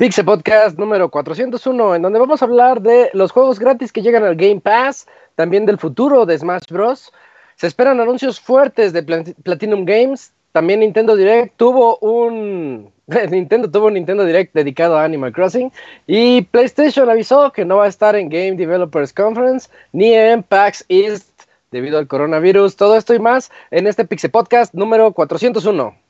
Pixel Podcast número 401, en donde vamos a hablar de los juegos gratis que llegan al Game Pass, también del futuro de Smash Bros. Se esperan anuncios fuertes de Platinum Games. También Nintendo Direct tuvo un Nintendo tuvo un Nintendo Direct dedicado a Animal Crossing y PlayStation avisó que no va a estar en Game Developers Conference ni en PAX East debido al coronavirus. Todo esto y más en este Pixel Podcast número 401.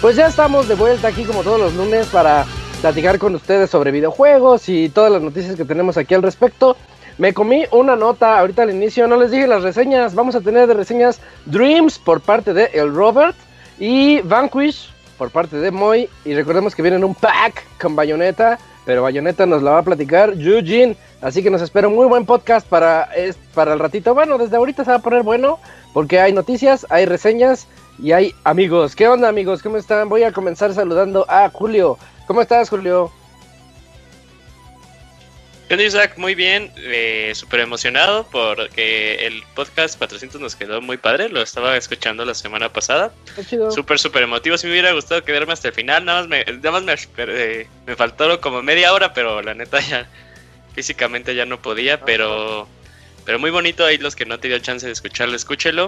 Pues ya estamos de vuelta aquí como todos los lunes para platicar con ustedes sobre videojuegos y todas las noticias que tenemos aquí al respecto. Me comí una nota ahorita al inicio, no les dije las reseñas. Vamos a tener de reseñas Dreams por parte de El Robert y Vanquish por parte de Moy. Y recordemos que vienen un pack con Bayonetta, pero Bayonetta nos la va a platicar Eugene. Así que nos espera un muy buen podcast para, para el ratito. Bueno, desde ahorita se va a poner bueno porque hay noticias, hay reseñas y hay amigos. ¿Qué onda amigos? ¿Cómo están? Voy a comenzar saludando a Julio. ¿Cómo estás Julio? Yo Isaac, muy bien, eh, súper emocionado porque el podcast 400 nos quedó muy padre, lo estaba escuchando la semana pasada. Súper, súper emotivo, si me hubiera gustado quedarme hasta el final, nada más me, nada más me, eh, me faltó como media hora, pero la neta ya físicamente ya no podía, pero, pero muy bonito ahí los que no te dio chance de escucharlo, escúchelo.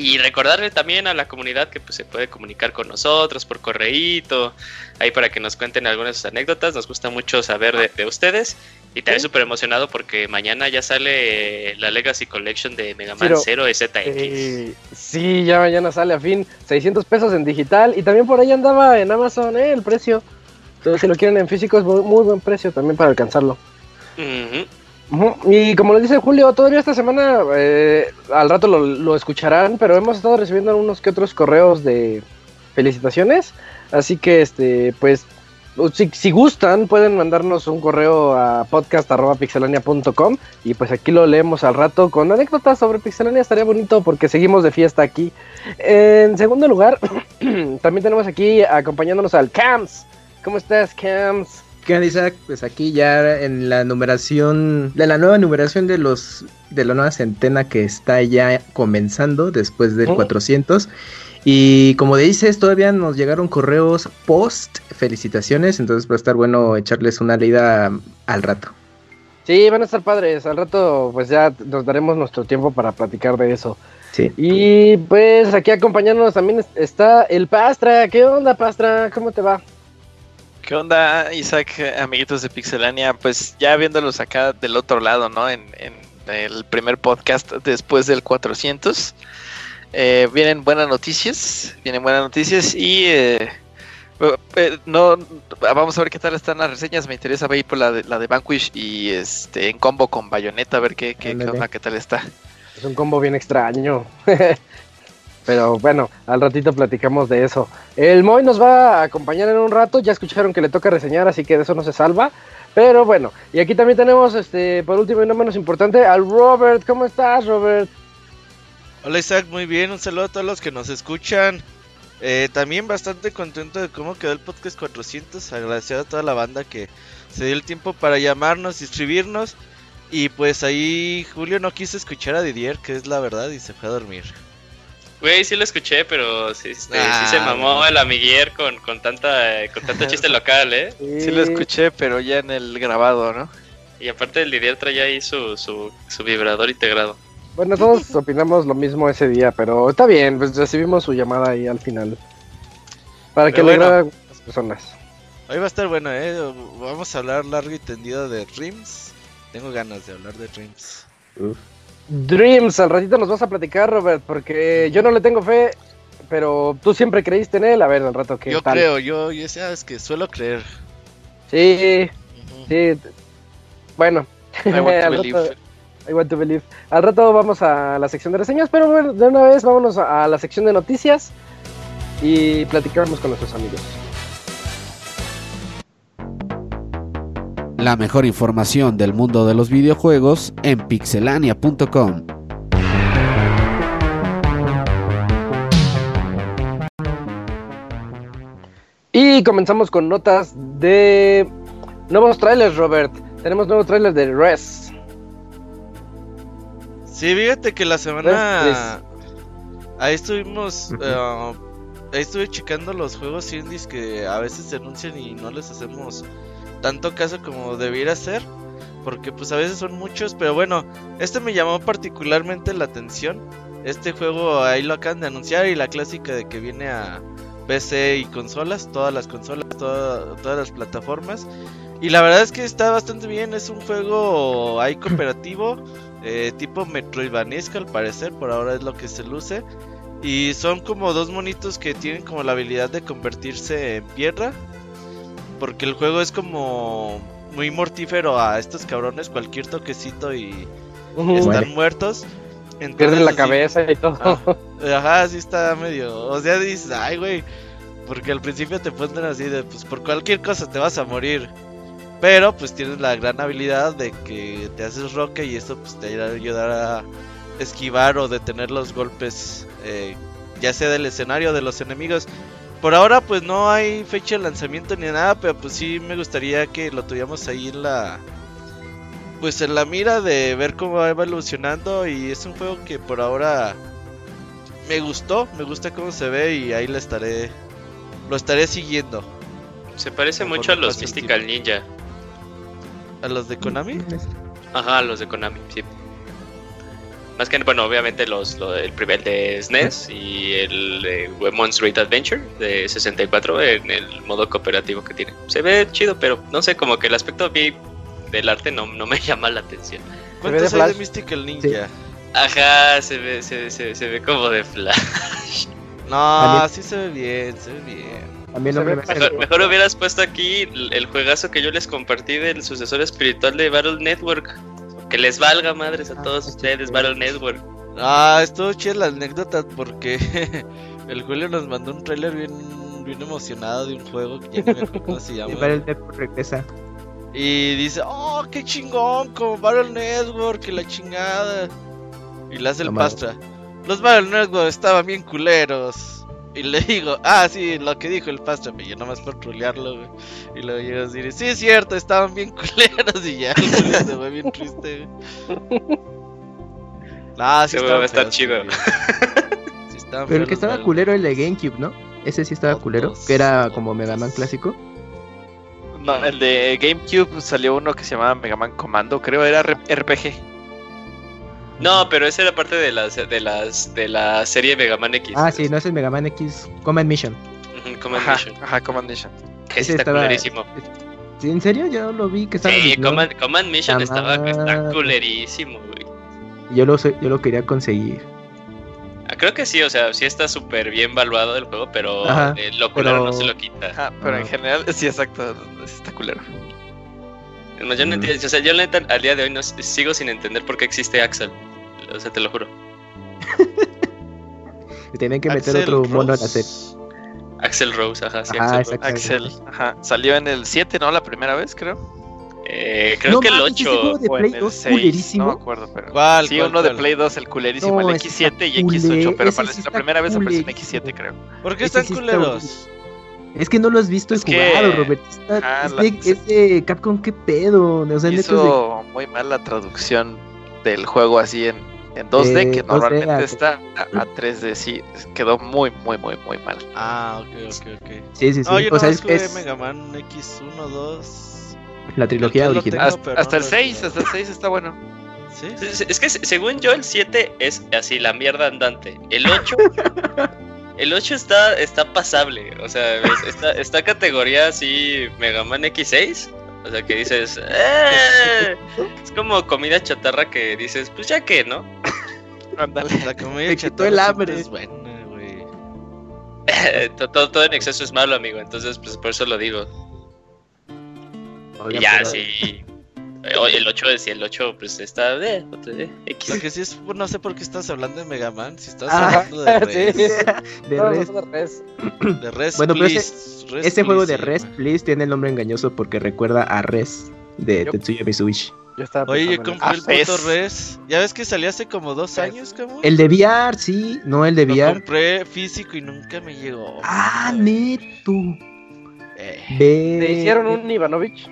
Y recordarle también a la comunidad que pues, se puede comunicar con nosotros por correíto, ahí para que nos cuenten algunas de sus anécdotas. Nos gusta mucho saber de, ustedes. Y también súper emocionado porque mañana ya sale la Legacy Collection de Mega Man 0 y ZX. Eh, sí, ya mañana sale a fin. 600 pesos en digital. Y también por ahí andaba en Amazon eh, el precio. Entonces, si lo quieren en físico, es muy, buen precio también para alcanzarlo. Y como les dice Julio, todavía esta semana, eh, al rato lo, escucharán, pero hemos estado recibiendo unos que otros correos de felicitaciones. Así que, este, pues, si, gustan, pueden mandarnos un correo a podcast.pixelania.com y pues aquí lo leemos al rato con anécdotas sobre Pixelania. Estaría bonito porque seguimos de fiesta aquí. En segundo lugar, también tenemos aquí acompañándonos al Cams. ¿Cómo estás, Cams? ¿Qué Isaac? Pues aquí ya en la numeración, de la nueva numeración de los, de la nueva centena que está ya comenzando después del 400. Y como dices, todavía nos llegaron correos post felicitaciones, entonces va a estar bueno echarles una leída al rato. Sí, van a estar padres. Al rato, pues ya nos daremos nuestro tiempo para platicar de eso. Sí. Y pues aquí acompañándonos también está el Pastra. ¿Qué onda, Pastra? ¿Cómo te va? ¿Qué onda, Isaac, amiguitos de Pixelania? Pues ya viéndolos acá del otro lado, ¿no? En, el primer podcast después del 400. Eh, vienen buenas noticias, vienen buenas noticias y eh, eh, no vamos a ver qué tal están las reseñas. Me interesa ver por la de, la de Vanquish y este en combo con Bayonetta, a ver qué, qué, qué, onda, qué tal está. Es un combo bien extraño. Pero bueno, al ratito platicamos de eso. El Moy nos va a acompañar en un rato. Ya escucharon que le toca reseñar, así que de eso no se salva. Pero bueno, y aquí también tenemos, este, por último y no menos importante, al Robert. ¿Cómo estás, Robert? Hola Isaac, muy bien. Un saludo a todos los que nos escuchan. Eh, también bastante contento de cómo quedó el podcast 400. Agradecido a toda la banda que se dio el tiempo para llamarnos y escribirnos. Y pues ahí Julio no quiso escuchar a Didier, que es la verdad, y se fue a dormir. Güey, sí lo escuché, pero sí, este, sí se ah, mamó el amiguier con, con, tanta, con tanto chiste local, ¿eh? Sí. lo escuché, pero ya en el grabado, ¿no? Y aparte el Didier traía ahí su, su, su vibrador integrado. Bueno, todos opinamos lo mismo ese día, pero está bien, pues recibimos su llamada ahí al final. Para que le bueno, a las personas. Hoy va a estar bueno, ¿eh? Vamos a hablar largo y tendido de Rims. tengo ganas de hablar de Dreams. Dreams, al ratito nos vas a platicar, Robert, porque yo no le tengo fe, pero tú siempre creíste en él. A ver, al rato que. Yo creo, yo, ya sabes que suelo creer. Sí, sí. Bueno, I want, to believe. I want to believe. Al rato vamos a la sección de reseñas, pero bueno, de una vez vámonos a la sección de noticias y platicamos con nuestros amigos. La mejor información del mundo de los videojuegos en pixelania.com. Y comenzamos con notas de nuevos trailers, Robert. Tenemos nuevos trailers de Res. Sí, fíjate que la semana ahí estuvimos uh, ahí estuve checando los juegos indies que a veces se anuncian y no les hacemos tanto caso como debiera ser. Porque pues a veces son muchos, pero bueno, este me llamó particularmente la atención. Este juego ahí lo acaban de anunciar y la clásica de que viene a PC y consolas, todas las consolas, todas las plataformas. Y la verdad es que está bastante bien, es un juego ahí cooperativo, eh, tipo Metroidvanesco al parecer, por ahora es lo que se luce. Y son como dos monitos que tienen como la habilidad de convertirse en piedra. Porque el juego es como muy mortífero a estos cabrones. Cualquier toquecito y están muertos. Pierden la cabeza y todo. Ah, ajá, sí está medio. O sea, dices, ay, güey. Porque al principio te ponen así de, pues por cualquier cosa te vas a morir. Pero pues tienes la gran habilidad de que te haces roca y esto pues te ayudará a esquivar o detener los golpes eh, ya sea del escenario de los enemigos. Por ahora pues no hay fecha de lanzamiento ni nada, pero pues sí me gustaría que lo tuviéramos ahí en la pues en la mira de ver cómo va evolucionando y es un juego que por ahora me gustó, me gusta cómo se ve y ahí lo estaré lo estaré siguiendo. Se parece mucho a los Mystical Ninja. ¿A los de Konami? Ajá, a los de Konami, sí. Más que, bueno, obviamente los, el primer de SNES y el de Women's Great Adventure de 64 en el modo cooperativo que tiene. Se ve chido, pero no sé, como que el aspecto del arte no, no me llama la atención. ¿Cuántos hay de Mystical Ninja? Ajá, se ve, se, se, se, ve como de Flash. No, sí se ve bien, se ve bien. mejor, mejor, hubieras puesto aquí el juegazo que yo les compartí del sucesor espiritual de Battle Network. Que les valga madres a todos ustedes, Battle Network. Ah, estuvo chida la anécdota porque el Julio nos mandó un trailer bien, bien emocionado de un juego que ya no me cómo se llama. Battle Network regresa. Y dice, oh, qué chingón, como Battle Network, que la chingada. Y le hace el pastra. Los Battle Network estaban bien culeros. Y le digo, ah, sí, lo que dijo el pastor, me yo más por trolearlo, güey. Y luego llego a decir, sí, es cierto, estaban bien culeros y ya, se fue bien triste, güey. No, sí estaba estar chido. Sí Pero el que estaba culero el de GameCube, ¿no? Ese sí estaba culero, que era como Mega Man clásico. No, el de GameCube salió uno que se llamaba Mega Man Commando, creo era RPG. No, pero esa era parte de las de las de la serie Mega Man X. Ah, sí, no es el Mega Man X Command Mission. Command ajá, Mission. Ajá, Command Mission. Que está culerísimo. ¿En serio? Yo lo vi que estaba. Sí, Command, Command, Mission estaba está culerísimo, güey. Yo lo, yo lo quería conseguir. Ah, creo que sí, o sea, sí está súper bien valuado el juego, pero eh, lo culero no se lo quita. Ajá, pero en general, sí, exacto, está culero. yo no entiendo, o sea, yo al día de hoy no, sigo sin entender por qué existe Axel o sea, te lo juro. Tienen que meter otro mono a hacer. Axel Rose, ajá, sí, Axel, Axel, ajá. Salió en el 7, ¿no? La primera vez, creo. Eh, creo que el 8 de Play 2 culerísimo. No me acuerdo, pero. ¿Cuál, sí, uno de Play 2, el culerísimo, el X7 y X8, pero la primera vez apareció en X7, creo. ¿Por qué están culeros? Es que no lo has visto es jugado, Robert. Está, es, de, Capcom, qué pedo. O sea, hizo muy mal la traducción del juego así en, en 2D, que normalmente está a, 3D, sí, quedó muy, muy, muy, muy mal. Ah, ok, ok, ok. Sí, sí, sí. No, yo o sea, es, es... Mega Man X1, 2. La trilogía original. hasta, el 6, hasta el 6 está bueno. ¿Sí? Es que según yo, el 7 es así, la mierda andante. El 8. el 8 está, está pasable. O sea, está, está categoría así Mega Man X6. O sea, que dices, ¡eh! Es como comida chatarra que dices, pues ya que, ¿no? Ándale. La comida chatarra el hambre. es buena, güey. todo, todo en exceso es malo, amigo. Entonces, pues por eso lo digo. y ya, sí. El 8 es el 8 pues está de, de X. Lo que sí es, no sé por qué estás hablando de Mega Man, si estás ah, hablando de Res. de, res. de Res. Bueno, pero ese, juego de Res Please tiene el nombre engañoso porque recuerda a Res de Tetsuya Mitsubishi. Oye, yo compré el puto Res. Ya ves que salió hace como dos años, como. El de VR, sí, no el de VR. Lo compré físico y nunca me llegó. Ah, neto. Eh. ¿Te hicieron un Ivanovich?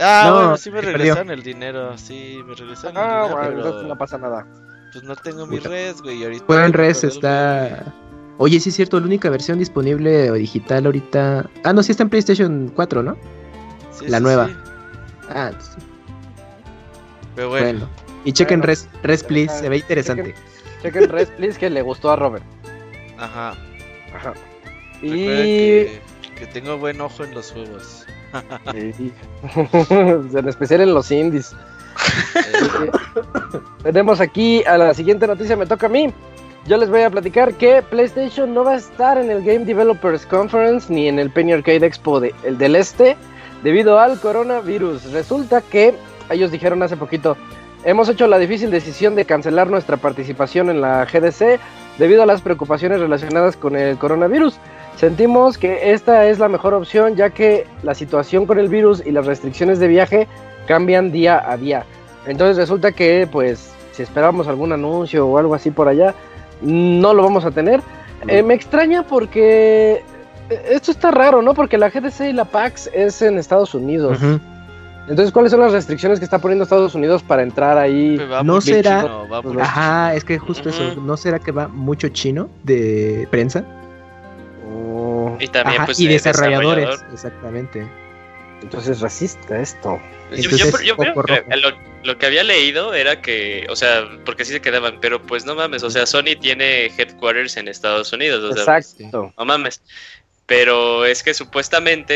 Ah, bueno, sí me regresan el dinero. Sí, me regresan ah, el dinero. Bueno, no pasa nada. Pues no tengo mi res, güey. Ahorita. Pues en res está. Oye, sí es cierto, la única versión disponible digital ahorita. Ah, no, sí está en PlayStation 4, ¿no? Sí, la nueva. Sí. Ah, sí. Pero bueno. Y chequen res, res, please, se ve interesante. Chequen, res, please, que le gustó a Robert. Ajá. Ajá. Y. Que, que tengo buen ojo en los juegos. en especial en los indies. Tenemos aquí a la siguiente noticia, me toca a mí. Yo les voy a platicar que PlayStation no va a estar en el Game Developers Conference ni en el Penny Arcade Expo de, el del Este debido al coronavirus. Resulta que ellos dijeron hace poquito, hemos hecho la difícil decisión de cancelar nuestra participación en la GDC debido a las preocupaciones relacionadas con el coronavirus. Sentimos que esta es la mejor opción ya que la situación con el virus y las restricciones de viaje cambian día a día. Entonces resulta que pues si esperábamos algún anuncio o algo así por allá, no lo vamos a tener. Eh, me extraña porque eh, esto está raro, ¿no? Porque la GDC y la PAX es en Estados Unidos. Entonces, ¿cuáles son las restricciones que está poniendo Estados Unidos para entrar ahí? Pues no será. Ajá, es que justo eso. ¿No será que va mucho chino de prensa? Y también, pues, y desarrolladores, exactamente. Entonces racista esto. Yo, yo, lo, que había leído era que, o sea, porque sí se quedaban, pero pues no mames, o sea, Sony tiene headquarters en Estados Unidos. Exacto. no mames. Pero es que supuestamente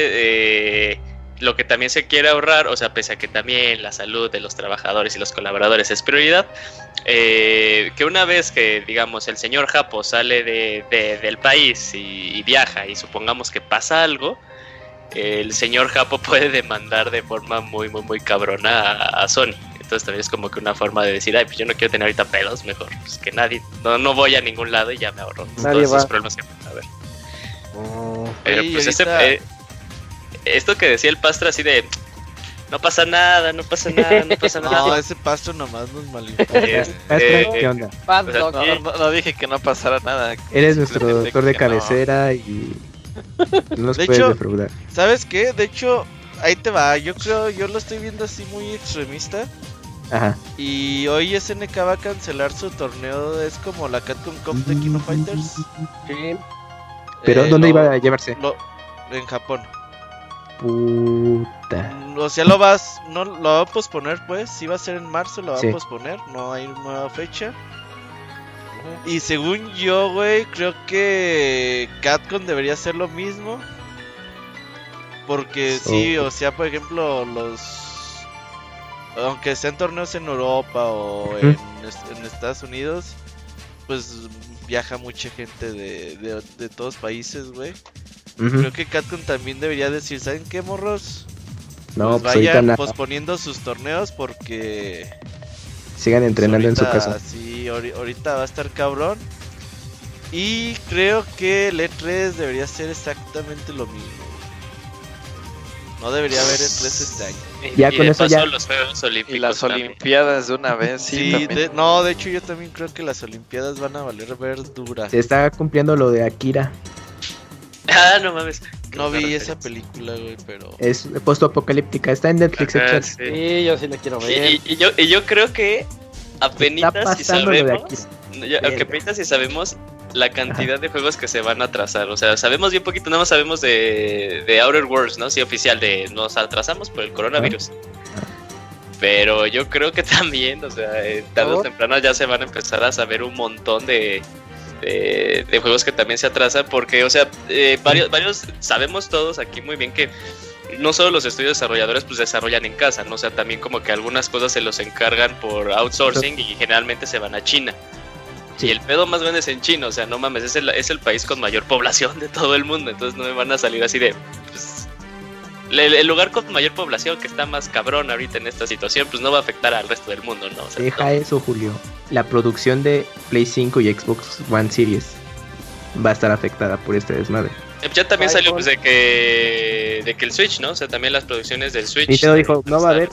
eh, lo que también se quiere ahorrar, o sea, pese a que también la salud de los trabajadores y los colaboradores es prioridad, eh, que una vez que, digamos, el señor Japo sale de, del país y, viaja y supongamos que pasa algo, el señor Japo puede demandar de forma muy, muy, muy cabrona a, Sony. Entonces también es como que una forma de decir, ay, pues yo no quiero tener ahorita pelos, mejor pues que nadie, no, no voy a ningún lado y ya me ahorro todos esos problemas que a ver. Oh. Pero pues este, eh, esto que decía el pastor así de no pasa nada, no pasa nada, no pasa nada. No, ese pasto nomás nos malinterpreta. Este, ¿Qué onda? no, dije que no pasara nada. Eres nuestro doctor de cabecera y no nos de puedes hecho, defraudar. ¿Sabes qué? De hecho, ahí te va. Yo creo, yo lo estoy viendo así muy extremista. Ajá. Y hoy SNK va a cancelar su torneo. Es como la Capcom Cup de Kino Fighters. Sí. ¿Pero eh, dónde iba a llevarse? en Japón. Puta. O sea, lo vas, no lo va a posponer, pues. Si va a ser en marzo, lo va a posponer. No hay nueva fecha. Y según yo, güey, creo que Catcon debería hacer lo mismo. Porque sí, o sea, por ejemplo, los. Aunque sean torneos en Europa o en, Estados Unidos, pues viaja mucha gente de, de, de todos países, güey. Creo que Capcom también debería decir, ¿saben qué, morros? No, pues, pues vayan posponiendo sus torneos porque... Sigan entrenando en su casa. Sí, ahorita va a estar cabrón. Y creo que el E3 debería ser exactamente lo mismo. No debería haber E3 este año. Ya con eso ya. Los Juegos Olímpicos y las Olimpiadas de una vez. Sí, no, de hecho yo también creo que las Olimpiadas van a valer verdura. Se está cumpliendo lo de Akira. Ah, no mames. No vi esa película, güey, pero. Es post-apocalíptica, está en Netflix. sí. yo sí la quiero ver. Y, yo, y yo creo que apenas si sabemos. apenas si sabemos la cantidad de juegos que se van a atrasar. O sea, sabemos bien poquito, nada más sabemos de, de Outer Worlds, ¿no? Sí, oficial, de nos atrasamos por el coronavirus. Pero yo creo que también, o sea, tarde o temprano ya se van a empezar a saber un montón de, de, juegos que también se atrasan porque, o sea, eh, varios, varios sabemos todos aquí muy bien que no solo los estudios desarrolladores pues desarrollan en casa, ¿no? O sea, también como que algunas cosas se los encargan por outsourcing y generalmente se van a China. Y el pedo más grande es en China, o sea, no mames, es el, es el país con mayor población de todo el mundo, entonces no me van a salir así de... Pues, el, lugar con mayor población que está más cabrón ahorita en esta situación, pues no va a afectar al resto del mundo, ¿no? Deja eso, Julio. La producción de Play 5 y Xbox One Series va a estar afectada por este desmadre. Ya también salió pues de que de que el Switch, ¿no? O sea, también las producciones del Switch. te dijo, no va a haber.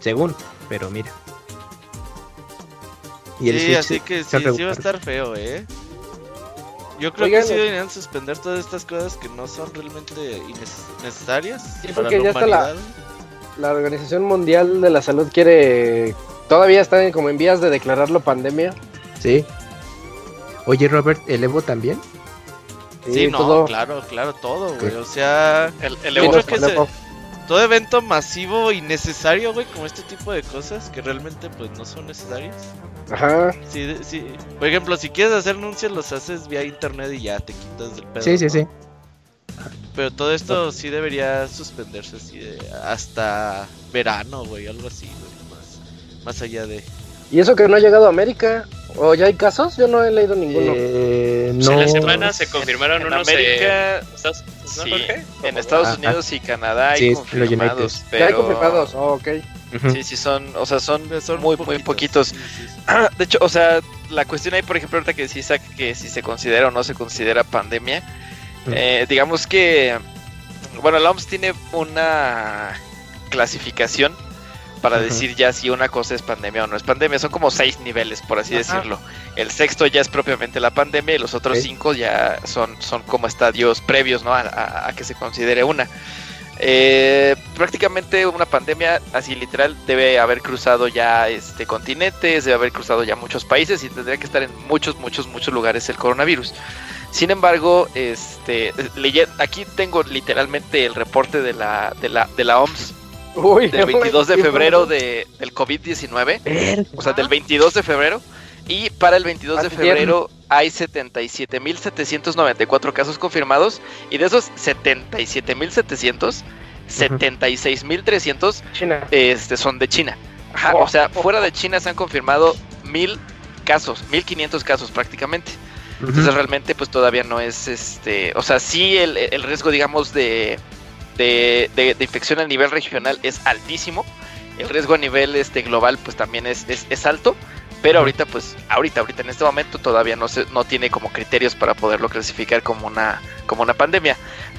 Según, pero mira. Y el sí, así que sí, sí va a estar feo, ¿eh? Yo creo que sí deberían suspender todas estas cosas que no son realmente necesarias. Sí, porque ya está la, la Organización Mundial de la Salud quiere. Todavía están como en vías de declararlo pandemia. Sí. Oye, Robert, ¿el Evo también? Sí, no, claro, claro, todo, güey. O sea, el, el que todo evento masivo y necesario, güey, como este tipo de cosas que realmente pues no son necesarias. Ajá. Sí, sí. Por ejemplo, si quieres hacer anuncios los haces vía internet y ya te quitas del pedo. Sí, sí, sí. Pero todo esto sí debería suspenderse así de hasta verano, güey, algo así, güey, más, más allá de... ¿Y eso que no ha llegado a América? ¿O ya hay casos? Yo no he leído ninguno. Eh, no. En la semana se confirmaron en, unos. América, sí, en Estados Unidos y Canadá hay confirmados. Pero... hay confirmados, oh, ok. Sí, sí, son, o sea, son, son muy, muy poquitos. De hecho, o sea, la cuestión ahí, por ejemplo, ahorita que decís que si se considera o no se considera pandemia, eh, digamos que, bueno, la OMS tiene una clasificación para decir ya si una cosa es pandemia o no es pandemia. Son como seis niveles, por así decirlo. El sexto ya es propiamente la pandemia y los otros cinco ya son, son como estadios previos ¿no? a, que se considere una. Eh, prácticamente una pandemia así literal debe haber cruzado ya este continentes, debe haber cruzado ya muchos países y tendría que estar en muchos, muchos, muchos lugares el coronavirus. Sin embargo, este, aquí tengo literalmente el reporte de la, de la, de la OMS del 22 de febrero de, del COVID-19. O sea, del 22 de febrero. Y para el 22 de febrero hay 77.794 casos confirmados. Y de esos 77.700, 76.300 este, son de China. o sea, fuera de China se han confirmado mil casos, 1.500 casos prácticamente. Entonces realmente pues todavía no es este, o sea, sí el, el riesgo digamos de, de, infección a nivel regional es altísimo. El riesgo a nivel este, global pues también es, es, alto. Pero ahorita, pues, ahorita, ahorita en este momento todavía no se, no tiene como criterios para poderlo clasificar como una, como una pandemia.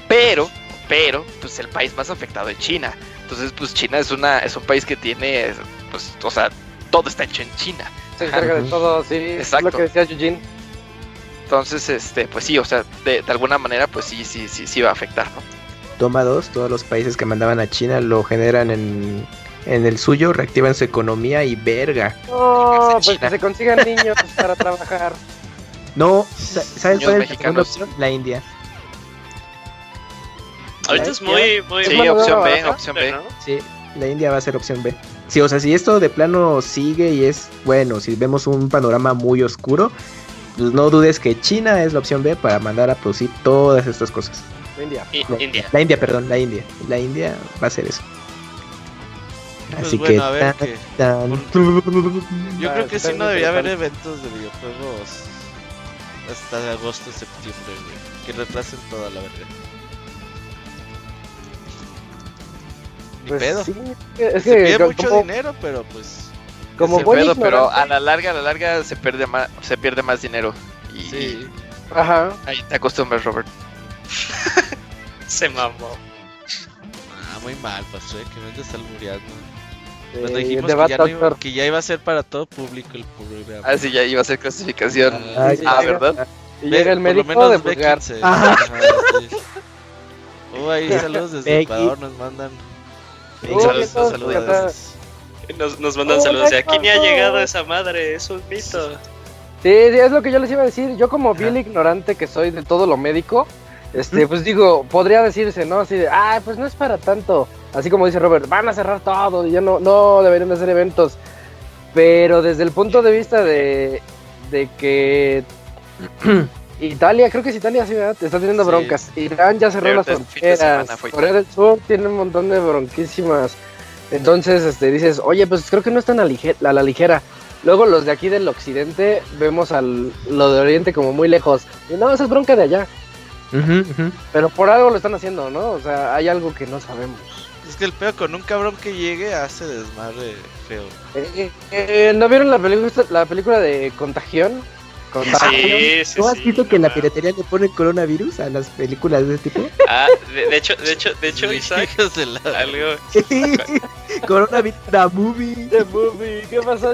Pero, pero, pues el país más afectado es China. Entonces, pues China es una, es un país que tiene, pues, o sea, todo está hecho en China. Se encarga de todo, sí. Exacto. lo que decía Eugene. Entonces, este, pues sí, o sea, de, de alguna manera, pues sí, sí, sí, sí va a afectar, ¿no? Toma dos, todos los países que mandaban a China lo generan en, el suyo, reactivan su economía y verga. Oh, pues que se consigan niños para trabajar. No, ¿sabes cuál es la opción? La India. Ahorita es muy, muy... Sí, opción B, opción B. Sí, la India va a ser opción B. Sí, o sea, si esto de plano sigue y es bueno, si vemos un panorama muy oscuro, pues no dudes que China es la opción B para mandar a producir todas estas cosas. India. La India, perdón, la India. La India va a ser eso. Pues Así que. A ver Yo creo que sí no debería haber eventos de videojuegos hasta agosto, septiembre, Que retrasen toda la verdad. Ni pues pedo. es se pierde mucho dinero, pero pues. Como pedo, pero a la larga, a la larga se pierde más, se pierde más dinero. Y, sí. Ajá. Ahí te acostumbras, Robert. Se mamó. Ah, muy mal, pasó, pues, que me andes albureando. Cuando dijimos que ya, iba, que ya, iba, a ser para todo público el programa. Ah, sí, ya iba a ser clasificación. Ah, ah ¿verdad? Y llega el médico de juzgar. Ah. Ahí saludos desde Ecuador, nos mandan. saludos, saludos. Nos, nos mandan saludos. Aquí ni ha llegado esa madre, es un mito. Sí, es lo que yo les iba a decir. Yo como bien ignorante que soy de todo lo médico, este, pues digo, podría decirse, ¿no? Así de, ah, pues no es para tanto. Así como dice Robert, van a cerrar todo y ya no, no deberían de hacer eventos. Pero desde el punto de vista de, de que Italia, creo que es Italia, sí, ¿verdad? Está teniendo broncas. Irán ya cerró las fronteras. Corea del Sur tiene un montón de bronquísimas. Entonces, este, dices, oye, pues creo que no están a, a la ligera. Luego los de aquí del occidente vemos al lo de oriente como muy lejos. Y no, esa es bronca de allá. Pero por algo lo están haciendo, ¿no? O sea, hay algo que no sabemos. Es que el peor con un cabrón que llegue hace desmadre feo. Eh, eh, eh, ¿No vieron la película, la película de Contagión? Sí, sí, ¿Tú has visto que la piratería le pone coronavirus a las películas de este tipo? Ah, de, hecho, de hecho, de hecho, Isaac, algo. coronavirus, the movie. The movie. ¿Qué pasó,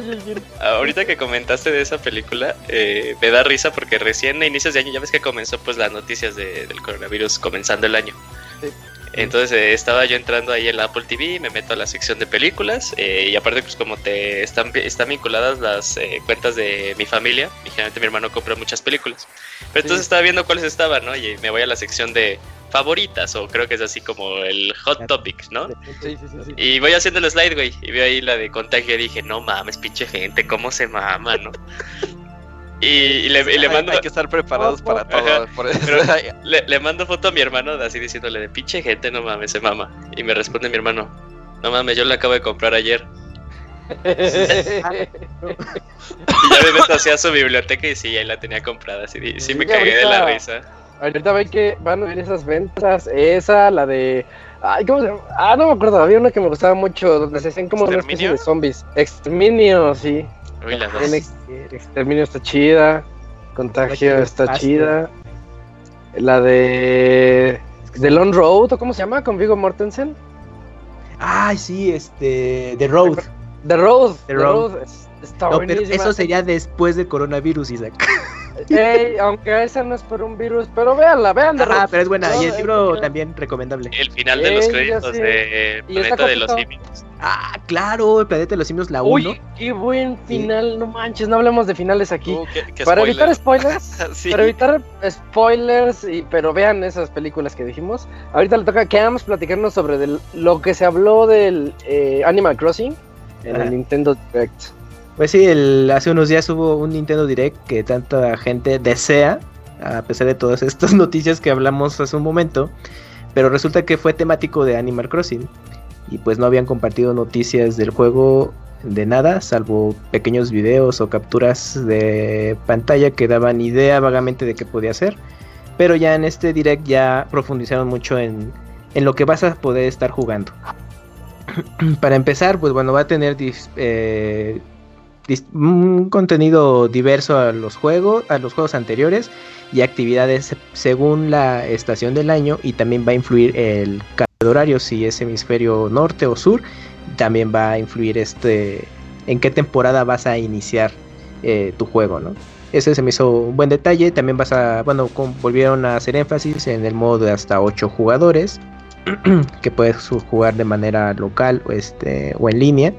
Ahorita que comentaste de esa película, eh, me da risa porque recién a inicios de año ya ves que comenzó pues las noticias de, del coronavirus comenzando el año. Entonces eh, estaba yo entrando ahí en la Apple TV, me meto a la sección de películas eh, y aparte pues como te están, están vinculadas las eh, cuentas de mi familia, y generalmente mi hermano compra muchas películas. Pero entonces estaba viendo cuáles estaban, ¿no? Y me voy a la sección de favoritas o creo que es así como el hot topic, ¿no? Sí, sí, sí, y voy haciendo el slide, güey, y veo ahí la de contagio y dije, no mames, pinche gente, cómo se mama, ¿no? Y, le, le, mando. Hay que estar preparados para todo. le, mando foto a mi hermano así diciéndole de pinche gente, no mames, se mama. Y me responde mi hermano, no mames, yo la acabo de comprar ayer. y ya me meto hacia su biblioteca y sí, ahí la tenía comprada. Así, sí, me cagué de la risa. Ahorita ven que van a ver esas ventas. Esa, la de. Ay, ¿cómo se llama? Ah, no me acuerdo. Había una que me gustaba mucho donde se hacían como una especie de zombies. Exterminio, sí. Exterminio está chida. Contagio está chida. La de. The Long Road, ¿o cómo se llama? Con Vigo Mortensen. Ay, sí, este. The Road. The Road. The Road. Está no, pero eso sería después del coronavirus, Isaac. Ey, aunque esa no es por un virus, pero véanla, vean. Ah, pero es buena. y el libro también recomendable. El final de los créditos de Planeta de los Simios. Ah, claro, el Planeta de los Simios, la 1. Uy, qué buen final, no manches, no hablemos de finales aquí. Uh, para evitar spoilers, para evitar spoilers, y, pero vean esas películas que dijimos. Ahorita le toca que vamos platicarnos sobre lo que se habló del eh, Animal Crossing en el Nintendo Direct. Pues sí, hace unos días hubo un Nintendo Direct que tanta gente desea, a pesar de todas estas noticias que hablamos hace un momento, pero resulta que fue temático de Animal Crossing y pues no habían compartido noticias del juego de nada, salvo pequeños videos o capturas de pantalla que daban idea vagamente de qué podía ser. Pero ya en este direct ya profundizaron mucho en, en lo que vas a poder estar jugando. Para empezar, pues bueno, va a tener eh, un contenido diverso a los juegos, a los juegos anteriores y actividades según la estación del año y también va a influir el cambio horario si es hemisferio norte o sur, también va a influir este en qué temporada vas a iniciar eh, tu juego, ¿no? Ese se me hizo un buen detalle. También vas a, bueno, volvieron a hacer énfasis en el modo de hasta 8 jugadores que puedes jugar de manera local este, o en línea.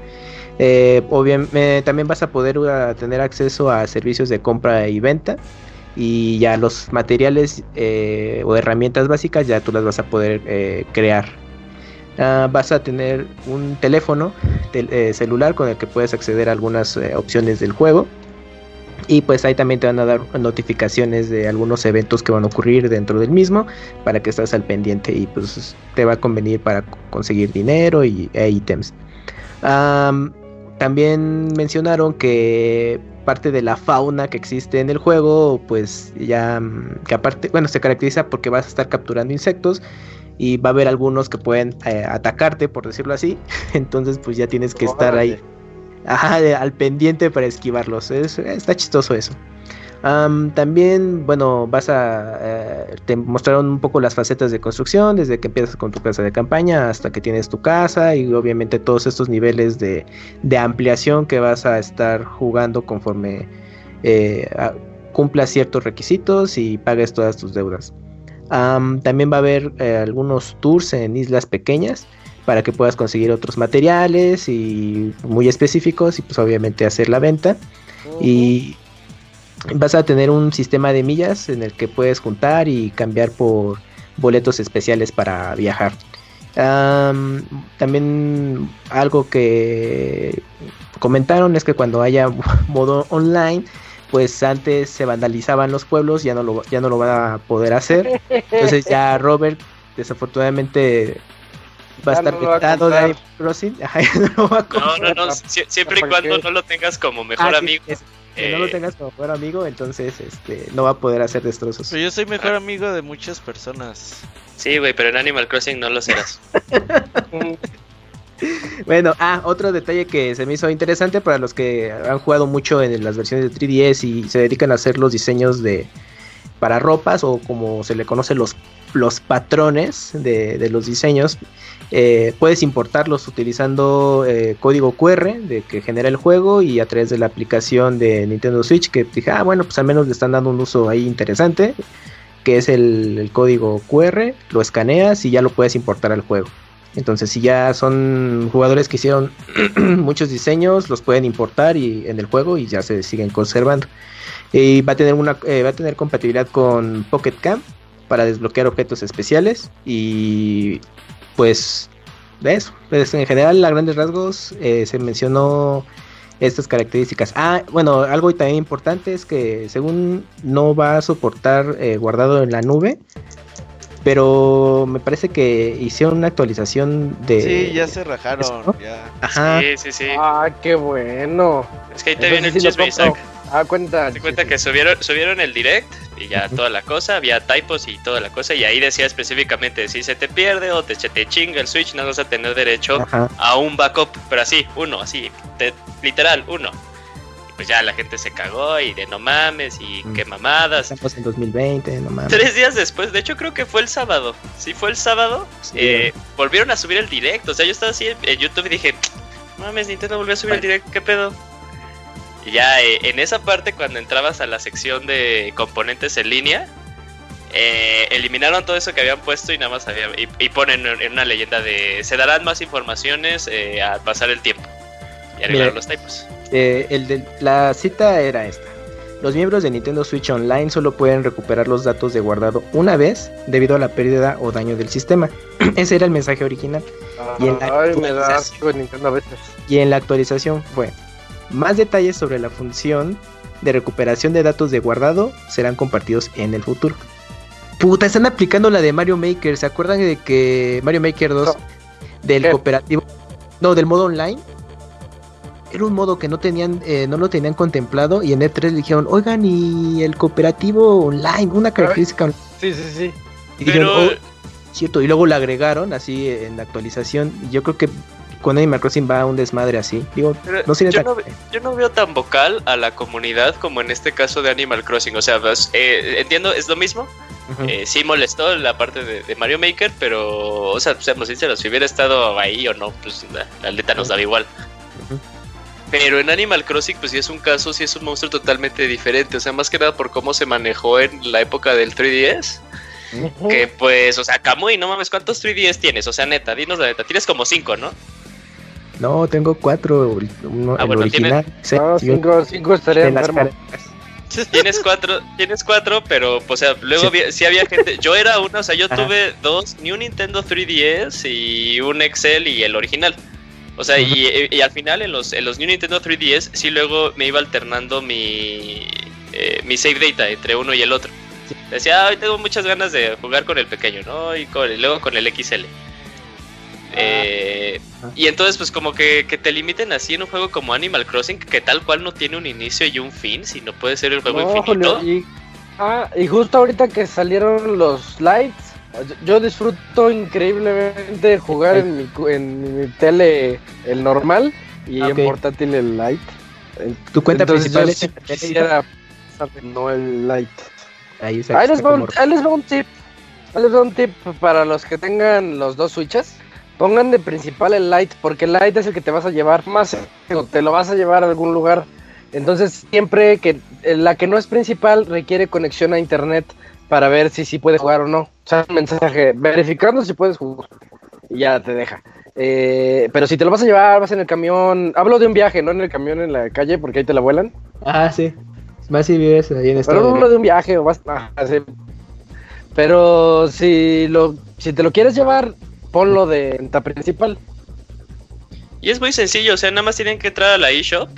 Eh, obviamente, también vas a poder uh, tener acceso a servicios de compra y venta. Y ya los materiales eh, o herramientas básicas ya tú las vas a poder eh, crear. Ah, vas a tener un teléfono celular con el que puedes acceder a algunas opciones del juego. Y pues ahí también te van a dar notificaciones de algunos eventos que van a ocurrir dentro del mismo para que estés al pendiente y pues te va a convenir para conseguir dinero y e ítems. También mencionaron que parte de la fauna que existe en el juego, pues ya mm, que aparte, bueno, se caracteriza porque vas a estar capturando insectos y va a haber algunos que pueden eh, atacarte, por decirlo así. Entonces, pues ya tienes que estar ahí al pendiente para esquivarlos. está chistoso eso también, bueno, vas a. Eh, te mostraron un poco las facetas de construcción, desde que empiezas con tu casa de campaña hasta que tienes tu casa, y obviamente todos estos niveles de, ampliación que vas a estar jugando conforme eh, cumplas ciertos requisitos y pagues todas tus deudas. también va a haber eh, algunos tours en islas pequeñas para que puedas conseguir otros materiales y muy específicos y pues obviamente hacer la venta. Y vas a tener un sistema de millas en el que puedes juntar y cambiar por boletos especiales para viajar. también algo que comentaron es que cuando haya modo online pues antes se vandalizaban los pueblos, ya no lo, ya no lo va a poder hacer. Entonces ya Robert desafortunadamente va a estar vetado de Crossing. no, no, no, siempre y cuando no lo tengas como mejor ah, amigo. Que no lo eh, tengas como mejor amigo, entonces este no va a poder hacer destrozos. Pero yo soy mejor amigo de muchas personas. Sí, güey, pero en Animal Crossing no lo serás. bueno, ah, otro detalle que se me hizo interesante para los que han jugado mucho en las versiones de 3DS y se dedican a hacer los diseños de para ropas o como se le conoce los, los patrones de, los diseños. Eh, puedes importarlos utilizando eh, código QR de que genera el juego y a través de la aplicación de Nintendo Switch que dije, ah, bueno, pues al menos le están dando un uso ahí interesante, que es el, código QR, lo escaneas y ya lo puedes importar al juego. Entonces, si ya son jugadores que hicieron muchos diseños, los pueden importar y, en el juego y ya se siguen conservando. Y va a tener una eh, va a tener compatibilidad con Pocket Cam para desbloquear objetos especiales y pues de eso. Pues, en general, a grandes rasgos eh, se mencionó estas características. Ah, bueno, algo también importante es que según no va a soportar eh, guardado en la nube, pero me parece que hicieron una actualización de. Sí, ya se rajaron. Ya. Ajá. Sí, sí, sí. Ah, qué bueno. Es que ahí te viene el chisme, Isaac. Ah, cuenta. Te cuenta que subieron, subieron el direct y ya toda la cosa, había typos y toda la cosa, y ahí decía específicamente: si se te pierde o te, te chinga el Switch, no vas a tener derecho a un backup, pero así, uno, así, literal, uno pues ya la gente se cagó y de no mames y mm. qué mamadas. Estamos en 2020, no mames. Tres días después, de hecho creo que fue el sábado. Sí, fue el sábado. Eh, volvieron a subir el directo. O sea, yo estaba así en YouTube y dije, mames, Nintendo volvió a subir el directo, ¿qué pedo? Y ya eh, en esa parte, cuando entrabas a la sección de componentes en línea, eh, eliminaron todo eso que habían puesto y nada más había, y, ponen en una leyenda de se darán más informaciones al pasar el tiempo y arreglaron los typos. Eh, el de, la cita era esta. Los miembros de Nintendo Switch Online solo pueden recuperar los datos de guardado una vez debido a la pérdida o daño del sistema. Ese era el mensaje original. y, en la y en la actualización fue más detalles sobre la función de recuperación de datos de guardado serán compartidos en el futuro. Puta, están aplicando la de Mario Maker. ¿Se acuerdan de que Mario Maker 2 del cooperativo? No, del modo online era un modo que no tenían, eh, no lo tenían contemplado y en E3 dijeron, oigan, y el cooperativo online, una característica. Sí, sí, sí. Y dijeron, oh, cierto, y luego lo agregaron así en la actualización. Y yo creo que con Animal Crossing va a un desmadre así. Digo, no yo, no, yo, no, veo tan vocal a la comunidad como en este caso de Animal Crossing. O sea, pues, eh, entiendo, es lo mismo. Eh, sí molestó la parte de, Mario Maker, pero, o sea, seamos sinceros, si hubiera estado ahí o no, pues la, la neta nos daba igual. Pero en Animal Crossing, pues sí es un caso, sí es un monstruo totalmente diferente. O sea, más que nada por cómo se manejó en la época del 3DS. Que pues, o sea, Kamui, no mames, ¿cuántos 3DS tienes? O sea, neta, dinos la neta. Tienes como cinco, ¿no? No, tengo cuatro. Uno, ah, bueno, original. no, cinco, cinco estaría enfermo. Tienes cuatro, tienes cuatro, pero, o sea, luego sí. Había, gente. Yo era uno, o sea, yo tuve dos, ni un Nintendo 3DS y un Excel y el original. O sea, y, al final en los, en los New Nintendo 3DS sí luego me iba alternando mi, eh, mi save data entre uno y el otro. Decía, hoy tengo muchas ganas de jugar con el pequeño, ¿no? Y, luego con el XL. Ah. Eh, y entonces pues como que, te limiten así en un juego como Animal Crossing, que tal cual no tiene un inicio y un fin, si no puede ser el juego infinito. y, ah, y justo ahorita que salieron los lights, yo disfruto increíblemente jugar en mi, en mi tele el normal y en portátil el light. ¿Tu cuenta principal es quisiera no el light. Ahí, les va un, un tip. Ahí les va un tip para los que tengan los dos switches. Pongan de principal el light, porque el light es el que te vas a llevar más, te lo vas a llevar a algún lugar. Entonces, siempre que la que no es principal requiere conexión a internet para ver si sí puedes jugar o no. O sea, un mensaje verificando si puedes jugar y ya te deja. Eh, pero si te lo vas a llevar, vas en el camión. Hablo de un viaje, no en el camión en la calle, porque ahí te la vuelan. Ah, sí. Más si vives ahí en Pero hablo de un viaje o vas. Ah, pero si lo, si te lo quieres llevar, ponlo de venta principal. Y es muy sencillo, o sea, nada más tienen que entrar a la eShop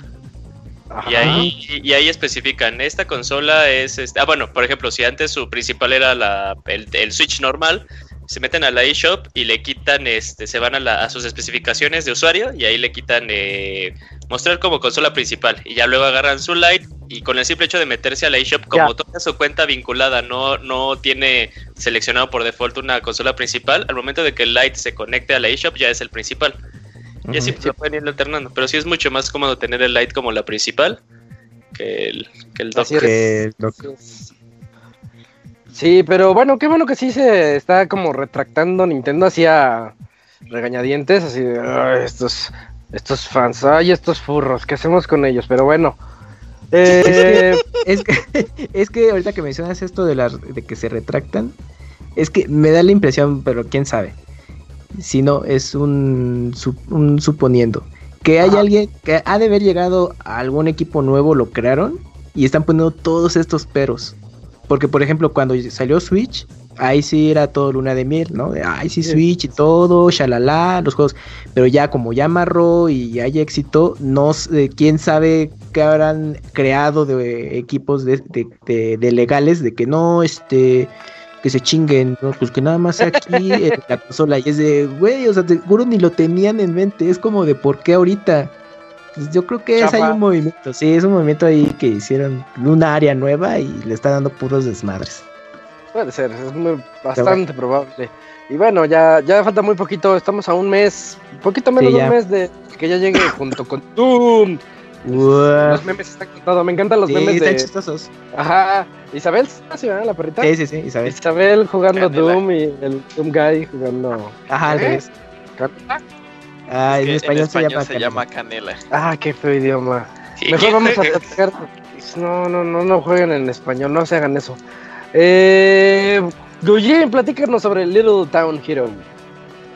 Y ahí, y ahí especifican, esta consola es... Este, ah, bueno, por ejemplo, si antes su principal era la, el, Switch normal, se meten a la eShop y le quitan, este, se van a, sus especificaciones de usuario y ahí le quitan eh, mostrar como consola principal. Y ya luego agarran su Lite y con el simple hecho de meterse a la eShop, como toda su cuenta vinculada no, no tiene seleccionado por default una consola principal, al momento de que el Lite se conecte a la eShop ya es el principal. Y así se pueden ir alternando. Pero sí es mucho más cómodo tener el Lite como la principal que el, que el dock. Sí, pero bueno, qué bueno que sí se está como retractando Nintendo hacia regañadientes, así de estos, estos fans, ay, estos furros, ¿qué hacemos con ellos? Pero bueno. Eh, es, que, es que ahorita que mencionas esto de, las, de que se retractan, es que me da la impresión, pero quién sabe, sino es un, un suponiendo. Que hay alguien que ha de haber llegado a algún equipo nuevo, lo crearon y están poniendo todos estos peros. Porque, por ejemplo, cuando salió Switch, ahí sí era todo luna de miel, ¿no? De, ay, sí, Switch y todo, shalala, los juegos. Pero ya como ya amarró y hay éxito, no quién sabe qué habrán creado de equipos de, de, de legales, de que no, este que se chinguen, ¿no? Pues que nada más aquí en la consola. Y es de, güey, o sea, seguro ni lo tenían en mente. Es como de por qué ahorita. Pues yo creo que es ahí un movimiento, sí, es un movimiento ahí que hicieron una área nueva y le está dando puros desmadres. Puede ser, es bastante probable. Y bueno, ya, ya falta muy poquito, estamos a un mes, poquito menos de un mes de que ya llegue junto con Doom. Los memes están contados, me encantan los memes están chistosos. Ajá. Isabel, ¿sí, ¿verdad? La perrita. Sí, sí, sí, Isabel. Isabel jugando Doom y el Doom Guy jugando. Ajá, al revés. Ah, en, español, se, llama, canela. Ah, qué feo idioma. Mejor vamos a platicar. No, no, no, no jueguen en español, no se hagan eso. Eh, Gujin, platícanos sobre Little Town Hero.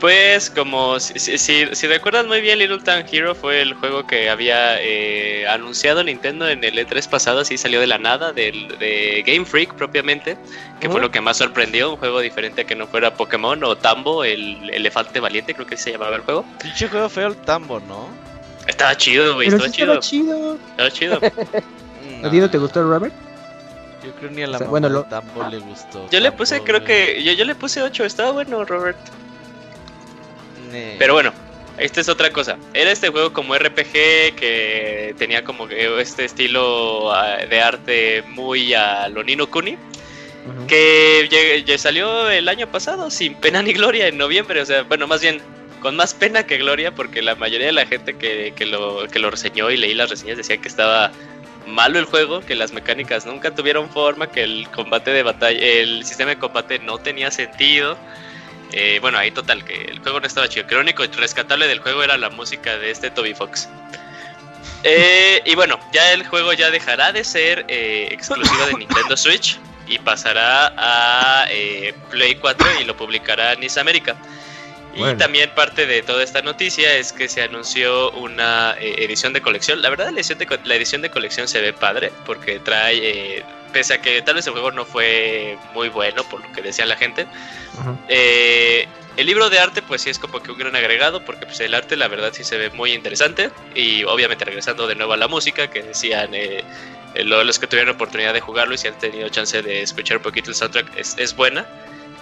Pues como si, si, recuerdas muy bien, Little Town Hero fue el juego que había eh, anunciado Nintendo en el E3 pasado, así salió de la nada, del, de Game Freak propiamente, que fue lo que más sorprendió, un juego diferente que no fuera Pokémon o Tambo, el elefante valiente, creo que se llamaba el juego. Pinche juego feo el Tambo, ¿no? Estaba chido, güey, estaba, chido. chido. Estaba chido. ¿A ti no te gustó Robert? Yo creo ni a la bueno, lo... Tambo le gustó. Yo le puse, creo que, yo, yo le puse 8, estaba bueno, Robert. Pero bueno, esta es otra cosa. Era este juego como RPG que tenía como este estilo ah, de arte muy a lo Nino Kuni. Que ya salió el año pasado sin pena ni gloria en noviembre. O sea, bueno, más bien con más pena que gloria porque la mayoría de la gente que, que, lo, que lo reseñó y leí las reseñas decía que estaba malo el juego, que las mecánicas nunca tuvieron forma, que el combate de batalla, el sistema de combate no tenía sentido eh, bueno, ahí total, que el juego no estaba chido. Que lo único rescatable del juego era la música de este Toby Fox. Eh, y bueno, ya el juego ya dejará de ser eh, exclusivo de Nintendo Switch y pasará a Play 4 y lo publicará Nice Y también parte de toda esta noticia es que se anunció una edición de colección. La verdad, la edición de, la edición de colección se ve padre porque trae pese a que tal vez el juego no fue muy bueno por lo que decía la gente. Eh, el libro de arte pues sí es como que un gran agregado porque pues el arte la verdad sí se ve muy interesante y obviamente regresando de nuevo a la música que decían eh, los que tuvieron oportunidad de jugarlo y si han tenido chance de escuchar un poquito el soundtrack es, buena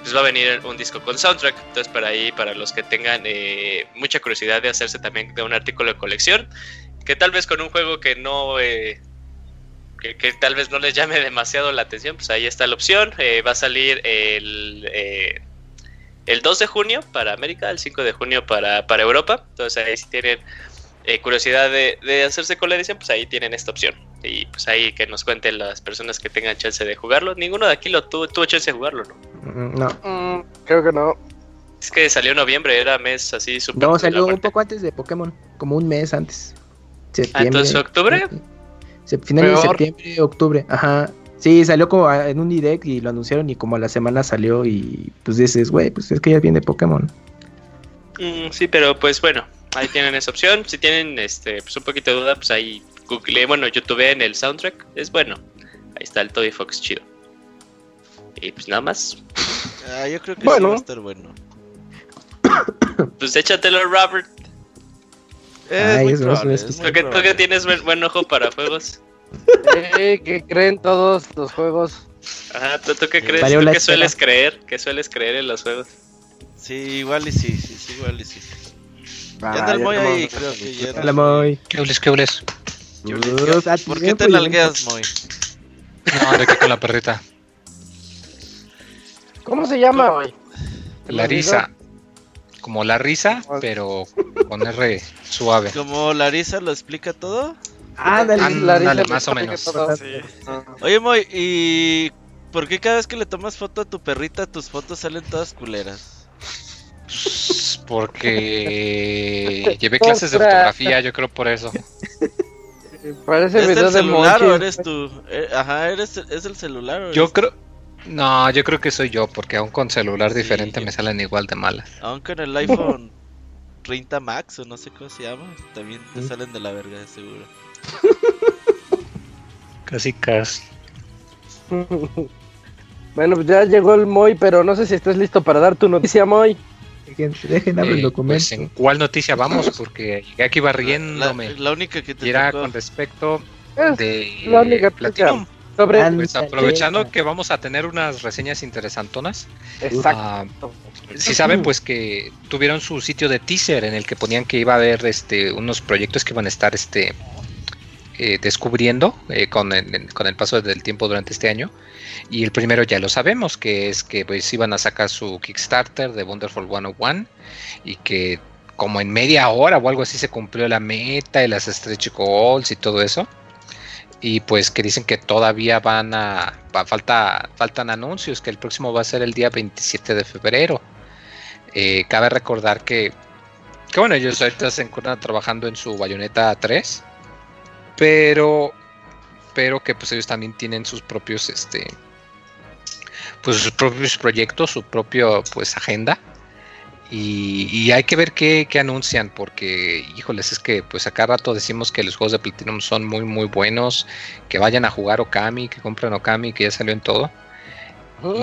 pues va a venir un disco con soundtrack entonces para ahí para los que tengan eh, mucha curiosidad de hacerse también de un artículo de colección que tal vez con un juego que no que, tal vez no les llame demasiado la atención, pues ahí está la opción. Eh, va a salir el, eh, el 2 de junio para América, el 5 de junio para, para Europa. Entonces ahí si tienen eh, curiosidad de, hacerse con la edición, pues ahí tienen esta opción. Y pues ahí que nos cuenten las personas que tengan chance de jugarlo. Ninguno de aquí lo tuvo, tuvo chance de jugarlo, ¿no? Mm, no. Mm, creo que no. Es que salió en noviembre, era mes así súper. No, salió un poco antes de Pokémon, como un mes antes. Ah, entonces octubre. Final de septiembre, octubre, ajá. Sí, salió como en un direct y lo anunciaron y como a la semana salió y pues dices, güey, pues es que ya viene Pokémon. Mm, sí, pero pues bueno, ahí tienen esa opción. Si tienen este pues un poquito de duda, pues ahí google, bueno, YouTube en el soundtrack, es bueno. Ahí está el Toy Fox chido. Y pues nada más. Ah, yo creo que sí va a estar bueno. pues échatelo, Robert. Es ¿Tú, que, tienes buen ojo para juegos? Eh, ¿Qué creen todos los juegos? Ajá, ¿tú, qué crees? ¿Tú qué sueles creer? ¿Qué sueles creer en los juegos? Sí, igual y sí, sí, sí igual y sí. ya anda el Moy ahí, creo que ya. Hola, Moy. ¿Qué hables, qué hables? ¿Por qué te nalgueas, Moy? No, de aquí con la perrita. ¿Cómo se llama, Moy? Larisa. Como la risa, pero con R suave. ¿Como Larisa lo explica todo? Ah, dale, dale, más o menos. Oye, Moy, ¿y por qué cada vez que le tomas foto a tu perrita tus fotos salen todas culeras? Pues, porque llevé clases de fotografía, yo creo por eso. Parece ¿Es el celular o eres tú? Eh, ajá, eres, ¿es el celular o Yo creo... No, yo creo que soy yo, porque aún con celular diferente me salen igual de malas. Aún con el iPhone 30 Max o no sé cómo se llama, también te salen de la verga, seguro. casi, casi. bueno, pues ya llegó el Moy, pero no sé si estás listo para dar tu noticia, Moy. Dejen, abrir el eh, documento. Pues, ¿En cuál noticia vamos? Porque llegué aquí barriéndome. La, única que te era con respecto de la Platinum. Sobre... Pues aprovechando que vamos a tener unas reseñas interesantonas. Exacto. Uh, si saben, pues que tuvieron su sitio de teaser en el que ponían que iba a haber este unos proyectos que iban a estar este eh, descubriendo eh, con, el, con, el, paso del tiempo durante este año. Y el primero ya lo sabemos, que es que pues iban a sacar su Kickstarter de Wonderful 101 y que como en media hora o algo así se cumplió la meta y las stretch goals y todo eso y pues que dicen que todavía van a, falta, faltan anuncios, que el próximo va a ser el día 27 de febrero. Eh, cabe recordar que, que, bueno, ellos ahorita se encuentran trabajando en su bayoneta 3, pero, pero que pues ellos también tienen sus propios, este, pues sus propios proyectos, su propio pues agenda y, hay que ver qué, anuncian, porque, híjoles, es que pues acá rato decimos que los juegos de Platinum son muy, muy buenos, que vayan a jugar Okami, que compren Okami, que ya salió en todo.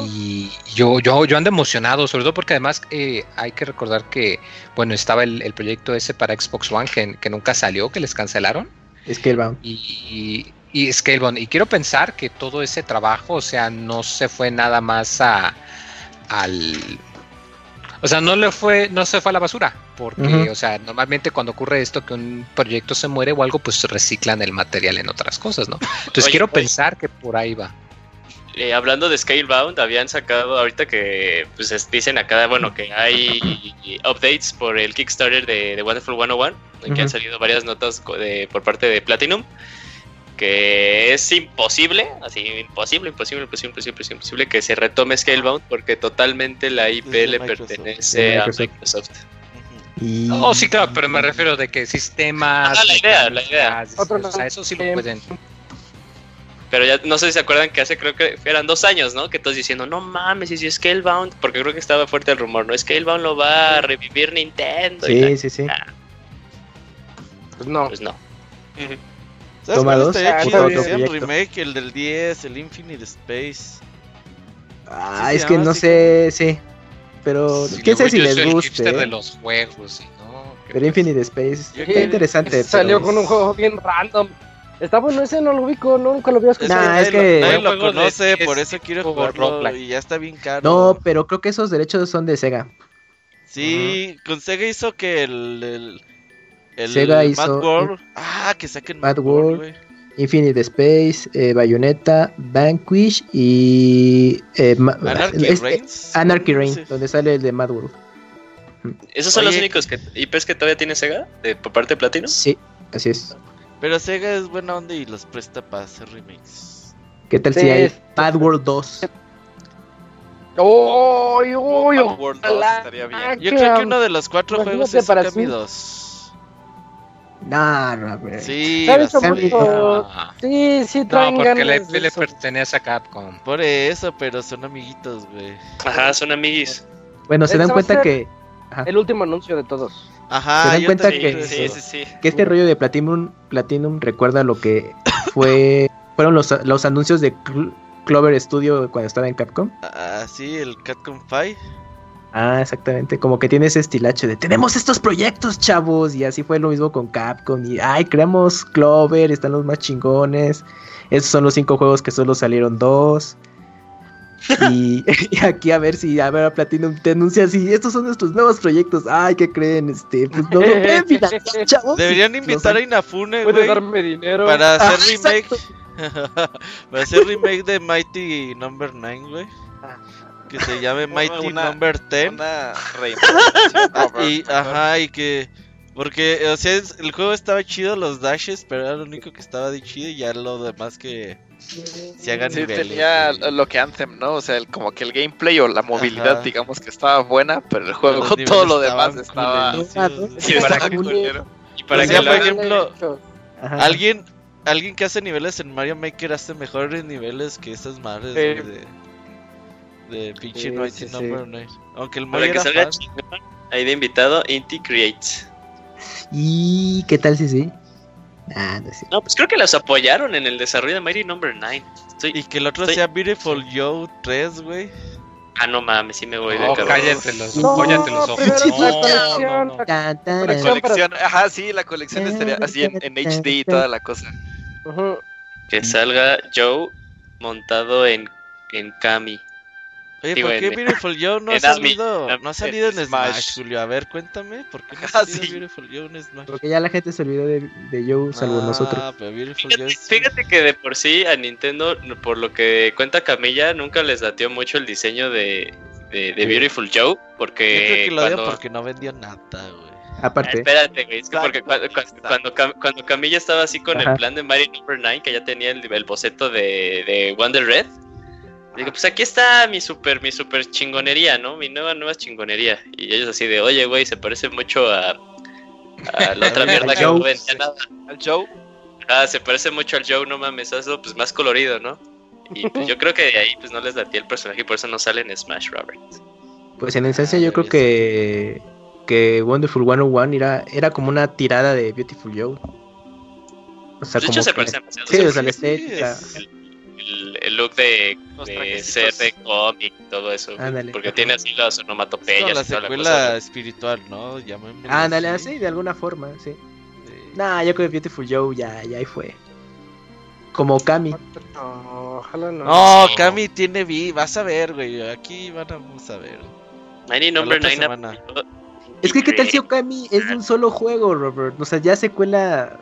Y yo, yo, yo ando emocionado, sobre todo porque además eh, hay que recordar que, bueno, estaba el, proyecto ese para Xbox One que, que, nunca salió, que les cancelaron. Scalebound. Y, y, y Scalebound. Y quiero pensar que todo ese trabajo, o sea, no se fue nada más a, al o sea, no le fue, no se fue a la basura, porque, o sea, normalmente cuando ocurre esto que un proyecto se muere o algo, pues reciclan el material en otras cosas, ¿no? Entonces quiero pensar que por ahí va. Eh, hablando de Scalebound, habían sacado ahorita que pues dicen acá, bueno, que hay updates por el Kickstarter de, Wonderful 101, en que han salido varias notas por parte de Platinum que es imposible, así imposible, imposible, imposible, imposible, imposible que se retome Scalebound porque totalmente la IP le pertenece a Microsoft. Oh, sí, claro, pero me refiero de que sistemas. Ah, la idea, la idea. o sea, eso sí lo pueden. Pero ya no sé si se acuerdan que hace, creo que eran dos años, ¿no? Que todos diciendo, no mames, y si Scalebound, porque creo que estaba fuerte el rumor, ¿no? Scalebound lo va a revivir Nintendo. Sí, sí, sí. Pues no. Pues no. ¿Sabes Toma dos. el remake, el del 10, el Infinite Space. Ah, es que no sé, sí. Pero sí, quién sabe si les guste. El de los juegos, ¿no? Pero Infinite Space, qué interesante. Salió con un juego bien random. Está bueno, ese no lo ubico, nunca lo había escuchado. Nah, es que nadie lo conoce, por eso quiero jugarlo y ya está bien caro. No, pero creo que esos derechos son de Sega. Sí, con Sega hizo que el el el Sega Mad hizo World. Ah, que saquen Mad, World. Infinite Space, eh, Bayonetta, Vanquish y. Eh, Anarchy Reigns. Anarchy donde sale el de Mad World. Mm. ¿Esos son los únicos que, IPs que todavía tiene Sega? De, ¿Por parte de Platino? Sí, así es. Pero Sega es buena onda y los presta para hacer remakes. ¿Qué tal si hay Mad World 2? ¡Oh! oh, Mad World 2 estaría bien. Yo creo que uno de los cuatro juegos es Kami 2. Nah, no, no, sí, no. sí, sí, traen No, porque ganas la IP le pertenece a Capcom. Por eso, pero son amiguitos, güey. Ajá, son amiguis. Bueno, se dan cuenta que. El último anuncio de todos. Ajá, se dan cuenta que, que este rollo de Platinum, Platinum recuerda lo que fue fueron los, los anuncios de Clover Studio cuando estaba en Capcom. Ah, sí, el Capcom 5. Ah, exactamente. Como que tiene ese estilacho de tenemos estos proyectos, chavos. Y así fue lo mismo con Capcom. Y ay, creamos Clover, están los más chingones. Estos son los cinco juegos que solo salieron dos. Y, aquí a ver si a ver a Platinum te anuncia así, estos son nuestros nuevos proyectos. Ay, ¿qué creen? Este, pues no, chavos. Deberían invitar a Inafune, güey. darme dinero. Para hacer ah, remake. para hacer remake de Mighty Number 9, güey. Que se llame Mighty Number 10. Una y ajá, y que porque, o sea, el juego estaba chido, los dashes, pero era lo único que estaba de chido y ya lo demás que se hagan sí, tenía lo que Anthem, ¿no? O sea, el, como que el gameplay o la movilidad, digamos que estaba buena, pero el juego, todo lo demás estaba... Sí, para que, y para que, por ejemplo, alguien alguien que hace niveles en Mario Maker hace mejores niveles que esas madres de, de pinche sí, Mighty Number 9. Aunque el Mario Para que salga ahí de invitado, Inti Creates. ¿Y qué tal si sí? Ah, no, pues creo que los apoyaron en el desarrollo de Mighty Number 9. y que el otro sea Beautiful Joe 3, güey. Ah, no mames, sí me voy de cabeza. Cállate los, no, cállate los ojos. No, no, La colección, ajá, sí, la colección estaría así en, en HD y toda la cosa. Que salga Joe montado en, en Kami. Oye, ¿por qué Beautiful Joe no ha salido, no ha salido en Smash, Julio? A ver, cuéntame, ¿por qué no ha ah, salido Beautiful Joe en Smash? Porque ya la gente se olvidó de, de Joe, salvo ah, nosotros. Pero Beautiful fíjate, Joe fíjate que de por sí a Nintendo, por lo que cuenta Camilla, nunca les latió mucho el diseño de, de, de Beautiful Joe, porque... Yo creo que lo cuando... porque no vendió nada, güey. Aparte. espérate, güey, es que porque cuando, cuando, cuando, Camilla estaba así con el plan de Mario Number 9, que ya tenía el, el boceto de, de Wonder Red, Digo, pues aquí está mi super, mi super chingonería, ¿no? Mi nueva, nueva chingonería. Y ellos así de, oye, güey, se parece mucho a, a la otra mierda que no vendía nada. ¿Al Joe? Ah, se parece mucho al Joe, no mames, hazlo pues más colorido, ¿no? Y pues yo creo que de ahí pues no les datía el personaje y por eso no sale en Smash, Robert. Pues en esencia yo creo que que Wonderful 101 era, era como una tirada de Beautiful Joe. O sea, de como hecho, se parece demasiado. Sí, o sea, la estética el, look de, de ser de cómic y todo eso. Porque tiene así las onomatopeyas. la secuela espiritual, ¿no? Ándale, así, de alguna forma, sí. Nah, yo creo que Beautiful Joe ya, ya ahí fue. Como Kami. No, ojalá no. No, Kami tiene vi, vas a ver, güey. Aquí vamos a ver. Number 9 Es que qué tal si Okami es de un solo juego, Robert. O sea, ya secuela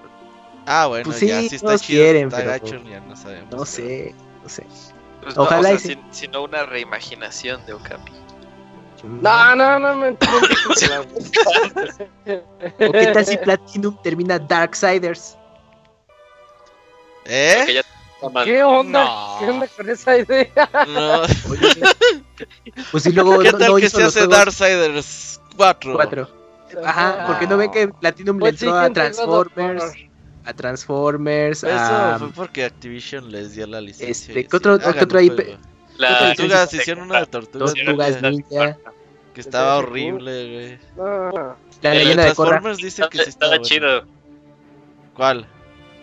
Ah, bueno, pues sí, ya sí está chido, quieren, está pero gacho, ya no sabemos. No sé, no sé. Pues Ojalá no, o sea, si, no una reimaginación de Okami. No, no, no, me ¿O qué tal si Platinum termina Darksiders? ¿Eh? ¿Qué onda? No. ¿Qué onda con esa idea? No. pues si luego ¿Qué tal no que se hace Darksiders 4? 4. Ajá, porque no ven que Platinum le pues entró a Transformers a Transformers. Eso fue porque Activision les dio la licencia. Este, ¿qué otro, otro IP? La tortugas, hicieron una de tortugas. Tortugas ninja. Que estaba horrible, güey. La leyenda de Korra. dice que sí estaba, chido. ¿Cuál?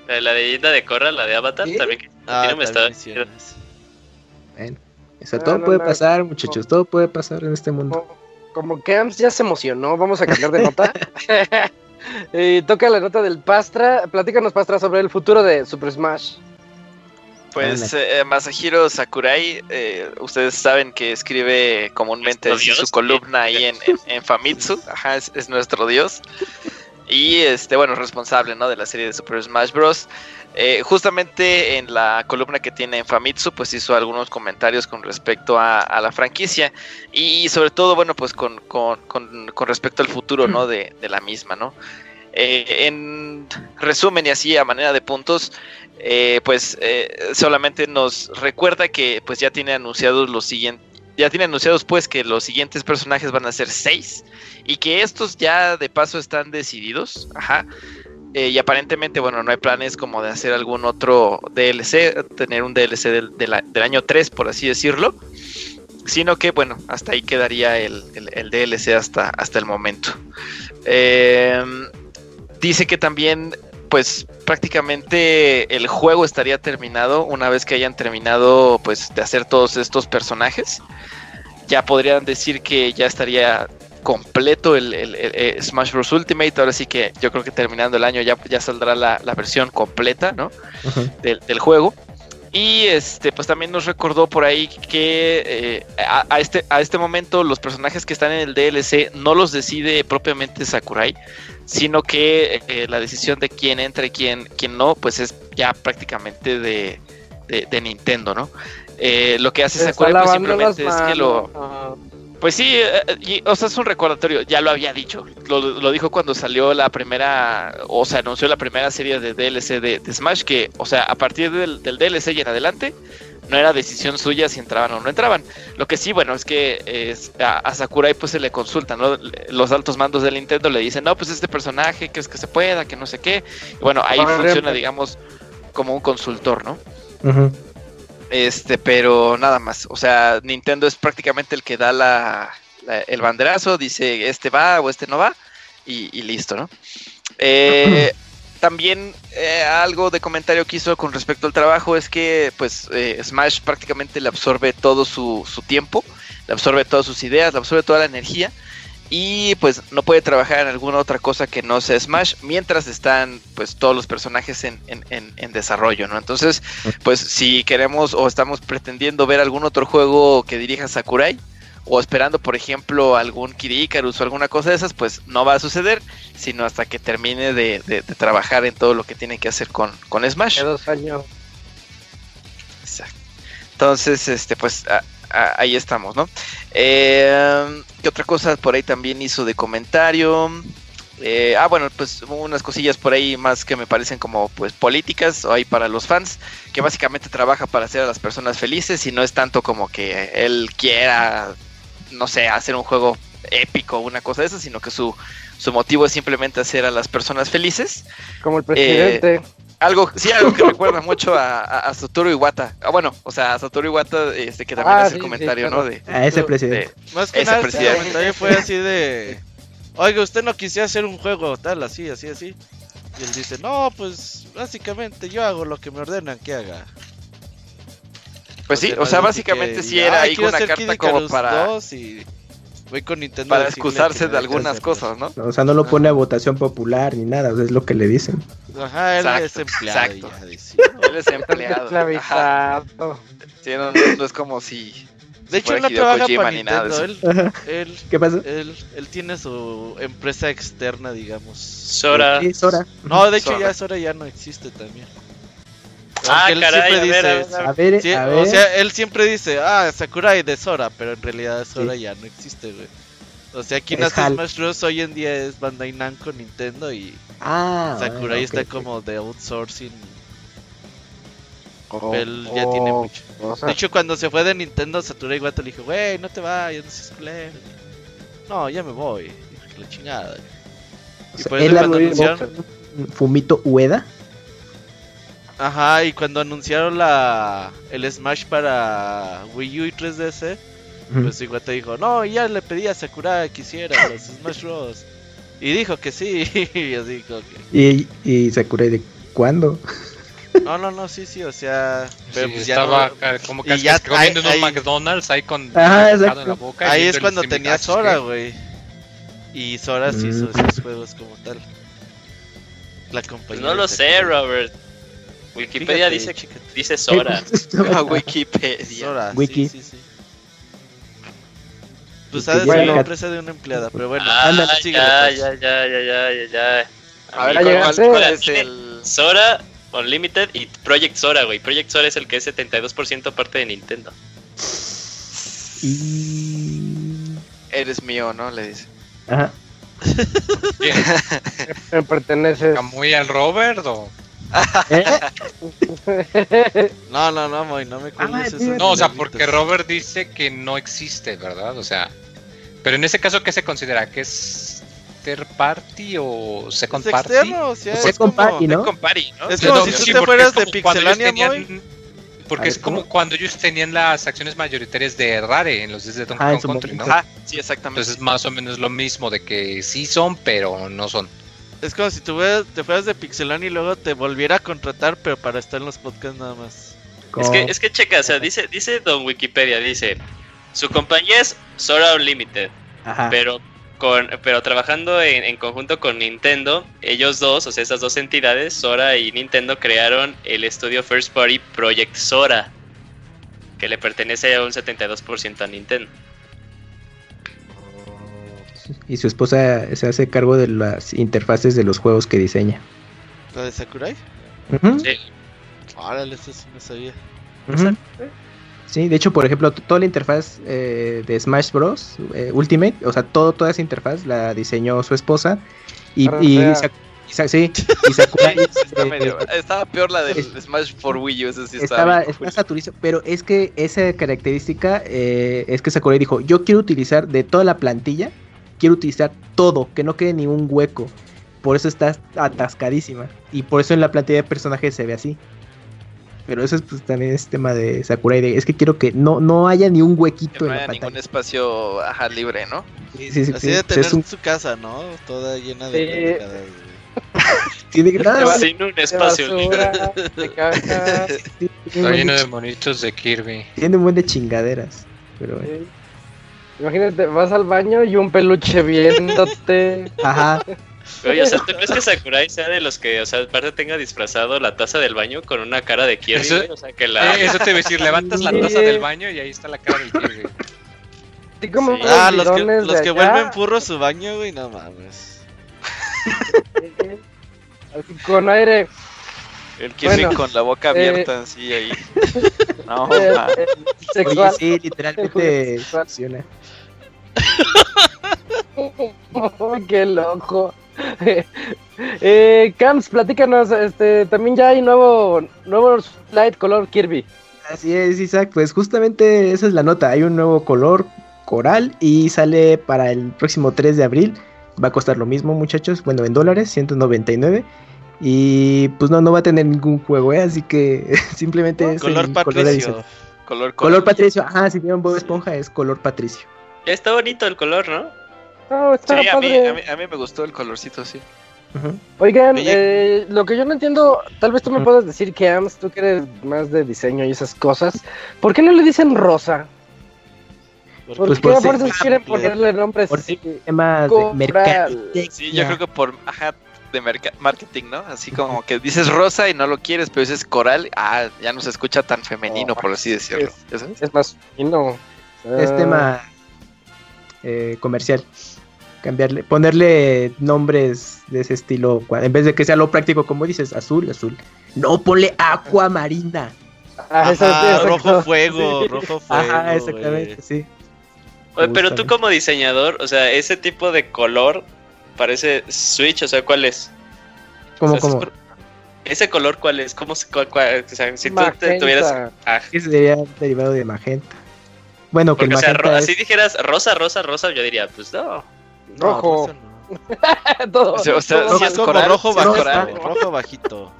La, leyenda de Korra, la de Avatar, también que ah, me estaba chido. Bueno, eso todo puede pasar, muchachos, todo puede pasar en este mundo. Como, como Camps ya se emocionó, vamos a cambiar de nota. y toca la nota del Pastra. Platícanos, Pastra, sobre el futuro de Super Smash. Pues eh, Masahiro Sakurai, eh, ustedes saben que escribe comúnmente su columna ahí en, Famitsu, ajá, es, nuestro dios. Y este, bueno, responsable ¿no? de la serie de Super Smash Bros. Eh, justamente en la columna que tiene en Famitsu, pues hizo algunos comentarios con respecto a, la franquicia y sobre todo, bueno, pues con, respecto al futuro, ¿no? De, la misma, ¿no? Eh, en resumen y así a manera de puntos, eh, pues solamente nos recuerda que pues ya tiene anunciados los siguientes, ya tiene anunciados pues que los siguientes personajes van a ser seis y que estos ya de paso están decididos, ajá. Eh, y aparentemente, bueno, no hay planes como de hacer algún otro DLC, tener un DLC del, año 3, por así decirlo. Sino que, bueno, hasta ahí quedaría el, DLC hasta, hasta el momento. Em, dice que también, pues prácticamente el juego estaría terminado una vez que hayan terminado, pues, de hacer todos estos personajes. ya podrían decir que ya estaría completo el, eh, Smash Bros. Ultimate. Ahora sí que yo creo que terminando el año ya, ya saldrá la, versión completa ¿no? del, juego. Y este, pues también nos recordó por ahí que eh, a, este, a este momento los personajes que están en el DLC no los decide propiamente Sakurai, sino que eh, la decisión de quién entra y quién, quién no, pues es ya prácticamente de, de, Nintendo, ¿no? Eh, lo que hace Sakurai pues, simplemente es que lo... Pues sí, eh, o sea, es un recordatorio, ya lo había dicho, lo, dijo cuando salió la primera, o se anunció la primera serie de DLC de, Smash, que, o sea, a partir del, DLC y en adelante, no era decisión suya si entraban o no entraban. Lo que sí, bueno, es que a, Sakurai pues se le consultan, ¿no? Los altos mandos del Nintendo le dicen, no, pues este personaje, que es que se pueda, que no sé qué. Y bueno, ahí funciona, digamos, como un consultor, ¿no? Este, pero nada más. O sea, Nintendo es prácticamente el que da la, el banderazo, dice este va o este no va, y, listo, ¿no? Eh, también eh, algo de comentario que hizo con respecto al trabajo es que pues eh, Smash prácticamente le absorbe todo su, su, tiempo, le absorbe todas sus ideas, le absorbe toda la energía y pues no puede trabajar en alguna otra cosa que no sea Smash mientras están pues todos los personajes en, en, desarrollo, ¿no? Entonces pues si queremos o estamos pretendiendo ver algún otro juego que dirija Sakurai o esperando por ejemplo algún Kid Icarus o alguna cosa de esas pues no va a suceder sino hasta que termine de, trabajar en todo lo que tiene que hacer con, con Smash. dos años. Exacto. Entonces, este, pues ahí estamos, ¿no? Eh, ¿Qué otra cosa por ahí también hizo de comentario? Eh, ah, bueno, pues unas cosillas por ahí más que me parecen como pues políticas o ahí para los fans, que básicamente trabaja para hacer a las personas felices y no es tanto como que él quiera, no sé, hacer un juego épico o una cosa de eso, sino que su, su motivo es simplemente hacer a las personas felices. Como el presidente. Eh, algo, sí, algo que recuerda mucho a, a, Satoru Iwata. Ah, bueno, o sea, a Satoru Iwata, este, que también hace ah, el comentario, ¿no? De, a ese presidente. Más que ese nada, presidente. el comentario fue así de... Oiga, usted no quisiera hacer un juego tal, así, así, así. Y él dice, no, pues, básicamente yo hago lo que me ordenan que haga. Pues sí, o sea, básicamente sí era ahí una carta como para... Y Voy con Nintendo para excusarse de algunas cosas, ¿no? O sea, no lo pone a votación popular ni nada, o sea, es lo que le dicen. Ajá, él es empleado. Exacto. él es empleado. Sí, no, es como si. De hecho, él no trabaja para Nintendo. Él, él, ¿Qué pasa? Él, él, tiene su empresa externa, digamos. Sora. Sí, Sora. No, de hecho, ya Sora ya no existe también. Ah, él caray, siempre dice, a ver, a ver. O sea, él siempre dice, ah, Sakurai de Sora, pero en realidad Sora ya no existe, güey. O sea, quien hace Smash Bros. hoy en día es Bandai Namco, Nintendo y ah, Sakurai está como de outsourcing. Oh, él ya tiene oh, mucho. de hecho, cuando se fue de Nintendo, Sakurai igual le dijo, güey, no te vayas, no seas culero. No, ya me voy. la chingada. Y por eso cuando anunciaron... Fumito Ueda. Ajá, y cuando anunciaron la el Smash para Wii U y 3DS, pues igual te dijo, no, ya le pedí a Sakurai que hiciera los Smash Bros. Y dijo que sí, y así como que... ¿Y, y Sakurai de cuándo? No, no, no, sí, sí, o sea... Pero pues estaba como que ya, comiendo en un McDonald's ahí con ah, en la boca. Ahí es cuando tenía Sora, güey. Y Sora sí hizo mm. esos juegos como tal. La compañía. No lo sé, Robert. Wikipedia dice, dice Sora. Wikipedia. Sora, Wiki. Sí, sí, sí. Pues ha de ser la empresa de una empleada, pero bueno. Ah, ya, ya, ya, ya, ya, ya, ya. A ver, ¿cuál, es el...? Sora, Unlimited y Project Sora, güey. Project Sora es el que es 72% parte de Nintendo. Y... Eres mío, ¿no? Le dice. Ajá. ¿Me pertenece? ¿Muy al Robert o...? no, no, no, no me ah, eso. No, o sea, porque Robert dice que no existe, ¿verdad? O sea, pero en ese caso, ¿qué se considera? ¿Que es third party o second party? Externo, o sea, es como, party, ¿no? Second party, ¿no? Es como si tú te fueras de Pixelania, tenían, Porque es como cuando ellos tenían las acciones mayoritarias de Rare en los días de Donkey ah, Kong Country, ¿no? Ah, sí, exactamente. Entonces, más o menos lo mismo, de que sí son, pero no son. Es como si tú te fueras de Pixelan y luego te volviera a contratar, pero para estar en los podcasts nada más. Es que, es que checa, o sea, dice, dice Don Wikipedia, dice, Su compañía es Sora Unlimited. Ajá. Pero con, pero trabajando en, conjunto con Nintendo, ellos dos, o sea, esas dos entidades, Sora y Nintendo, crearon el estudio First Party Project Sora, que le pertenece a un 72% a Nintendo. Y su esposa se hace cargo de las interfaces de los juegos que diseña. ¿La de Sakurai? Sí. Órale, eso sí no sabía. Sí, de hecho, por ejemplo, toda la interfaz eh, de Smash Bros. Eh, Ultimate, o sea, todo, toda esa interfaz la diseñó su esposa. Y, sí, y Sakurai. estaba peor la del Smash for Wii U, eso sí estaba. Estaba saturizado, pero es que esa característica eh, es que Sakurai dijo: Yo quiero utilizar de toda la plantilla, quiero utilizar todo, que no quede ni un hueco. Por eso está atascadísima. Y por eso en la plantilla de personajes se ve así. Pero eso es pues, también es tema de Sakurai. es que quiero que no, no haya ni un huequito no en haya ningún espacio ajá, libre, ¿no? Sí, sí, sí. Así de tener su casa, ¿no? Toda llena de. Tiene que estar sin un espacio libre. Está lleno de monitos de Kirby. Tiene un buen de chingaderas. Pero Imagínate, vas al baño y un peluche viéndote. Ajá. Oye, o sea, ¿tú crees que Sakurai sea de los que, o sea, aparte tenga disfrazado la taza del baño con una cara de Kirby? Eso, o sea, que la... Eh, eso te iba a decir, levantas la taza del baño y ahí está la cara del Kirby. Sí, como Ah, los que, los que vuelven furro su baño, güey, no mames. con aire. El Kirby con la boca abierta, eh, así ahí. No, eh, eh, sexual. sí, literalmente funciona. Qué loco. eh, Camps, platícanos, este, también ya hay nuevo, nuevo light color Kirby. Así es, Isaac, pues justamente esa es la nota, hay un nuevo color coral y sale para el próximo 3 de abril. Va a costar lo mismo, muchachos, bueno, en dólares, 199. Y pues no, no va a tener ningún juego, ¿eh? así que simplemente es color patricio. Color, color, patricio, ajá, si vieron Bob Esponja es color patricio. Está bonito el color, ¿no? sí, a mí, a, mí, me gustó el colorcito, sí. Oigan, eh, lo que yo no entiendo, tal vez tú me puedas decir que Ams, tú que eres más de diseño y esas cosas, ¿por qué no le dicen rosa? ¿Por pues qué por eso quieren ponerle nombres por temas de mercado? Sí, yo creo que por ajá, de marketing, ¿no? Así como que dices rosa y no lo quieres, pero dices coral, ah, ya no se escucha tan femenino, por así decirlo. Es, más femenino. Es tema eh, comercial. Cambiarle, ponerle nombres de ese estilo, en vez de que sea lo práctico, como dices, azul, azul. No, ponle aqua marina. Ah, rojo fuego, rojo fuego. Ajá, exactamente, sí. pero tú como diseñador, o sea, ese tipo de color parece Switch, o sea, ¿cuál es? ¿Cómo, cómo? ¿Ese color cuál es? ¿Cómo, cuál, cuál, o sea, si tú te tuvieras... Ah. Sería derivado de magenta. Bueno, que o sea, así dijeras rosa, rosa, rosa, yo diría, pues no. Rojo. todo, o sea, si es como rojo, bajito, rojo bajito.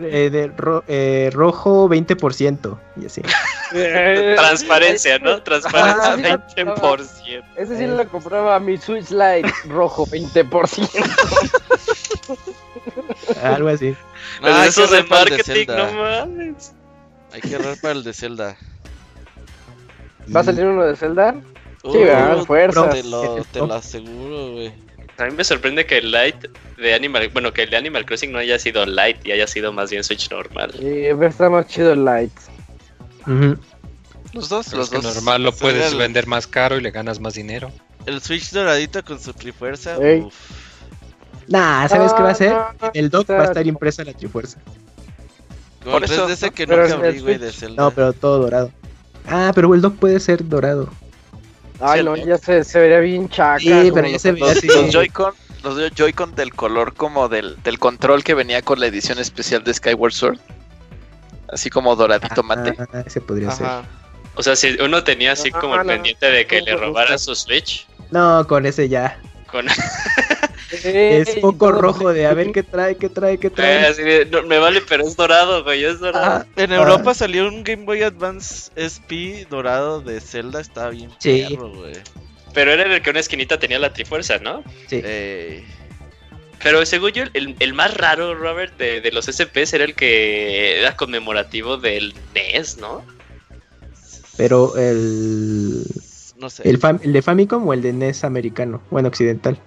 Eh, de eh, rojo 20% y así. Transparencia, ¿no? Transparencia 20%. Ese sí lo compraba a mi Switch Lite rojo 20%. Algo así. Pero eso de marketing, no mames. Hay que ahorrar para el de Zelda. ¿Va a salir uno de Zelda? sí, uh, fuerza. Te lo, te lo aseguro, güey. A mí me sorprende que el Light de Animal, bueno, que el de Animal Crossing no haya sido Light y haya sido más bien Switch normal. Sí, está más chido el Light. Los dos, los dos. normal lo puedes vender más caro y le ganas más dinero. El Switch doradito con su trifuerza. Uf. Nah, ¿sabes qué va a ser? El dock va a estar impreso en la trifuerza. Por eso ese que no abrí, güey, de. No, pero todo dorado. Ah, pero el dock puede ser dorado. Ay, no, ya se, se vería bien chaca. Sí, pero ya se vería así. Los Joy-Con los Joy-Con del color como del, del control que venía con la edición especial de Skyward Sword. Así como doradito mate. Ah, ese podría ser. O sea, si uno tenía así como el pendiente de que le robaran su Switch. No, con ese ya. Con... es poco rojo de a ver qué trae, qué trae, qué trae. Eh, me vale, pero es dorado, güey, es dorado. en Europa salió un Game Boy Advance SP dorado de Zelda, estaba bien sí. güey. Pero era el que una esquinita tenía la trifuerza, ¿no? Sí. Eh, pero según yo, el, el, más raro, Robert, de, de los SPs era el que era conmemorativo del NES, ¿no? Pero el. No sé. El, fam- el de Famicom o el de NES americano, bueno, occidental.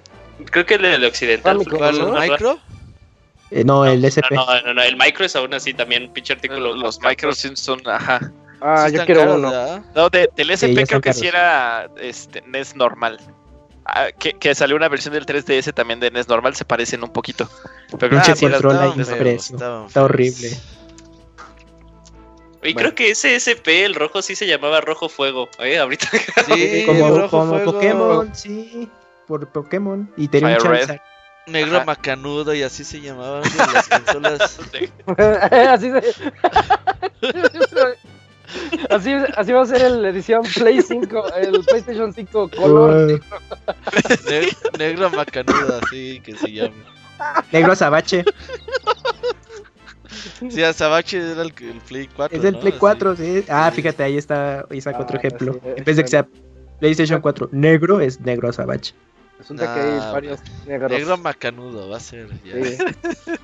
Creo que el del occidental. ¿Cuál, el micro? Eh, no, el SP. No, no, no, no, el micro es aún así también un pinche artículo. Los micros sí son, ajá. Ah, Sí yo quiero caros, uno. ¿verdad? No, de, del SP creo que sí era este, NES normal. Ah, que, que salió una versión del 3DS también de NES normal, se parecen un poquito. Pero Pinche ah, sí, control ahí impreso. Está feos. horrible. Y creo que ese SP, el rojo, sí se llamaba Rojo Fuego. ¿eh? Ahorita. Sí, como rojo como fuego, Pokémon, sí. Por Pokémon. Y tenía un Fire Red. Charizard. Negro Ajá. macanudo y así se llamaban las consolas. así, de... así, así va a ser el edición Play 5, el PlayStation 5 color. Uy, Ne- negro macanudo, así que se llama. Negro Azabache. Sí, Azabache era el, el Play 4. Es del ¿no? Play Así. 4, sí. Ah, Sí. fíjate, ahí está, ahí saca otro Ah, ejemplo. sí, en vez de que sea PlayStation 4 negro, es negro Azabache. Resulta que hay Nah, varios negros. Negro macanudo va a ser. Ya. Sí.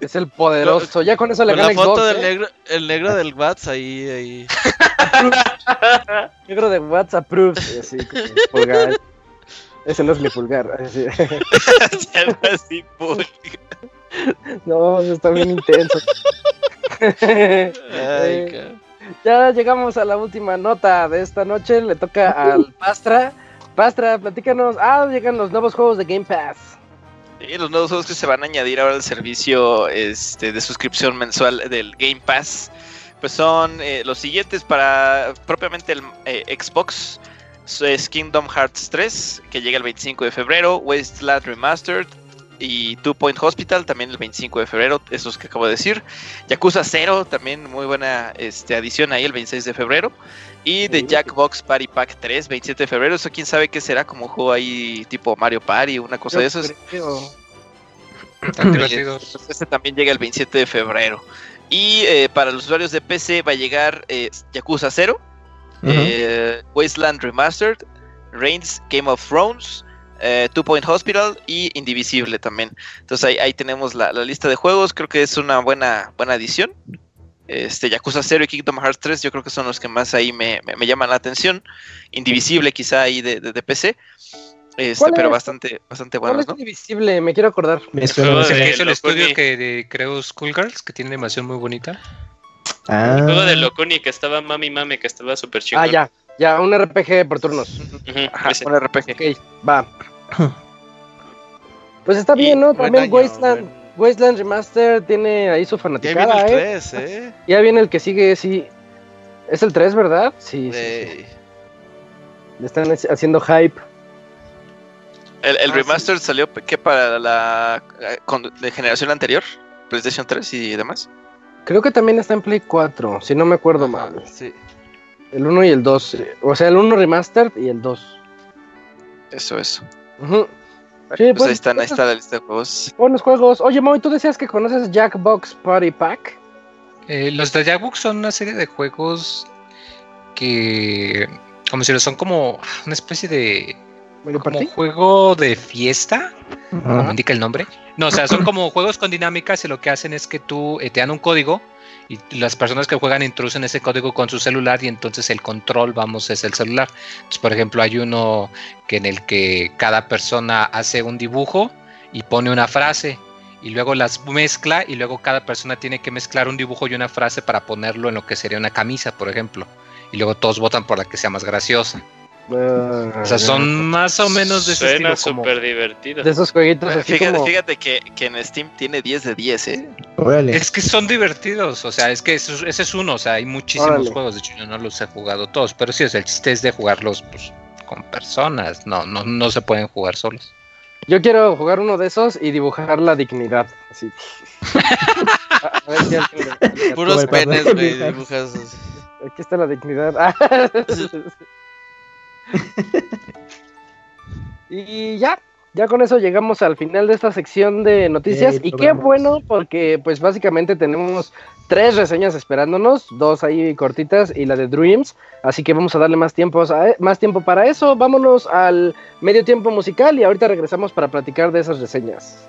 Es el poderoso. Ya con eso le Con la gana foto Xbox, del ¿eh? negro, el negro del Wats ahí, ahí. Negro de WhatsApp approved. Así pulgar. Ese no es mi pulgar. así. pues. No, está bien intenso. Ay, ya llegamos a la última nota de esta noche. Le toca al Pastra. Pastra, platícanos. Ah, llegan los nuevos juegos de Game Pass. Los nuevos juegos que se van a añadir ahora al servicio este, de suscripción mensual del Game Pass, pues son eh, los siguientes para propiamente el eh, Xbox. Es Kingdom Hearts 3, que llega el 25 de febrero, Wasteland Remastered y Two Point Hospital también el 25 de febrero, esos que acabo de decir. Yakuza 0, también muy buena este, adición ahí el 26 de febrero. Y The Sí. Jackbox Party Pack 3, 27 de febrero. Eso quién sabe qué será, como un juego ahí tipo Mario Party, una cosa de divertidos. Este también llega el 27 de febrero. Y eh, para los usuarios de PC va a llegar eh, Yakuza 0, Ujú. eh, Wasteland Remastered, Reigns Game of Thrones, eh, Two Point Hospital y Indivisible también. Entonces ahí, ahí tenemos la, la lista de juegos. Creo que es una buena, buena adición. Este, Yakuza 0 y Kingdom Hearts 3 yo creo que son los que más ahí me, me- me llaman la atención. Indivisible quizá ahí de, de- de PC. Este, ¿Cuál pero es? bastante, bastante ¿Cuál buenos, es ¿no? invisible? Me quiero acordar. Me Es el de que hizo el estudio que de, creo Schoolgirls, que tiene animación muy bonita. Ah, El juego de Locuni que estaba mami mame, que estaba súper chido. Ah, ya. Ya, un RPG por turnos. Ajá, un RPG. Ok, va. Pues está bien, ¿no? También año, Wasteland, Wasteland Remaster tiene ahí su Ya viene fanaticada, el ¿eh? 3, ¿eh? Ya viene el que sigue, sí. Es el 3, ¿verdad? Sí, sí, sí. Le están haci- haciendo hype. El, el Ah, remaster salió que para la eh, con- de generación anterior, PlayStation 3 y demás. Creo que también está en Play 4, si no me acuerdo mal. Sí. El 1 y el 2. eh, O sea, el 1 Remastered y el 2. Eso, eso. Ujú. Pues, Sí, pues, ahí están, ahí pues, está la lista de juegos. Buenos juegos. Oye, Moy, ¿tú decías que conoces Jackbox Party Pack? Eh, los de Jackbox son una serie de juegos que, como si lo son como una especie de como juego de fiesta, como indica el nombre. No, o sea, son como juegos con dinámicas y lo que hacen es que tú eh, te dan un código y las personas que juegan introducen ese código con su celular y entonces el control, vamos, es el celular. Entonces, por ejemplo, hay uno que en el que cada persona hace un dibujo y pone una frase y luego las mezcla y luego cada persona tiene que mezclar un dibujo y una frase para ponerlo en lo que sería una camisa, por ejemplo. Y luego todos votan por la que sea más graciosa. Ah, O sea, son más o menos de ese Suena súper divertido. de esos jueguitos así Fíjate, como... fíjate que, que en Steam tiene 10 de 10, ¿eh? Órale. Es que son divertidos, o sea, es que eso- ese es uno, o sea, hay muchísimos Órale. juegos, de hecho yo no los he jugado todos, pero sí, o sea, el chiste es de jugarlos pues, con personas, no, no, no se pueden jugar solos. Yo quiero jugar uno de esos y dibujar la dignidad. Así. a, a ver si alguien le- Puros penes, güey. Dibujas. Aquí está la dignidad. Y ya, ya con eso llegamos al final de esta sección de noticias. Y qué bueno, porque pues básicamente tenemos tres reseñas esperándonos, dos ahí cortitas y la de Dreams. Así que vamos a darle más tiempo, a- más tiempo para eso. Vámonos al medio tiempo musical y ahorita regresamos para platicar de esas reseñas.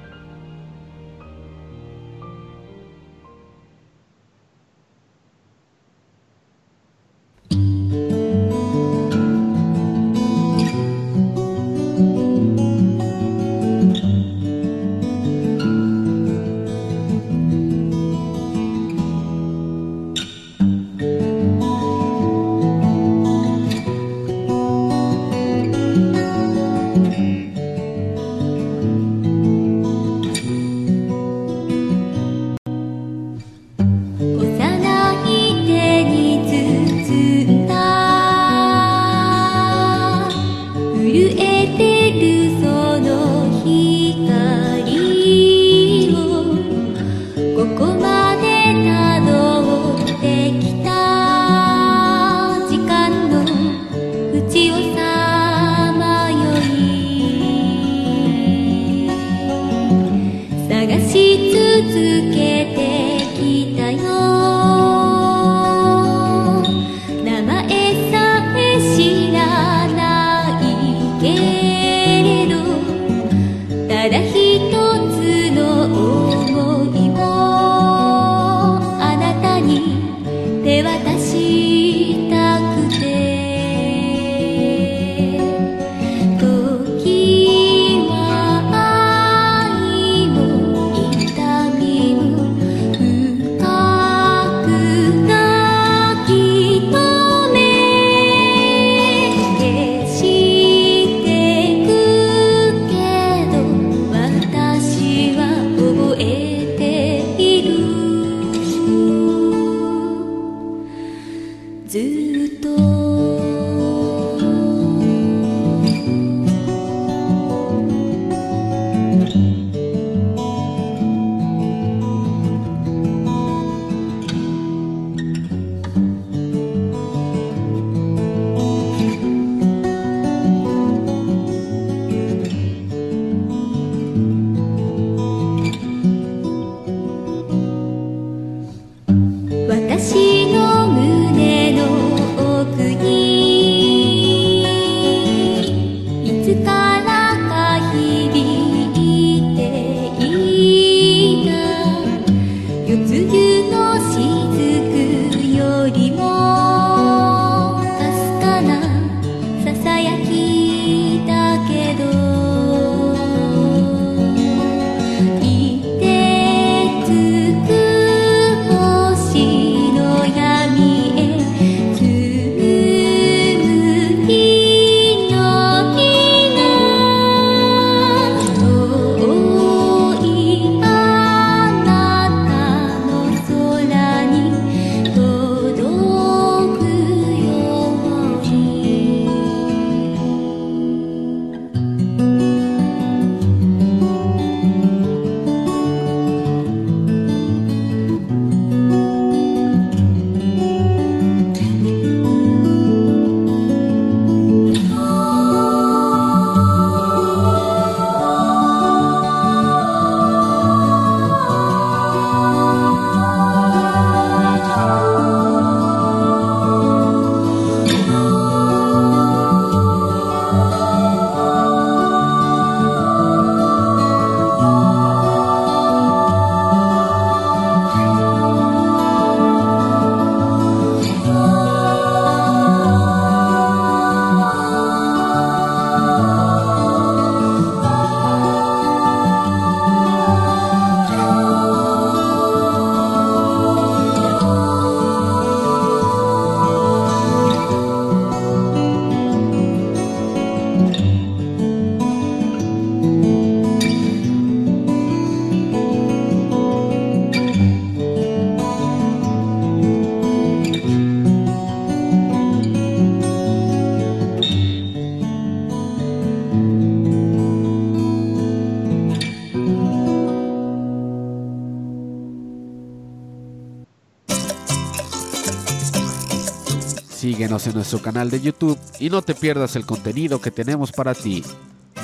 en nuestro canal de YouTube y no te pierdas el contenido que tenemos para ti.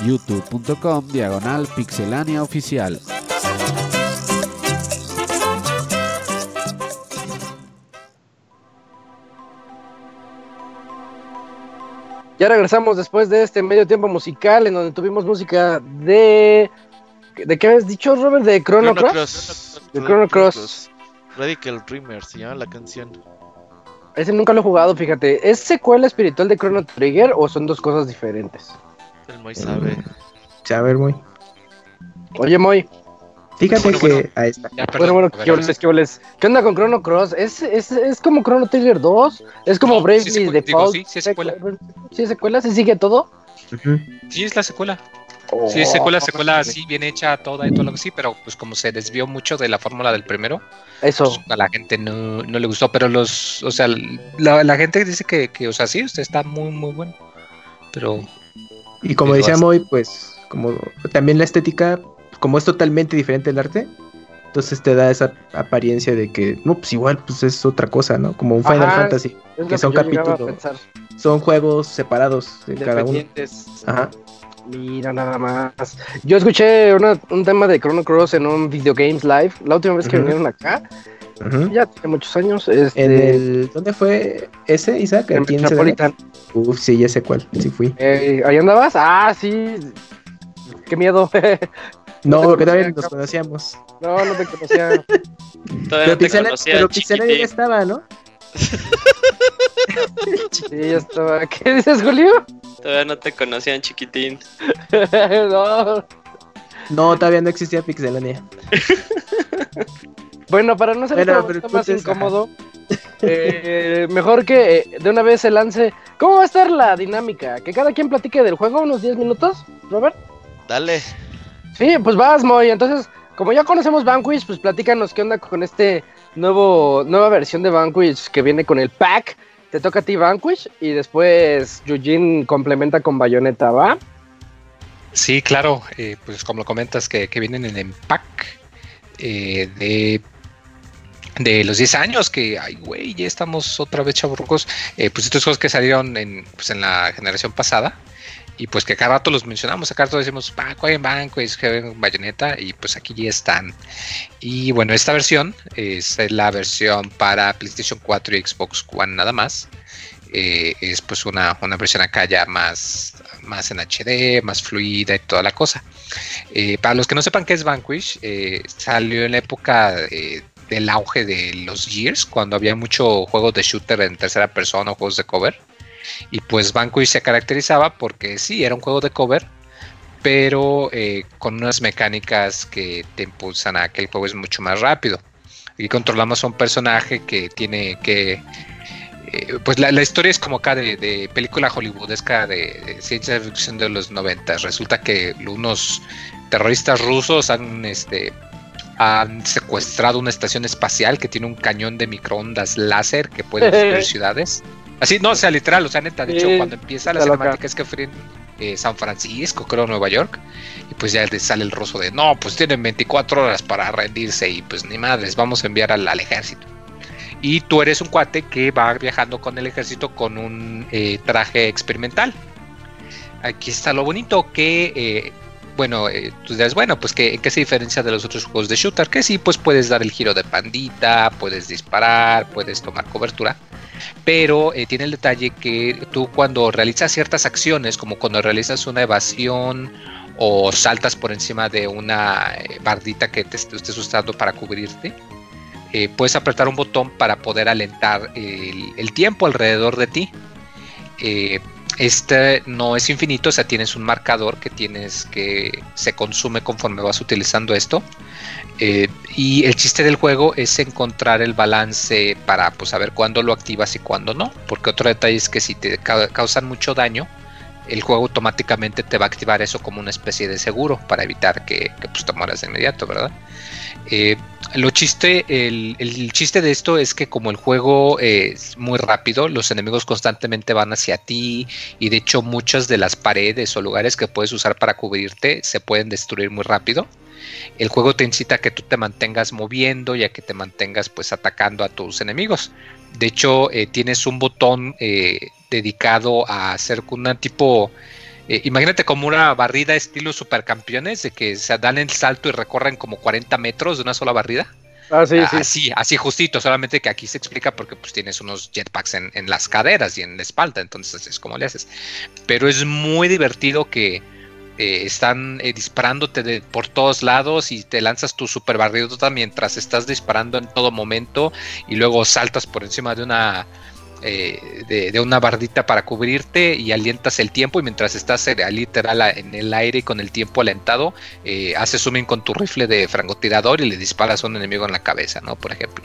youtube.com diagonal pixelania oficial. Ya regresamos después de este medio tiempo musical en donde tuvimos música de... ¿De qué habías dicho, Robert? ¿De Chrono, Cross? De Chrono Cross. Radical Dreamer se llama la canción. Ese nunca lo he jugado, fíjate. ¿Es secuela espiritual de Chrono Trigger o son dos cosas diferentes? El Moy sabe. Saber, muy. Oye, Moy. Fíjate Bueno, que bueno. ahí está. Ya, Bueno, perdón, bueno, ¿qué, oles, qué, oles? ¿Qué onda con Chrono Cross? ¿Es, es, es como Chrono Trigger 2? ¿Es como No, sí Bravely digo, Default? sí, sí es secuela. ¿Sí es secuela? ¿Se sigue todo? Ujú. Sí, es la secuela. Oh, Sí, secuela, secuela, sí, bien hecha toda y todo lo que sí, pero pues como se desvió mucho de la fórmula del primero, Eso. pues, a la gente no, no le gustó, pero los, o sea, la, la gente dice que, que, o sea, sí, usted está muy, muy bueno, pero Y como decía Moy, pues como también la estética, como es totalmente diferente el arte, entonces te da esa apariencia de que, no, pues igual pues es otra cosa, ¿no? Como un Final Ajá, Fantasy, que son capítulos, son juegos separados de cada uno. Ajá. Mira nada más. Yo escuché una- un tema de Chrono Cross en un Video Games Live la última vez que vinieron acá. ujú. Ya tiene muchos años. Este, En el, ¿Dónde fue ese, Isaac? en ¿Aquí en Metropolitan. Uf, sí, ya sé cuál, sí fui. Eh, ¿Ahí andabas? Ah, sí. Qué miedo. No, te porque todavía nos conocíamos. no, no te conocía. Todavía Pero no te Pixel- conocía, pero Pixelania ya estaba, ¿no? Sí, ya estaba. ¿Qué dices, Julio? Todavía no te conocían, chiquitín. no. No, todavía no existía Pixelania. Bueno, para no ser Bueno, un pero poquito más incómodo, eh, mejor que eh, de una vez se lance. ¿Cómo va a estar la dinámica? Que cada quien platique del juego unos 10 minutos, Robert. Dale. Sí, pues vas, Moy. Entonces, como ya conocemos Vanquish, pues platícanos qué onda con este nuevo nueva versión de Vanquish que viene con el pack. Te toca a ti Vanquish y después Yujin complementa con Bayonetta, ¿va? sí, claro, eh, pues como lo comentas, que, que vienen en el pack eh, de de los 10 años, que, ay, güey, ya estamos otra vez chaburrucos, eh, pues estos juegos que salieron pues, en la generación pasada, y pues que cada rato los mencionamos, cada rato decimos, Banco en Banco, es que Bayonetta, y pues aquí ya están. Y bueno, esta versión es la versión para PlayStation 4 y Xbox One nada más. Eh, es pues una, una versión acá ya más, más en HD, más fluida y toda la cosa. Eh, para los que no sepan qué es Vanquish, eh, salió en la época del auge de los Gears, cuando había mucho juegos de shooter en tercera persona o juegos de cover. Y pues Vanquish se caracterizaba porque sí, era un juego de cover, pero eh, con unas mecánicas que te impulsan a que el juego es mucho más rápido. Y controlamos a un personaje que tiene que... eh, pues la, la historia es como acá de, de película hollywoodesca de, de ciencia ficción de los 90. Resulta que unos terroristas rusos han este, han secuestrado una estación espacial que tiene un cañón de microondas láser que puede destruir ciudades. Así, no, o sea, literal, o sea, neta, de hecho, Sí, cuando empieza la cinemática es que fue eh, San Francisco, creo, Nueva York, y pues ya le sale el ruso de, no, pues tienen 24 horas para rendirse y pues ni madres, vamos a enviar al, al ejército. Y tú eres un cuate que va viajando con el ejército con un eh, traje experimental. Aquí está lo bonito que eh, bueno, eh, tú dirás, bueno, pues ¿qué, ¿en qué se diferencia de los otros juegos de shooter? Que sí, pues puedes dar el giro de pandita, puedes disparar, puedes tomar cobertura, pero eh, tiene el detalle que tú cuando realizas ciertas acciones, como cuando realizas una evasión o saltas por encima de una eh, bardita que te est- estés usando para cubrirte, eh, puedes apretar un botón para poder alentar el, tiempo alrededor de ti. Este no es infinito, o sea, tienes un marcador que tienes que se consume conforme vas utilizando esto. Y el chiste del juego es encontrar el balance para pues, saber cuándo lo activas y cuándo no. Porque otro detalle es que si te ca- causan mucho daño, el juego automáticamente te va a activar eso como una especie de seguro para evitar que, pues, te mueras de inmediato, ¿verdad? Eh, lo chiste, el, el chiste de esto es que como el juego es muy rápido, los enemigos constantemente van hacia ti y de hecho muchas de las paredes o lugares que puedes usar para cubrirte se pueden destruir muy rápido. El juego te incita a que tú te mantengas moviendo y a que te mantengas pues atacando a tus enemigos. De hecho, eh, tienes un botón eh, dedicado a hacer un tipo... Eh, imagínate como una barrida estilo supercampeones, de que se dan el salto y recorren como 40 metros de una sola barrida. Ah, sí, sí. Así, así justito, solamente que aquí se explica porque pues tienes unos jetpacks en, en las caderas y en la espalda, entonces es como le haces. Pero es muy divertido que eh, están eh, disparándote de, por todos lados y te lanzas tu super barridota mientras estás disparando en todo momento y luego saltas por encima de una eh, de, una bardita para cubrirte y alientas el tiempo y mientras estás literal en el aire con el tiempo alentado haces zooming con tu rifle de francotirador y le disparas a un enemigo en la cabeza, ¿no? Por ejemplo.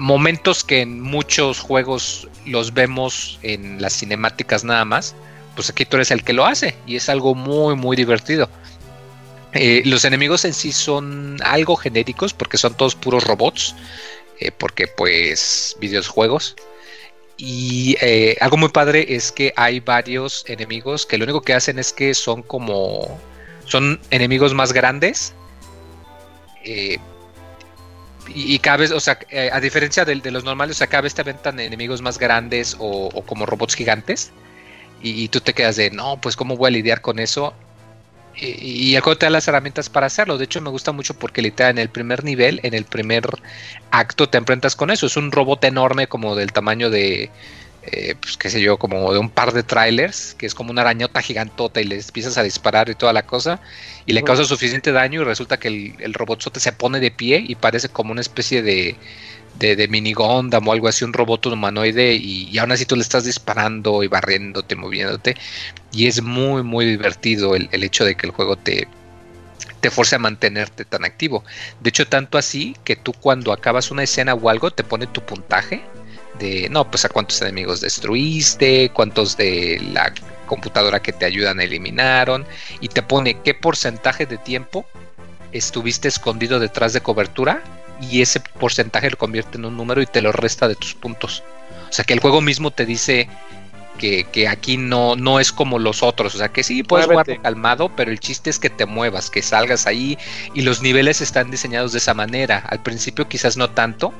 momentos que en muchos juegos los vemos en las cinemáticas nada más, pues aquí tú eres el que lo hace y es algo muy muy divertido. Eh, los enemigos en sí son algo genéricos porque son todos puros robots, eh, porque pues videojuegos. Y eh, algo muy padre es que hay varios enemigos que lo único que hacen es que son como... Son enemigos más grandes. y, cada vez, o sea, a diferencia de, los normales, o sea, cada vez te aventan enemigos más grandes o como robots gigantes y, tú te quedas de, no, pues cómo voy a lidiar con eso. Y, y, el juego te da las herramientas para hacerlo. De hecho, me gusta mucho porque literal en el primer nivel, en el primer acto, te enfrentas con eso. Es un robot enorme como del tamaño de, eh, pues qué sé yo, como de un par de trailers, que es como una arañota gigantota y le empiezas a disparar y toda la cosa, y le causa suficiente daño y resulta que el, el robotzote se pone de pie y parece como una especie de, de, de mini Gundam o algo así, un robot humanoide, y, aún así tú le estás disparando y barriéndote, moviéndote, y es muy, muy divertido el, hecho de que el juego te, te force a mantenerte tan activo. De hecho, tanto así que tú cuando acabas una escena o algo, te pone tu puntaje de, no, pues a cuántos enemigos destruiste, cuántos de la computadora que te ayudan eliminaron, y te pone qué porcentaje de tiempo estuviste escondido detrás de cobertura y ese porcentaje lo convierte en un número y te lo resta de tus puntos. O sea que el juego mismo te dice que, aquí no, no es como los otros. O sea que sí, puedes jugar calmado, pero el chiste es que te muevas, que salgas ahí y los niveles están diseñados de esa manera. Al principio quizás no tanto,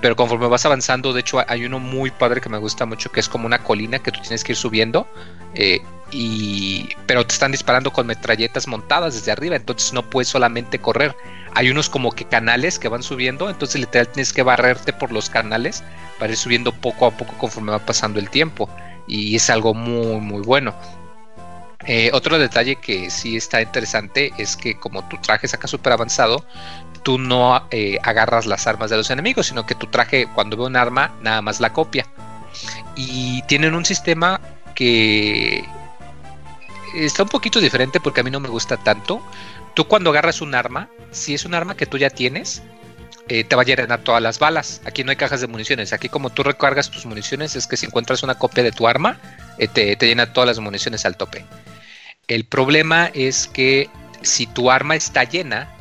pero conforme vas avanzando, de hecho hay uno muy padre que me gusta mucho, que es como una colina que tú tienes que ir subiendo. Eh, y pero te están disparando con metralletas montadas desde arriba, entonces no puedes solamente correr. Hay unos como que canales que van subiendo, entonces literal tienes que barrerte por los canales para ir subiendo poco a poco conforme va pasando el tiempo. Y es algo muy muy bueno. Eh, otro detalle que sí está interesante es que como tu traje saca súper avanzado, tú no eh, agarras las armas de los enemigos, sino que tu traje cuando ve un arma nada más la copia. Y tienen un sistema que está un poquito diferente porque a mí no me gusta tanto. Tú cuando agarras un arma, si es un arma que tú ya tienes, eh, te va a llenar todas las balas. Aquí no hay cajas de municiones. Aquí como tú recargas tus municiones es que si encuentras una copia de tu arma, eh, te, te, llena todas las municiones al tope. El problema es que si tu arma está llena,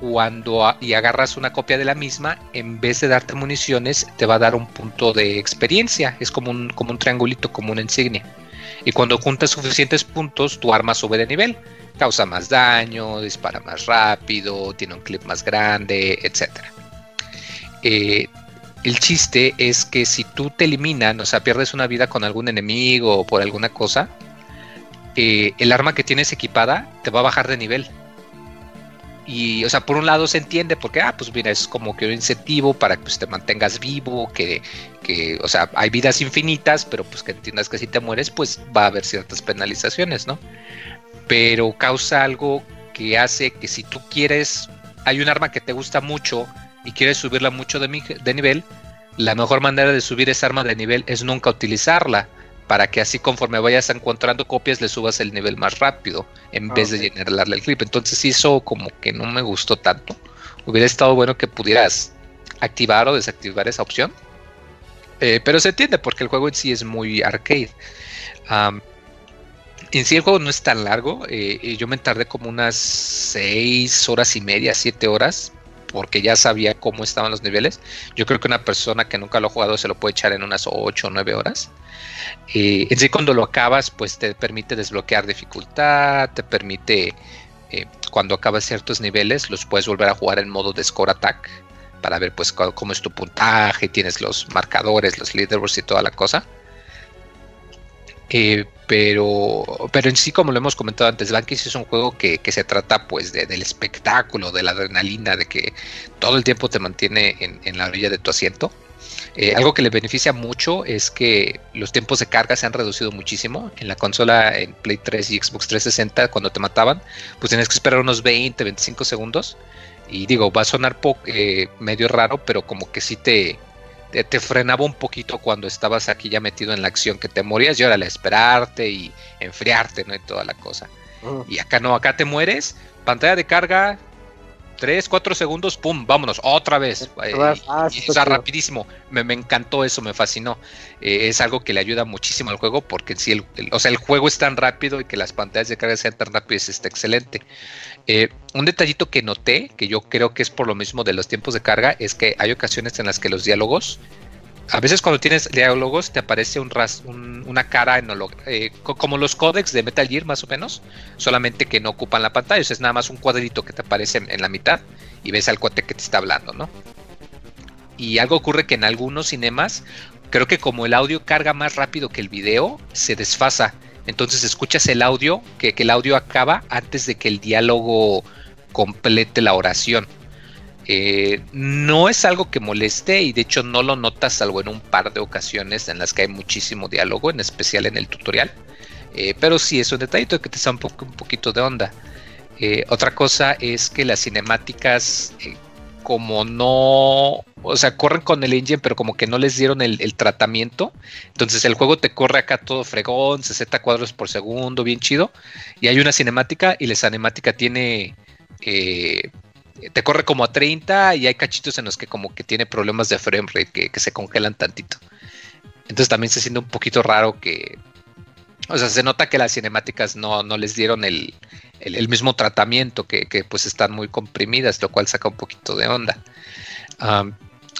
cuando y agarras una copia de la misma, en vez de darte municiones, te va a dar un punto de experiencia. Es como un, como un triangulito, como una insignia. Y cuando juntas suficientes puntos, tu arma sube de nivel. Causa más daño, dispara más rápido, tiene un clip más grande, etc. Eh, el chiste es que si tú te eliminan, o sea, pierdes una vida con algún enemigo o por alguna cosa, eh, el arma que tienes equipada te va a bajar de nivel. Y, o sea, por un lado se entiende porque, ah, pues mira, es como que un incentivo para que pues, te mantengas vivo, que, que, o sea, hay vidas infinitas, pero pues que entiendas que si te mueres, pues va a haber ciertas penalizaciones, ¿no? Pero causa algo que hace que si tú quieres, hay un arma que te gusta mucho y quieres subirla mucho de, de nivel, la mejor manera de subir esa arma de nivel es nunca utilizarla para que así conforme vayas encontrando copias le subas el nivel más rápido en vez de llenarle el clip. Entonces eso como que no me gustó tanto. Hubiera estado bueno que pudieras activar o desactivar esa opción. Eh, pero se entiende porque el juego en sí es muy arcade. en sí el juego no es tan largo. Eh, yo me tardé como unas 6 horas y media, 7 horas porque ya sabía cómo estaban los niveles. Yo creo que una persona que nunca lo ha jugado se lo puede echar en unas 8 o 9 horas. Eh, en sí cuando lo acabas pues te permite desbloquear dificultad, te permite eh, cuando acabas ciertos niveles los puedes volver a jugar en modo de score attack para ver pues cómo es tu puntaje, tienes los marcadores, los leaderboards y toda la cosa. Eh, pero, pero en sí, como lo hemos comentado antes, Vanquish es un juego que, se trata pues del espectáculo, de la adrenalina, de que todo el tiempo te mantiene en, la orilla de tu asiento. Eh, algo que le beneficia mucho es que los tiempos de carga se han reducido muchísimo. En la consola, en Play 3 y Xbox 360, cuando te mataban, pues tienes que esperar unos 20, 25 segundos. Y digo, va a sonar eh, medio raro, pero como que sí te, te, frenaba un poquito cuando estabas aquí ya metido en la acción, que te morías y ahora le esperarte y enfriarte, ¿no? Y toda la cosa. Y acá no, acá te mueres, pantalla de carga, 3, 4 segundos, pum, vámonos, otra vez. Eh, ah, o sea, rapidísimo. Me, encantó eso, me fascinó. Eh, es algo que le ayuda muchísimo al juego porque si el, o sea, el juego es tan rápido y que las pantallas de carga sean tan rápidas, está excelente. Eh, un detallito que noté, que yo creo que es por lo mismo de los tiempos de carga, es que hay ocasiones en las que los diálogos a veces cuando tienes diálogos te aparece un, ras, una cara en eh, como los códex de Metal Gear más o menos, solamente que no ocupan la pantalla, es nada más un cuadrito que te aparece en, la mitad y ves al cuate que te está hablando, ¿no? Y algo ocurre que en algunos cinemas, creo que como el audio carga más rápido que el video, se desfasa. Entonces escuchas el audio, que el audio acaba antes de que el diálogo complete la oración. Eh, no es algo que moleste y de hecho no lo notas salvo en un par de ocasiones en las que hay muchísimo diálogo, en especial en el tutorial. Eh, pero sí es un detallito que te da un, un poquito de onda. Eh, otra cosa es que las cinemáticas, como no, o sea, corren con el engine, pero como que no les dieron el, el, tratamiento. Entonces el juego te corre acá todo fregón, 60 cuadros por segundo, bien chido. Y hay una cinemática y la cinemática tiene te corre como a 30 y hay cachitos en los que como que tiene problemas de frame rate que, se congelan tantito. Entonces también se siente un poquito raro que... O sea, se nota que las cinemáticas no, les dieron el, mismo tratamiento, que, pues están muy comprimidas, lo cual saca un poquito de onda.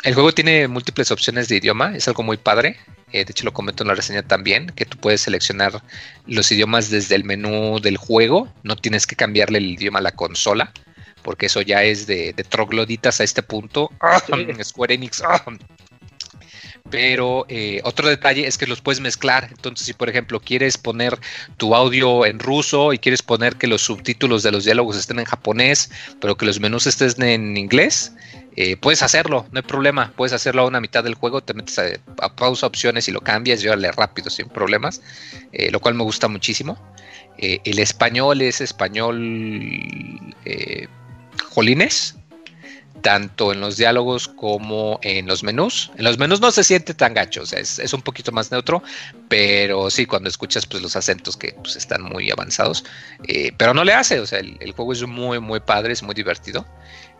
el juego tiene múltiples opciones de idioma, es algo muy padre. Eh, de hecho, lo comento en la reseña también, que tú puedes seleccionar los idiomas desde el menú del juego, no tienes que cambiarle el idioma a la consola porque eso ya es de, trogloditas a este punto. Square Enix. Pero eh, otro detalle es que los puedes mezclar. Entonces, si por ejemplo quieres poner tu audio en ruso y quieres poner que los subtítulos de los diálogos estén en japonés, pero que los menús estén en inglés, eh, puedes hacerlo, no hay problema. Puedes hacerlo a una mitad del juego, te metes a, pausa opciones y lo cambias, llévale rápido sin problemas, eh, lo cual me gusta muchísimo. el español es español jolines, tanto en los diálogos como en los menús. En los menús no se siente tan gacho, o sea, es, un poquito más neutro, pero sí, cuando escuchas pues, los acentos que pues, están muy avanzados, eh, pero no le hace, o sea, el, juego es muy, muy padre, es muy divertido.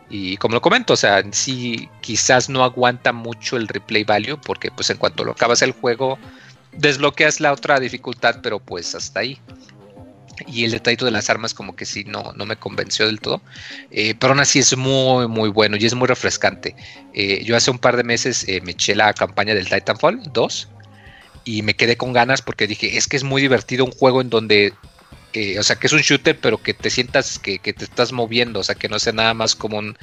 Y como lo comento, o sea, sí quizás no aguanta mucho el replay value, porque pues en cuanto lo acabas el juego, desbloqueas la otra dificultad, pero pues hasta ahí y el detallito de las armas como que sí no, no me convenció del todo. Eh, pero aún así es muy muy bueno y es muy refrescante. Eh, yo hace un par de meses eh, me eché la campaña del Titanfall 2 y me quedé con ganas porque dije, es que es muy divertido un juego en donde, o sea, que es un shooter pero que te sientas que, que, te estás moviendo, o sea, que no sea nada más como un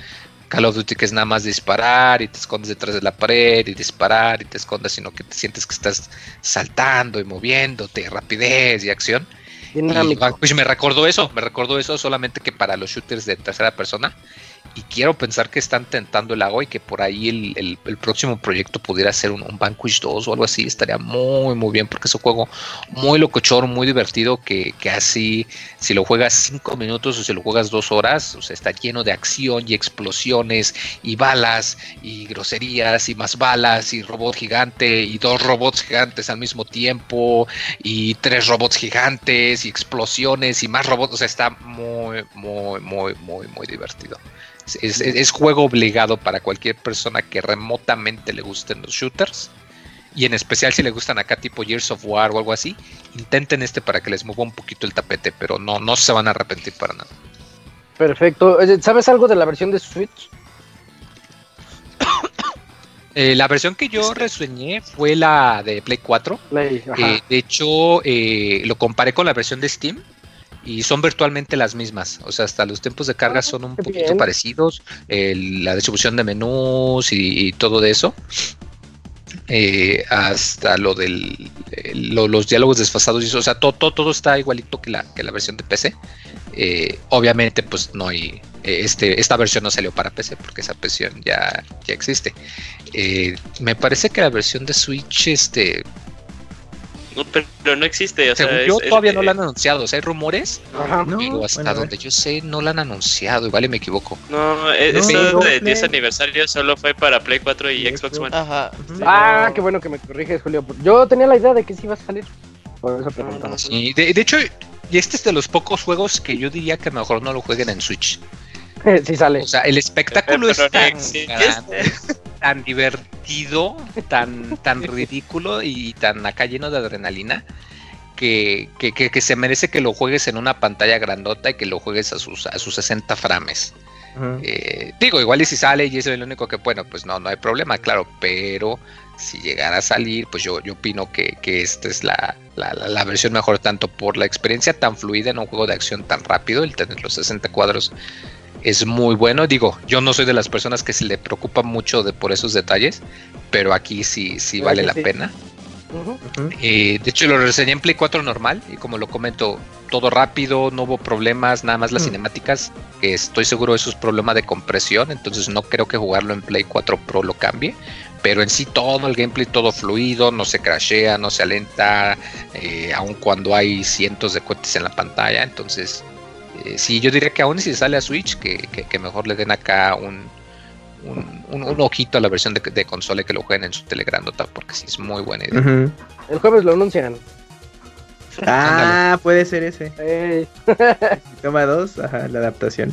Call of Duty que es nada más disparar y te escondes detrás de la pared y disparar y te escondes, sino que te sientes que estás saltando y moviéndote, rapidez y acción. Pues me recordó eso, me recordó eso solamente que para los shooters de tercera persona y quiero pensar que están tentando el agua y que por ahí el, próximo proyecto pudiera ser un, un, Vanquish 2 o algo así, estaría muy muy bien porque es un juego muy locochor, muy divertido que, así si lo juegas 5 minutos o si lo juegas 2 horas, o sea, está lleno de acción y explosiones y balas y groserías y más balas y robot gigante y dos robots gigantes al mismo tiempo y tres robots gigantes y explosiones y más robots, o sea, está muy muy muy muy muy divertido. Es, juego obligado para cualquier persona que remotamente le gusten los shooters. Y en especial si le gustan acá tipo Years of War o algo así, intenten este para que les mueva un poquito el tapete, pero no, no se van a arrepentir para nada. Perfecto. ¿Sabes algo de la versión de Switch? Eh, la versión que yo este. reseñé fue la de Play 4. Eh, de hecho, eh, lo comparé con la versión de Steam y son virtualmente las mismas. O sea, hasta los tiempos de carga ah, son un poquito parecidos, la distribución de menús y, todo de eso. eh, hasta lo del los diálogos desfasados y o sea, todo, todo, está igualito que la, que la versión de PC. Eh, obviamente, pues no hay. Este, esta versión no salió para PC porque esa versión ya, ya existe. me parece que la versión de Switch, este, no, pero no existe. O sea, yo todavía no la han anunciado. O sea, hay rumores. pero hasta donde yo sé, no la han anunciado. Igual me equivoco. No, e-, eso de 10 aniversario solo fue para Play 4 y Xbox One. Ajá. Ah, qué bueno que me corriges, Julio. Yo tenía la idea de que sí iba a salir. Por eso preguntaba. Sí, de, de hecho, y este es de los pocos juegos que yo diría que mejor no lo jueguen en Switch. sí sale. O sea, el espectáculo es tan tan divertido, tan, tan ridículo y tan acá lleno de adrenalina que, que, se merece que lo juegues en una pantalla grandota y que lo juegues a sus, a sus 60 frames. Eh, digo, igual y si sale y es el único que, bueno, pues no, no hay problema, claro, pero si llegara a salir, pues yo, yo opino que, que esta es la, la, la, versión mejor tanto por la experiencia tan fluida en un juego de acción tan rápido, el tener los 60 cuadros es muy bueno. Digo, yo no soy de las personas que se le preocupa mucho de, por esos detalles, pero aquí sí, sí vale la pena. Eh, de hecho, lo reseñé en Play 4 normal y como lo comento, todo rápido, no hubo problemas, nada más las mm. cinemáticas, que estoy seguro eso es problema de compresión, entonces no creo que jugarlo en Play 4 Pro lo cambie. Pero en sí todo el gameplay, todo fluido, no se crashea, no se alenta, eh, aun cuando hay cientos de cohetes en la pantalla. Entonces, eh, sí, yo diría que aún si sale a Switch, que, mejor le den acá un, un, ojito a la versión de, consola y que lo jueguen en su Telegrandota, porque sí es muy buena idea. El jueves lo anuncian. Ah, puede ser ese. Toma dos, ajá, la adaptación.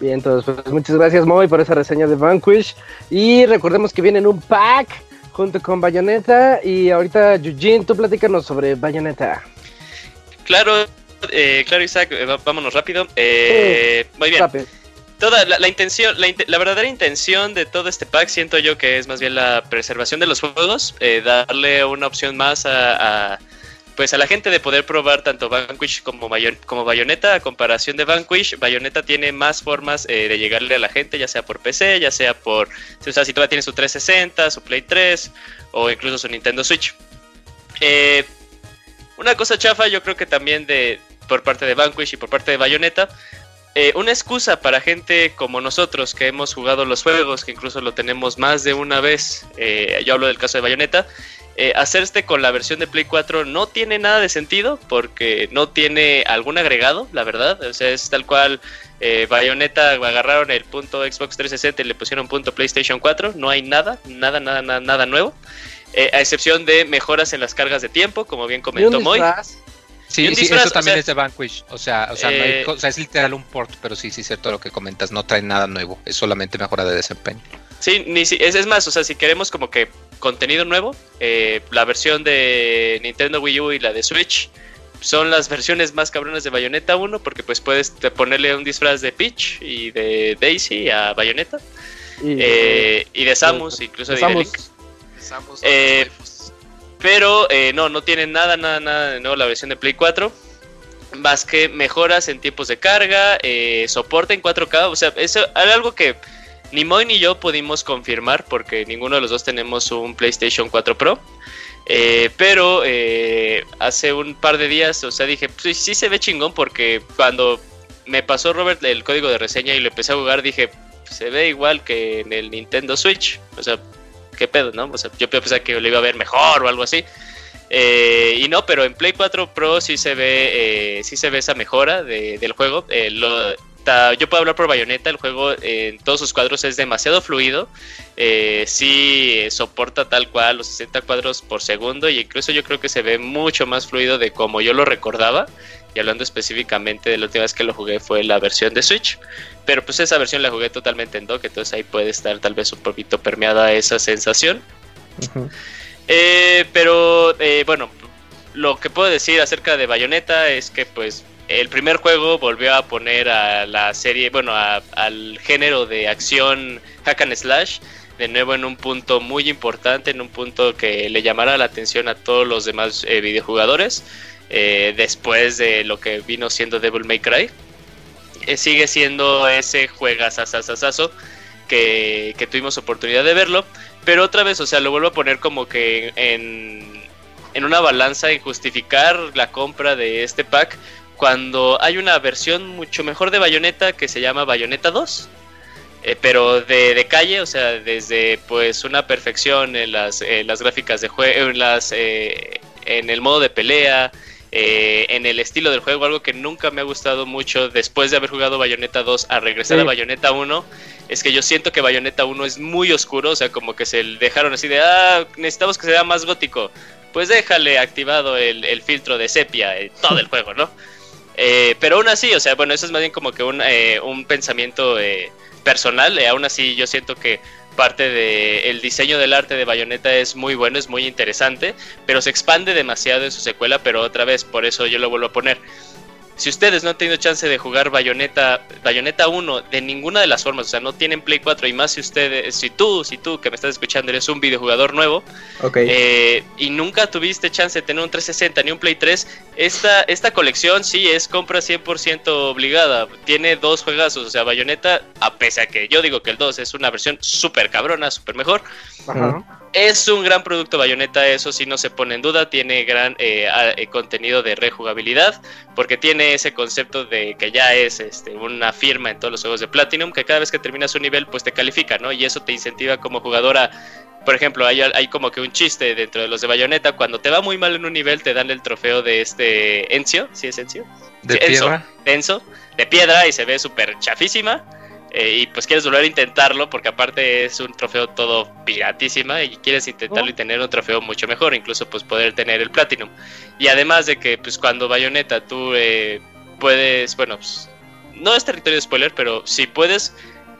Bien, entonces, pues, muchas gracias, Moy, por esa reseña de Vanquish. Y recordemos que viene en un pack junto con Bayonetta. Y ahorita, Eugene, tú platícanos sobre Bayonetta. Claro, eh, claro, Isaac, eh, vámonos rápido. Eh, muy bien. Toda la, intención, la, verdadera intención de todo este pack siento yo que es más bien la preservación de los juegos, darle una opción más a, pues a la gente de poder probar tanto Vanquish como, como Bayonetta. A comparación de Vanquish, Bayonetta tiene más formas de llegarle a la gente, ya sea por PC, ya sea por, o sea, si todavía tiene su 360, su Play 3 o incluso su Nintendo Switch. Una cosa chafa, yo creo que también de, por parte de Vanquish y por parte de Bayonetta. Eh, una excusa para gente como nosotros que hemos jugado los juegos, que incluso lo tenemos más de una vez, eh, yo hablo del caso de Bayonetta, eh, hacerse con la versión de Play 4 no tiene nada de sentido porque no tiene algún agregado, la verdad, o sea, es tal cual Bayonetta agarraron el punto Xbox 360 y le pusieron punto PlayStation 4, no hay nada, nada, nada, nada, nada nuevo. A excepción de mejoras en las cargas de tiempo, como bien comentó Moy. Sí, sí eso también es de Vanquish. O sea, o sea, eh, es literal un port, pero sí, sí, cierto lo que comentas. No trae nada nuevo. Es solamente mejora de desempeño. Sí, ni si, es, es, más, o sea, si queremos como que contenido nuevo, eh, la versión de Nintendo Wii U y la de Switch son las versiones más cabronas de Bayonetta 1 porque pues puedes ponerle un disfraz de Peach y de Daisy a Bayonetta y, eh, de Samus, incluso de, Samus. Samus pero eh, no, no tiene nada, nada, nada de nuevo la versión de Play 4. Más que mejoras en tiempos de carga, eh, soporte en 4K. O sea, eso es algo que ni Moy ni yo pudimos confirmar porque ninguno de los dos tenemos un PlayStation 4 Pro. Eh, pero hace un par de días, o sea, dije, pues sí se ve chingón porque cuando me pasó Robert el código de reseña y lo empecé a jugar, dije, se ve igual que en el Nintendo Switch. O sea, qué pedo, ¿no? Yo pensaba que lo iba a ver mejor o algo así. Eh, y no, pero en Play 4 Pro sí se ve, eh, sí se ve esa mejora del juego. Eh, yo puedo hablar por Bayonetta, el juego en todos sus cuadros es demasiado fluido. sí soporta tal cual los 60 cuadros por segundo y incluso yo creo que se ve mucho más fluido de como yo lo recordaba. Y hablando específicamente de la última vez que lo jugué fue la versión de Switch. Pero pues esa versión la jugué totalmente en dock, entonces ahí puede estar tal vez un poquito permeada esa sensación. Eh, pero eh, bueno, lo que puedo decir acerca de Bayonetta es que pues el primer juego volvió a poner a la serie, bueno, al género de acción hack and slash de nuevo en un punto muy importante, en un punto que le llamará la atención a todos los demás eh, videojugadores. Eh, después de lo que vino siendo Devil May Cry. Eh, sigue siendo ese juegazazazazo que, tuvimos oportunidad de verlo. Pero otra vez, o sea, lo vuelvo a poner como que en, en una balanza en justificar la compra de este pack cuando hay una versión mucho mejor de Bayonetta que se llama Bayonetta 2. Eh, pero de, calle, o sea, desde pues una perfección en las, las gráficas de juego, en, eh, en el modo de pelea, eh, en el estilo del juego, algo que nunca me ha gustado mucho después de haber jugado Bayonetta 2 a regresar a Bayonetta 1, es que yo siento que Bayonetta 1 es muy oscuro, o sea, como que se dejaron así de, ah, necesitamos que sea más gótico, pues déjale activado el, el filtro de sepia en todo el juego, ¿no? Eh, pero aún así, o sea, bueno, eso es más bien como que un, eh, un pensamiento personal, aún así yo siento que parte del diseño del arte de Bayonetta es muy bueno, es muy interesante, pero se expande demasiado en su secuela, pero otra vez, por eso yo lo vuelvo a poner. Si ustedes no han tenido chance de jugar Bayonetta, Bayonetta 1 de ninguna de las formas, o sea, no tienen Play 4 y más si ustedes, si tú, si tú que me estás escuchando eres un videojugador nuevo eh, y nunca tuviste chance de tener un 360 ni un Play 3, esta, esta colección sí es compra 100% obligada. Tiene dos juegazos, o sea, Bayonetta, a pesar que yo digo que el 2 es una versión súper cabrona, súper mejor. Ajá. Es un gran producto Bayonetta, eso sí no se pone en duda, tiene gran eh, eh, contenido de rejugabilidad, porque tiene ese concepto de que ya es este, una firma en todos los juegos de Platinum, que cada vez que terminas un nivel pues te califica, ¿no? Y eso te incentiva como jugadora, por ejemplo, hay, hay como que un chiste dentro de los de Bayonetta, cuando te va muy mal en un nivel te dan el trofeo de este Encio, ¿sí es Encio? De piedra. Enzo, de piedra y se ve súper chafísima eh, y pues quieres volver a intentarlo porque aparte es un trofeo todo piratísima y quieres intentarlo y oh. tener un trofeo mucho mejor, incluso pues poder tener el Platinum. Y además de que pues cuando Bayonetta tú eh, puedes, bueno, pues, no es territorio de spoiler, pero si puedes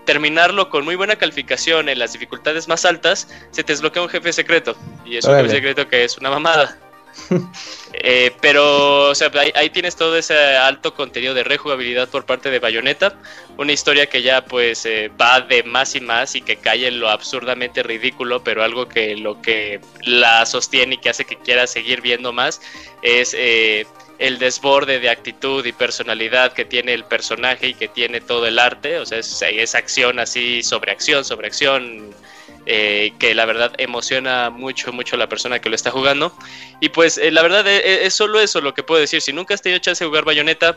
terminarlo con muy buena calificación en las dificultades más altas, se te desbloquea un jefe secreto. Y es un jefe secreto que es una mamada. Eh, pero, o sea, ahí, tienes todo ese alto contenido de rejugabilidad por parte de Bayonetta. Una historia que ya pues eh, va de más y más y que cae en lo absurdamente ridículo, pero algo que lo que la sostiene y que hace que quiera seguir viendo más es eh, el desborde de actitud y personalidad que tiene el personaje y que tiene todo el arte. O sea, es, es acción así sobre acción, sobre acción eh, que la verdad emociona mucho, mucho a la persona que lo está jugando. Y pues eh, la verdad eh, es, solo eso lo que puedo decir. Si nunca has tenido chance de jugar Bayonetta,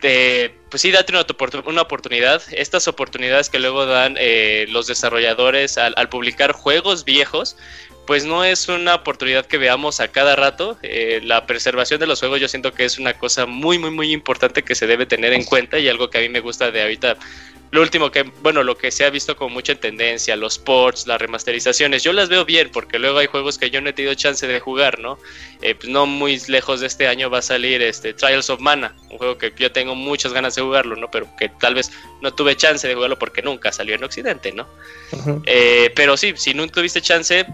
pues sí, date una, una, oportunidad. Estas oportunidades que luego dan los desarrolladores al, publicar juegos viejos, pues no es una oportunidad que veamos a cada rato. la preservación de los juegos yo siento que es una cosa muy, muy, muy importante que se debe tener en cuenta y algo que a mí me gusta de ahorita lo último que, bueno, lo que se ha visto como mucha tendencia, los ports, las remasterizaciones, yo las veo bien porque luego hay juegos que yo no he tenido chance de jugar, ¿no? Eh, pues no muy lejos de este año va a salir este Trials of Mana, un juego que yo tengo muchas ganas de jugarlo, ¿no? Pero que tal vez no tuve chance de jugarlo porque nunca salió en Occidente, ¿no? Eh, pero sí, si no tuviste chance,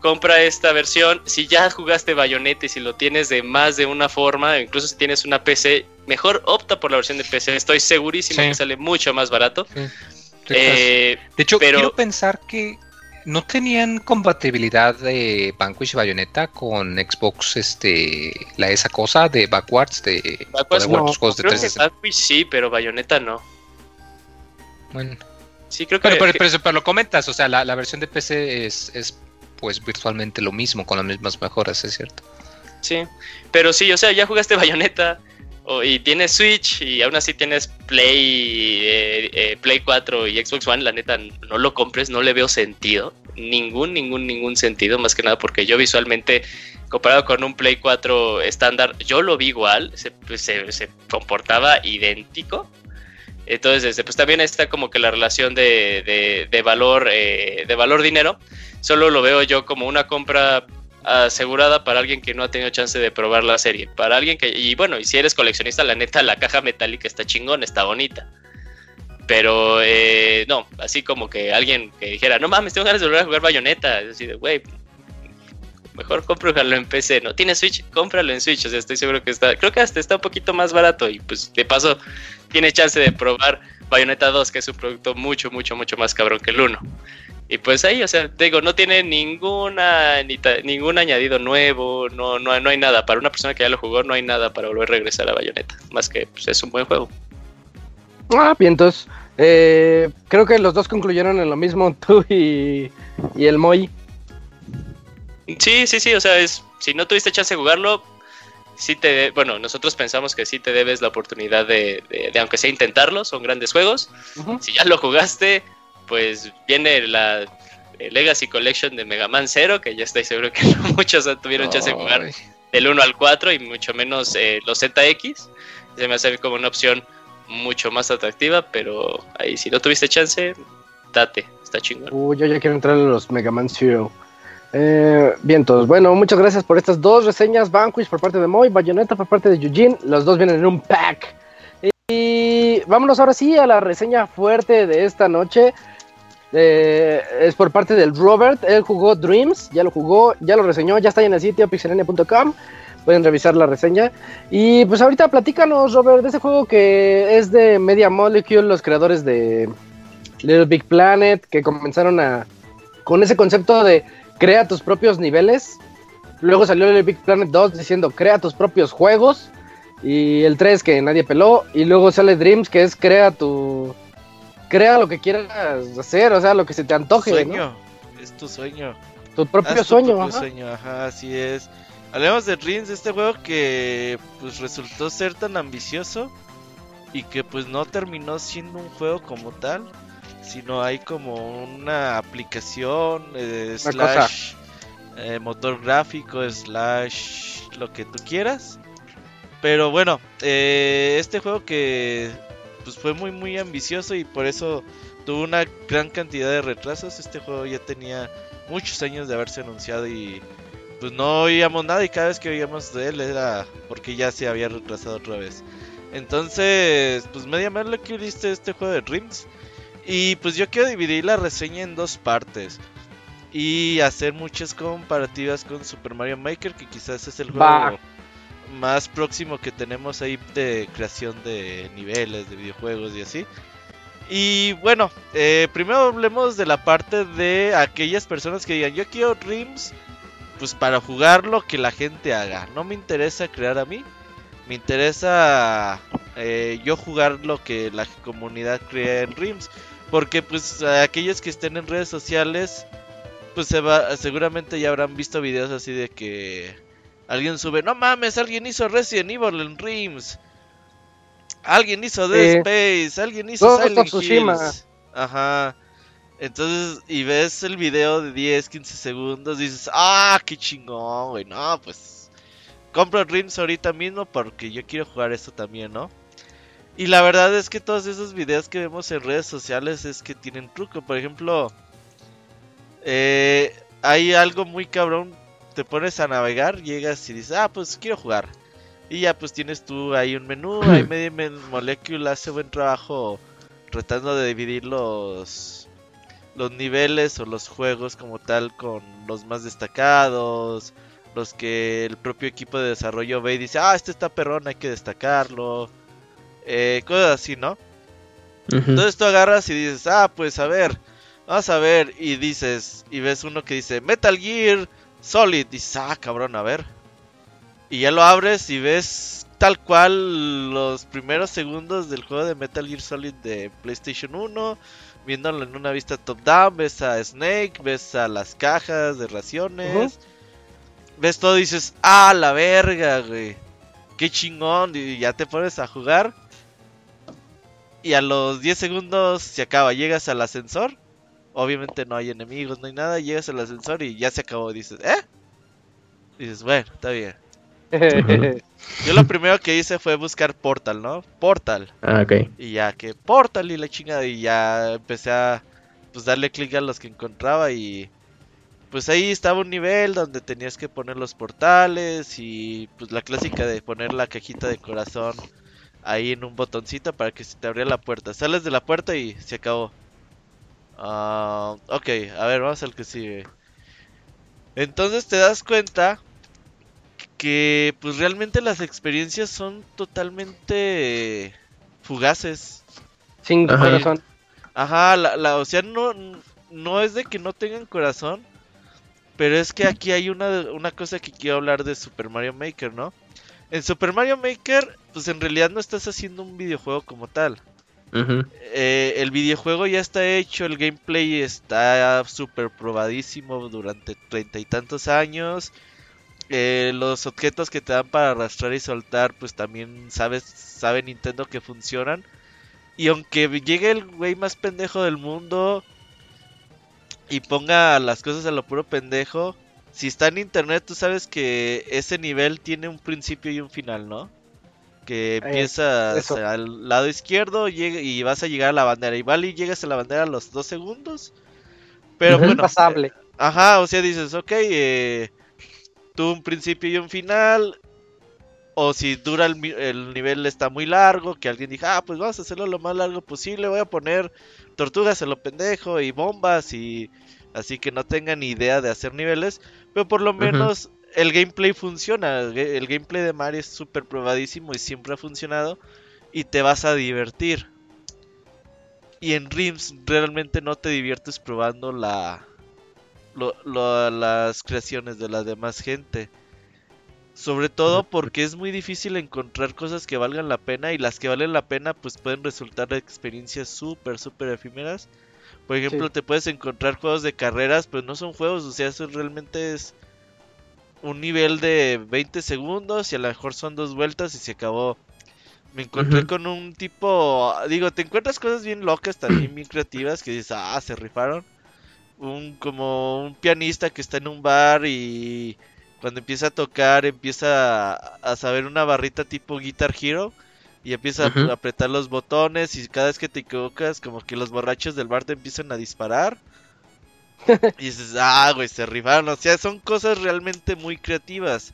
compra esta versión. Si ya jugaste Bayonetta y si lo tienes de más de una forma, incluso si tienes una PC, mejor opta por la versión de PC. Estoy segurísimo que sale mucho más barato. Eh, de hecho, quiero pensar que no tenían compatibilidad de Vanquish Bayonetta con Xbox, este, la esa cosa de backwards de, backwards, no. juegos de creo que Vanquish sí, pero Bayonetta no. Bueno. Sí, creo que. Pero, pero, lo comentas, o sea, la, versión de PC es, es pues virtualmente lo mismo, con las mismas mejoras, es cierto. Sí, pero sí, o sea, ya jugaste Bayonetta y tienes Switch y aún así tienes Play, eh, eh, Play 4 y Xbox One, la neta no lo compres, no le veo sentido, ningún, ningún, ningún sentido, más que nada porque yo visualmente, comparado con un Play 4 estándar, yo lo vi igual, se, pues, se, comportaba idéntico. Entonces, este, pues también está como que la relación de, de, valor, eh, de valor dinero, solo lo veo yo como una compra asegurada para alguien que no ha tenido chance de probar la serie. Para alguien que, y bueno, y si eres coleccionista, la neta, la caja metálica está chingón, está bonita. Pero eh, no, así como que alguien que dijera, no mames, tengo ganas de volver a jugar Bayonetta. Es decir, güey, mejor cómpralo en PC, ¿no? ¿Tiene Switch? Cómpralo en Switch, o sea, estoy seguro que está, creo que hasta está un poquito más barato y pues de paso tiene chance de probar Bayonetta 2, que es un producto mucho, mucho, mucho más cabrón que el 1. Y pues ahí, o sea, digo, no tiene ninguna ni ningún añadido nuevo, no, no, no hay nada. Para una persona que ya lo jugó, no hay nada para volver a regresar a Bayonetta. Más que pues, es un buen juego. Ah, bien, entonces, Eh, creo que los dos concluyeron en lo mismo, tú y, y el Moy. Sí, sí, sí, o sea, es, si no tuviste chance de jugarlo, sí te, bueno, nosotros pensamos que sí te debes la oportunidad de, de, aunque sea intentarlo, son grandes juegos. Si ya lo jugaste, pues viene la Legacy Collection de Mega Man 0, que ya estoy seguro que no muchos tuvieron chance de jugar del 1 al 4 y mucho menos eh, los ZX. Se me hace como una opción mucho más atractiva, pero ahí si no tuviste chance, date, está chingón. Uh, yo ya quiero entrar en los Mega Man Zero. Eh, bien, todos. Bueno, muchas gracias por estas dos reseñas. Vanquish por parte de Moy, Bayonetta por parte de Eugene. Los dos vienen en un pack. Y vámonos ahora sí a la reseña fuerte de esta noche. Eh, es por parte del Robert. Él jugó Dreams, ya lo jugó, ya lo reseñó, ya está en el sitio pixelania.com. Pueden revisar la reseña. Y pues ahorita platícanos, Robert, de ese juego que es de Media Molecule, los creadores de Little Big Planet, que comenzaron a con ese concepto de crea tus propios niveles. Luego salió el Big Planet 2 diciendo crea tus propios juegos. Y el 3 que nadie peló. Y luego sale Dreams que es crea tu... Crea lo que quieras hacer, o sea, lo que se te antoje. Sueño, es tu sueño. Tu propio sueño. Tu sueño, ajá, así es. Hablemos de Dreams, este juego que pues resultó ser tan ambicioso y que pues no terminó siendo un juego como tal sino hay como una aplicación eh, slash eh, motor gráfico slash lo que tú quieras. Pero bueno, eh, este juego que pues fue muy muy ambicioso y por eso tuvo una gran cantidad de retrasos. Este juego ya tenía muchos años de haberse anunciado y pues no oíamos nada y cada vez que oíamos de él era porque ya se había retrasado otra vez. Entonces, pues media lo que viste este juego de Dreams. Y pues yo quiero dividir la reseña en dos partes. Y hacer muchas comparativas con Super Mario Maker, que quizás es el juego más próximo que tenemos ahí de creación de niveles, de videojuegos y así. Y bueno, eh, primero hablemos de la parte de aquellas personas que digan, yo quiero Dreams, pues para jugar lo que la gente haga. No me interesa crear a mí, me interesa eh, yo jugar lo que la comunidad crea en Dreams. Porque pues aquellos que estén en redes sociales, pues se va, seguramente ya habrán visto videos así de que alguien sube, no mames, alguien hizo Resident Evil en Dreams. Alguien hizo Dead Space, alguien hizo Silent Hills. Ajá. Entonces, y ves el video de 10, 15 segundos, dices, ah, qué chingón, güey. No, pues compro Dreams ahorita mismo porque yo quiero jugar esto también, ¿no? Y la verdad es que todos esos videos que vemos en redes sociales es que tienen truco. Por ejemplo, eh, hay algo muy cabrón. Te pones a navegar, llegas y dices, ah, pues quiero jugar. Y ya pues tienes tú ahí un menú, ahí medio Molecule hace buen trabajo tratando de dividir los, los niveles o los juegos como tal con los más destacados, los que el propio equipo de desarrollo ve y dice, ah, este está perrón, hay que destacarlo eh, cosas así, ¿no? Entonces tú agarras y dices, ah, pues a ver, vamos a ver, y dices, y ves uno que dice Metal Gear Solid, y dices, ah, cabrón, a ver. Y ya lo abres y ves tal cual los primeros segundos del juego de Metal Gear Solid de PlayStation 1, viéndolo en una vista top-down, ves a Snake, ves a las cajas de raciones, ves todo y dices, ah, la verga, güey, qué chingón, y ya te pones a jugar y a los 10 segundos se acaba. Llegas al ascensor. Obviamente no hay enemigos, no hay nada. Llegas al ascensor y ya se acabó. Dices, ¿eh? Dices, bueno, está bien. Yo lo primero que hice fue buscar Portal, ¿no? Portal. Ah, ok. Y ya que Portal y la chingada. Y ya empecé a pues darle clic a los que encontraba y pues ahí estaba un nivel donde tenías que poner los portales y pues la clásica de poner la cajita de corazón ahí en un botoncito para que se te abra la puerta. Sales de la puerta y se acabó. Uh, ok, a ver, vamos al que sigue. Entonces te das cuenta que pues realmente las experiencias son totalmente fugaces. Sin corazón. Ajá, la, la, o sea, no, no es de que no tengan corazón, pero es que aquí hay una, una cosa que quiero hablar de Super Mario Maker, ¿no? En Super Mario Maker, pues en realidad no estás haciendo un videojuego como tal. Eh, el videojuego ya está hecho, el gameplay está súper probadísimo durante treinta y tantos años. Eh, los objetos que te dan para arrastrar y soltar, pues también sabes, sabe Nintendo que funcionan. Y aunque llegue el güey más pendejo del mundo y ponga las cosas a lo puro pendejo, si está en internet, tú sabes que ese nivel tiene un principio y un final, ¿no? Que eh, empiezas al lado izquierdo y vas a llegar a la bandera. Y vale, y llegas a la bandera a los dos segundos. Pero bueno. Pasable. ajá, o sea, dices, ok, eh, tuvo un principio y un final. O si dura el, el, nivel está muy largo, que alguien diga, ah, pues vamos a hacerlo lo más largo posible, voy a poner tortugas en lo pendejo y bombas y así que no tengan ni idea de hacer niveles, pero por lo menos el gameplay funciona, el, gameplay de Mario es súper probadísimo y siempre ha funcionado y te vas a divertir. Y en Rims realmente no te diviertes probando la las creaciones de la demás gente. Sobre todo porque es muy difícil encontrar cosas que valgan la pena y las que valen la pena pues pueden resultar experiencias súper, súper efímeras. Por ejemplo, te puedes encontrar juegos de carreras, pero no son juegos, o sea, eso realmente es un nivel de 20 segundos y a lo mejor son dos vueltas y se acabó. Me encontré con un tipo, digo, te encuentras cosas bien locas también, bien creativas, que dices, ah, se rifaron. Un, como un pianista que está en un bar y cuando empieza a tocar empieza a, saber una barrita tipo Guitar Hero y empieza a apretar los botones y cada vez que te equivocas como que los borrachos del bar te empiezan a disparar. y dices, ah, güey, se rifaron. O sea, son cosas realmente muy creativas.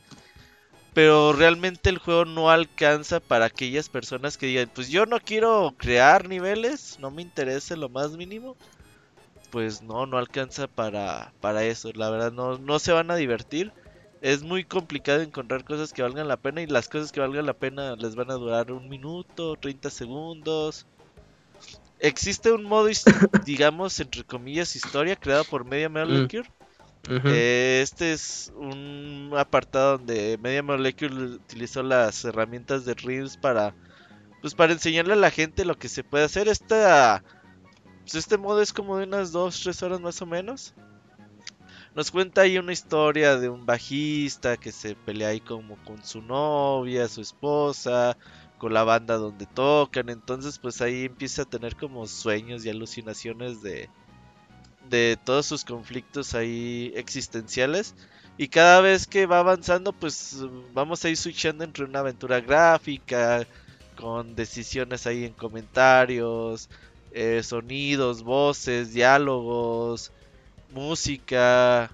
Pero realmente el juego no alcanza para aquellas personas que digan, pues yo no quiero crear niveles, no me interesa lo más mínimo. Pues no, no alcanza para, para eso. La verdad, no, no se van a divertir es muy complicado encontrar cosas que valgan la pena y las cosas que valgan la pena les van a durar un minuto, 30 segundos. Existe un modo, digamos, entre comillas, historia creado por Media Molecule. Mm. Eh, este es un apartado donde Media Molecule utilizó las herramientas de Reels para, pues, para enseñarle a la gente lo que se puede hacer. Esta, pues, este modo es como de unas 2-3 horas más o menos nos cuenta ahí una historia de un bajista que se pelea ahí como con su novia, su esposa, con la banda donde tocan, entonces pues ahí empieza a tener como sueños y alucinaciones de de todos sus conflictos ahí existenciales. Y cada vez que va avanzando pues vamos a ir switchando entre una aventura gráfica con decisiones ahí en comentarios, eh, sonidos, voces, diálogos, música.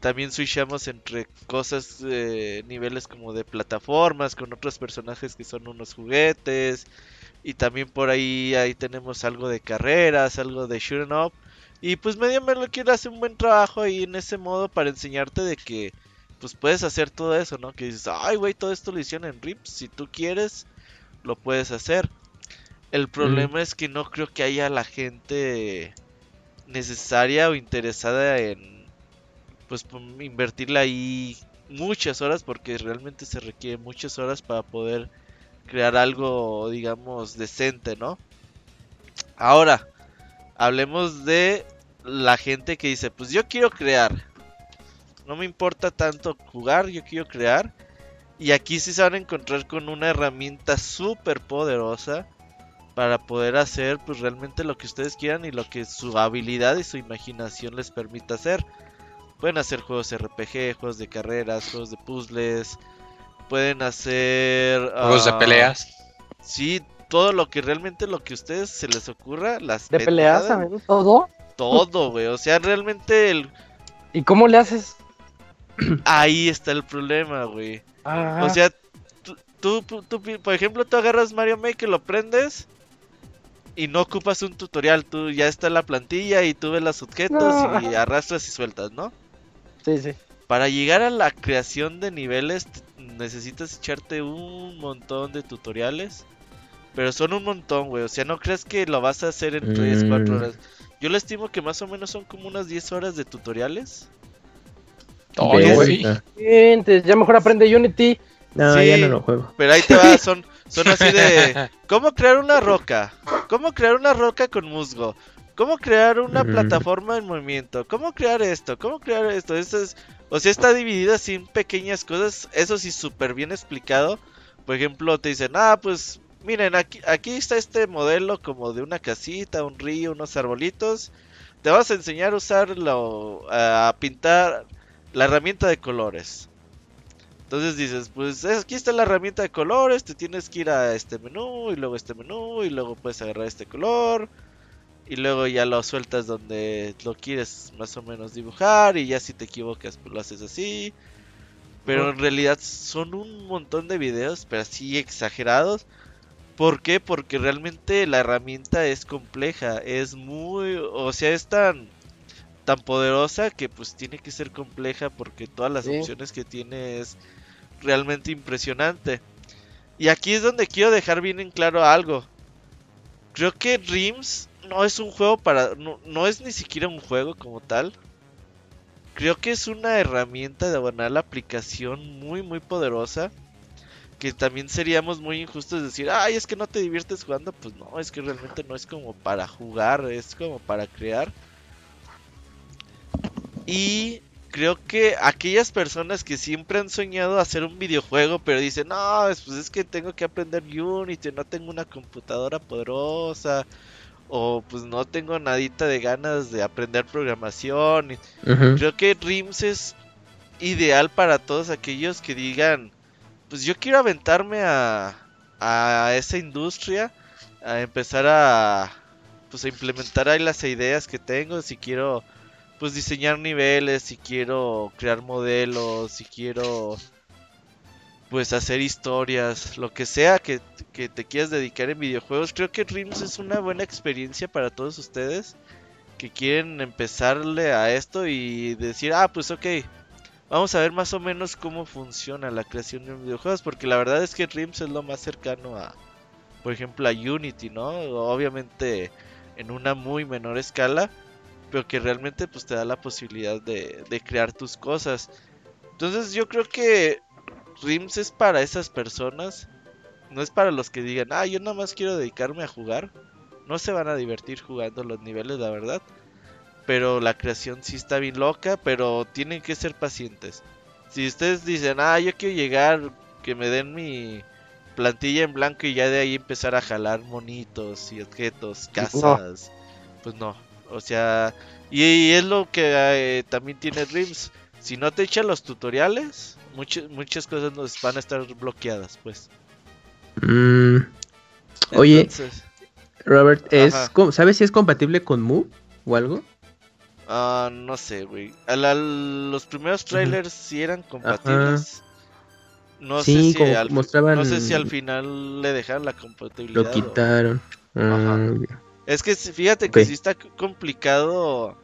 También switchamos entre cosas, eh, niveles como de plataformas, con otros personajes que son unos juguetes. Y también por ahí, ahí tenemos algo de carreras, algo de shooting up. Y pues medio lo quiero hacer un buen trabajo ahí en ese modo para enseñarte de que pues puedes hacer todo eso, ¿no? Que dices, ay güey, todo esto lo hicieron en RIPS, si tú quieres, lo puedes hacer. El problema es que no creo que haya la gente necesaria o interesada en pues invertirle ahí muchas horas porque realmente se requiere muchas horas para poder crear algo digamos decente, ¿no? Ahora, hablemos de la gente que dice, pues yo quiero crear. No me importa tanto jugar, yo quiero crear. Y aquí sí se van a encontrar con una herramienta súper poderosa para poder hacer pues realmente lo que ustedes quieran y lo que su habilidad y su imaginación les permita hacer. Pueden hacer juegos RPG, juegos de carreras, juegos de puzzles, pueden hacer juegos de ah, peleas. Sí, todo lo que realmente lo que a ustedes se les ocurra, las de peleas, todo. Todo, güey, o sea, realmente el ¿Y cómo le haces? Ahí está el problema, güey. O sea, tú, tú, por ejemplo, tú agarras Mario Maker, lo prendes y no ocupas un tutorial, tú ya está la plantilla y tú ves los objetos y arrastras y sueltas, ¿no? Sí, sí. Para llegar a la creación de niveles necesitas echarte un montón de tutoriales. Pero son un montón, güey. O sea, no crees que lo vas a hacer en 3, 4 mm. horas. Yo le estimo que más o menos son como unas 10 horas de tutoriales. Oye, sí. Ya mejor aprende Unity. No, ya no lo juego. Pero ahí te va, son, Son así de, ¿cómo crear una roca? ¿Cómo crear una roca con musgo? ¿Cómo crear una plataforma en movimiento? ¿Cómo crear esto? ¿Cómo crear esto? Esto es, o sea, está dividido así en pequeñas cosas, eso sí súper bien explicado. Por ejemplo, te dicen, ah, pues miren, aquí, aquí está este modelo como de una casita, un río, unos arbolitos. Te vas a enseñar a usarlo, a pintar la herramienta de colores. Entonces dices, pues aquí está la herramienta de colores, te tienes que ir a este menú y luego este menú y luego puedes agarrar este color y luego ya lo sueltas donde lo quieres más o menos dibujar y ya si te equivocas pues lo haces así. Pero en realidad son un montón de videos, pero así exagerados. ¿Por qué? Porque realmente la herramienta es compleja, es muy, o sea, es tan tan poderosa que pues tiene que ser compleja porque todas las opciones que tiene es realmente impresionante. Y aquí es donde quiero dejar bien en claro algo. Creo que Rims no es un juego para. No, es ni siquiera un juego como tal. Creo que es una herramienta de banal aplicación muy, muy poderosa. Que también seríamos muy injustos decir, ay, es que no te diviertes jugando. Pues no, es que realmente no es como para jugar, es como para crear. Y creo que aquellas personas que siempre han soñado hacer un videojuego, pero dicen, no, pues es que tengo que aprender Unity, no tengo una computadora poderosa, o pues no tengo nadita de ganas de aprender programación. Creo que Rims es ideal para todos aquellos que digan, pues yo quiero aventarme a, a esa industria, a empezar a, pues a implementar ahí las ideas que tengo, si quiero pues diseñar niveles, si quiero crear modelos, si quiero pues hacer historias, lo que sea que, te quieras dedicar en videojuegos, creo que Rims es una buena experiencia para todos ustedes que quieren empezarle a esto y decir, ah, pues ok, vamos a ver más o menos cómo funciona la creación de videojuegos, porque la verdad es que Rims es lo más cercano a, por ejemplo, a Unity, ¿no? Obviamente en una muy menor escala, pero que realmente pues te da la posibilidad de, crear tus cosas. Entonces yo creo que Rims es para esas personas, no es para los que digan, ah, yo nada más quiero dedicarme a jugar. No se van a divertir jugando los niveles, la verdad. Pero la creación sí está bien loca, pero tienen que ser pacientes. Si ustedes dicen, ah, yo quiero llegar, que me den mi plantilla en blanco y ya de ahí empezar a jalar monitos y objetos, casas, pues no, o sea, y, es lo que eh, también tiene Dreams. Si no te echan los tutoriales, muchas muchas cosas nos van a estar bloqueadas, pues. Mm. Oye, Robert, es, ¿sabes si es compatible con Mu o algo? Ah, no sé, güey. los primeros trailers sí eran compatibles. No sé si al, mostraban... no sé si al final le dejaron la compatibilidad. Lo quitaron. Ah, es que fíjate que sí está complicado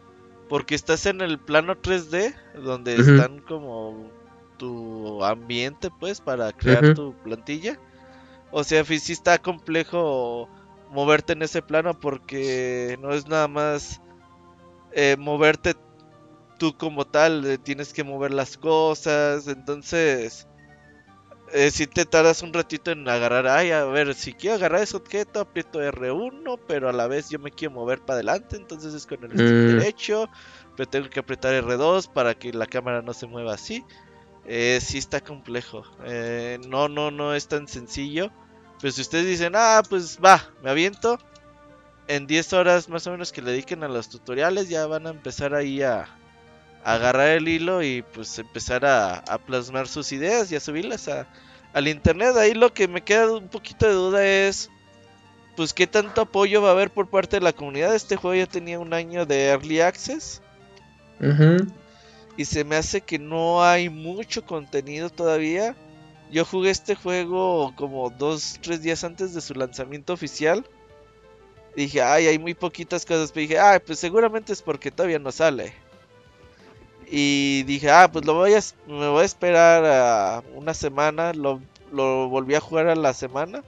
porque estás en el plano 3D donde están como tu ambiente pues para crear tu plantilla. O sea, sí está complejo moverte en ese plano porque no es nada más eh, moverte tú como tal, eh, tienes que mover las cosas, entonces eh, si te tardas un ratito en agarrar, ay, a ver, si quiero agarrar ese objeto, aprieto R1, pero a la vez yo me quiero mover para adelante, entonces es con el stick mm. derecho, pero tengo que apretar R2 para que la cámara no se mueva así. Eh, sí está complejo, eh, no, no, no es tan sencillo, pero si ustedes dicen, ah, pues va, me aviento, en 10 horas más o menos que le dediquen a los tutoriales, ya van a empezar ahí a, agarrar el hilo y pues empezar a, plasmar sus ideas y a subirlas a, al internet. Ahí lo que me queda un poquito de duda es pues qué tanto apoyo va a haber por parte de la comunidad. Este juego ya tenía un año de early access. Y se me hace que no hay mucho contenido todavía. Yo jugué este juego como dos, tres días antes de su lanzamiento oficial. Dije, ay, hay muy poquitas cosas. Pero dije, ay, pues seguramente es porque todavía no sale. Y dije, ah, pues lo voy a, me voy a esperar a una semana. Lo, lo volví a jugar a la semana.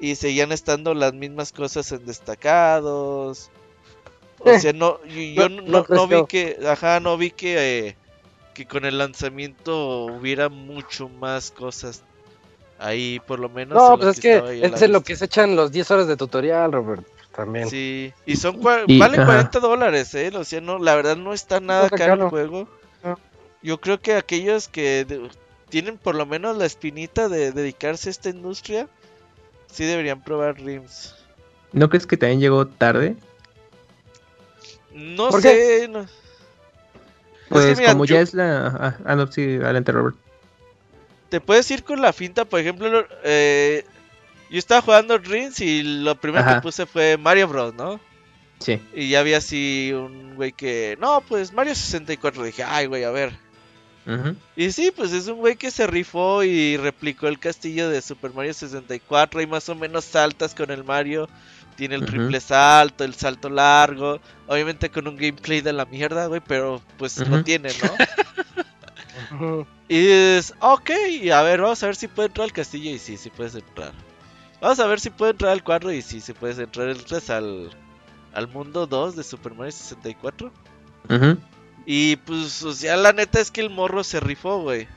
Y seguían estando las mismas cosas en destacados. O sea, no, yo no, no, vi que, ajá, no vi que, eh, que con el lanzamiento hubiera mucho más cosas Ahí por lo menos. No, pues es que es en lo que se echan los 10 horas de tutorial, Robert. También. Sí, y son vale 40 dólares, eh. O sea, no, la verdad no está nada caro el juego. Yo creo que aquellos que tienen por lo menos la espinita de dedicarse a esta industria, sí deberían probar Rims. ¿No crees que también llegó tarde? No sé. Pues como ya es la... Ah, no, sí, adelante Robert. Te puedes ir con la finta, por ejemplo, eh, yo estaba jugando Rings y lo primero que puse fue Mario Bros, ¿no? Sí. Y ya había así un güey que, no, pues Mario 64. Dije, ay, güey, a ver. Y sí, pues es un güey que se rifó y replicó el castillo de Super Mario 64 y más o menos saltas con el Mario. Tiene el triple salto, el salto largo. Obviamente con un gameplay de la mierda, güey, pero pues lo tiene, ¿no? y es, ok, a ver, vamos a ver si puede entrar al castillo. Y sí, sí puedes entrar. Vamos a ver si puede entrar al cuadro y si se puede entrar el al, al mundo 2 de Super Mario 64. Y pues, o sea, la neta es que el morro se rifó, güey.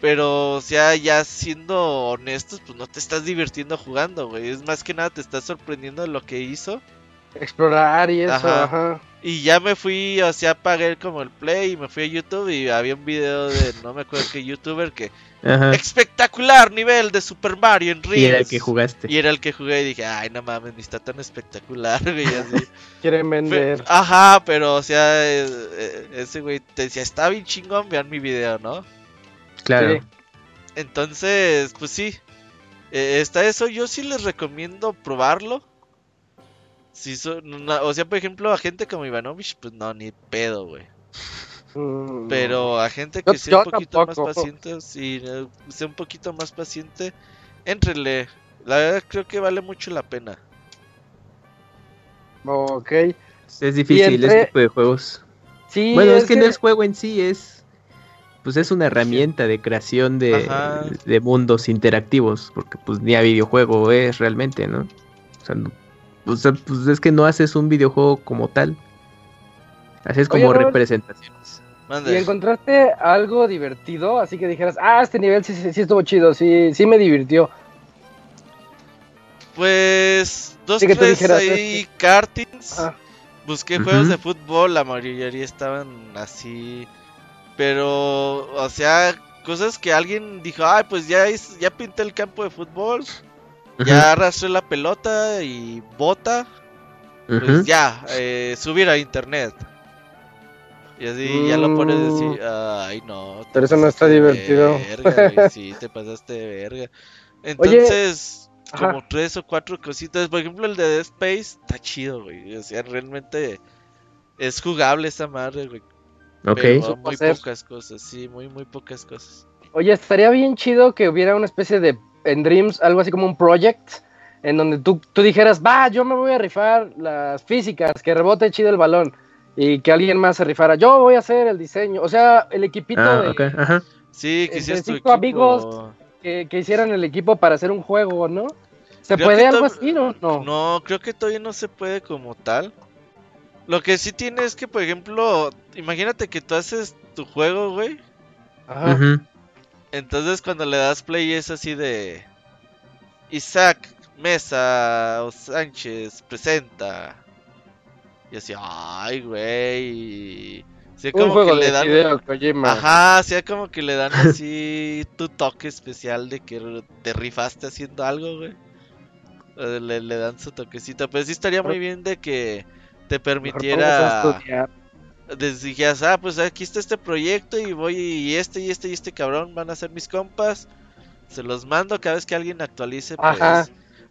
Pero, o sea, ya siendo honestos, pues no te estás divirtiendo jugando, güey. Es más que nada te estás sorprendiendo de lo que hizo. Explorar y eso, ajá. Y ya me fui, o sea, apagué como el play y me fui a YouTube y había un video de no me acuerdo qué youtuber que espectacular nivel de Super Mario en Ring. Y era el que jugaste. Y era el que jugué y dije, ay, no mames, ni está tan espectacular, güey. Así. Quieren vender. ajá, pero, o sea, eh, eh, ese güey te decía, está bien chingón, vean mi video, ¿no? Claro. Entonces, pues sí. Eh, está eso, yo sí les recomiendo probarlo. Si son, o sea, por ejemplo, a gente como Ivanovich, pues no, ni pedo, güey. Mm, Pero a gente que sea un poquito más paciente, si sea un poquito más paciente, entrele. La verdad creo que vale mucho la pena. Ok. Es difícil este tipo de juegos. Sí, bueno, es, que, no es juego en sí, es pues es una herramienta de creación de, de, mundos interactivos, porque pues ni a videojuego es realmente, ¿no? O sea, pues es que no haces un videojuego como tal. Haces como representaciones. ¿Y encontraste algo divertido? Así que dijeras, ah, este nivel sí, sí, estuvo chido, sí, sí me divirtió. Pues, dos, sí tres ahí este". kartings. Ah. Busqué juegos de fútbol, la mayoría estaban así. Pero, o sea, cosas que alguien dijo, ay, pues ya, ya pinté el campo de fútbol. Ya arrastré la pelota y bota. Pues ya, eh, subir a internet. Y así ya lo pones así, mm. ay no. Pero eso no está divertido. Verga, sí, te pasaste de verga. Entonces, como tres o cuatro cositas. Por ejemplo, el de Dead Space está chido, güey. O sea, realmente es jugable esa madre, güey. Ok. Pero muy pocas cosas, sí, muy, muy pocas cosas. Oye, estaría bien chido que hubiera una especie de, en Dreams, algo así como un project, en donde tú, tú dijeras, va, yo me voy a rifar las físicas, que rebote chido el balón y que alguien más se rifara. Yo voy a hacer el diseño, o sea, el equipito ah, de, Ajá. Sí, que cinco amigos que, hicieran el equipo para hacer un juego, ¿no? ¿Se puede algo así o no? No, creo que todavía no se puede como tal. Lo que sí tiene es que, por ejemplo, imagínate que tú haces tu juego, güey. Ajá. Entonces cuando le das play es así de Isaac Mesa o Sánchez presenta y así, ay, güey. Un juego que le dan. Ajá, sea como que le dan así tu toque especial de que te rifaste haciendo algo, güey. Le, le dan su toquecito. Pero sí estaría muy bien de que te permitiera. Dijeras, ah, pues aquí está este proyecto y voy y este y este y este cabrón van a ser mis compas. Se los mando cada vez que alguien actualice, pues. Ajá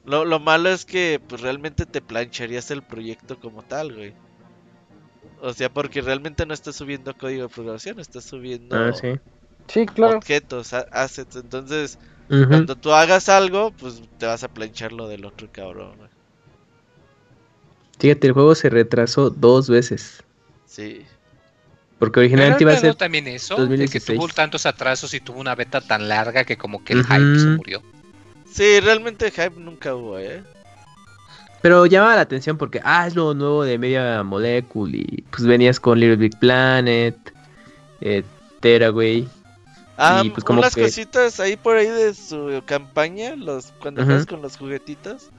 lo, lo malo es que pues realmente te plancharías el proyecto como tal, güey. O sea, porque realmente no estás subiendo código de programación, estás subiendo ah, sí. Sí, claro. objetos, assets. Entonces, cuando tú hagas algo, pues te vas a planchar lo del otro cabrón. Güey. Fíjate, el juego se retrasó dos veces. Sí. Porque originalmente iba a ser. también eso, que tuvo tantos atrasos y tuvo una beta tan larga que como que el hype se murió. Sí, realmente hype nunca hubo, ¿eh? Pero llamaba la atención porque, ah, es lo nuevo de Media Molecule y pues venías con Little Big Planet, eh, Teraway. Ah, pues como unas cositas ahí por ahí de su campaña, los cuando uh con los juguetitos.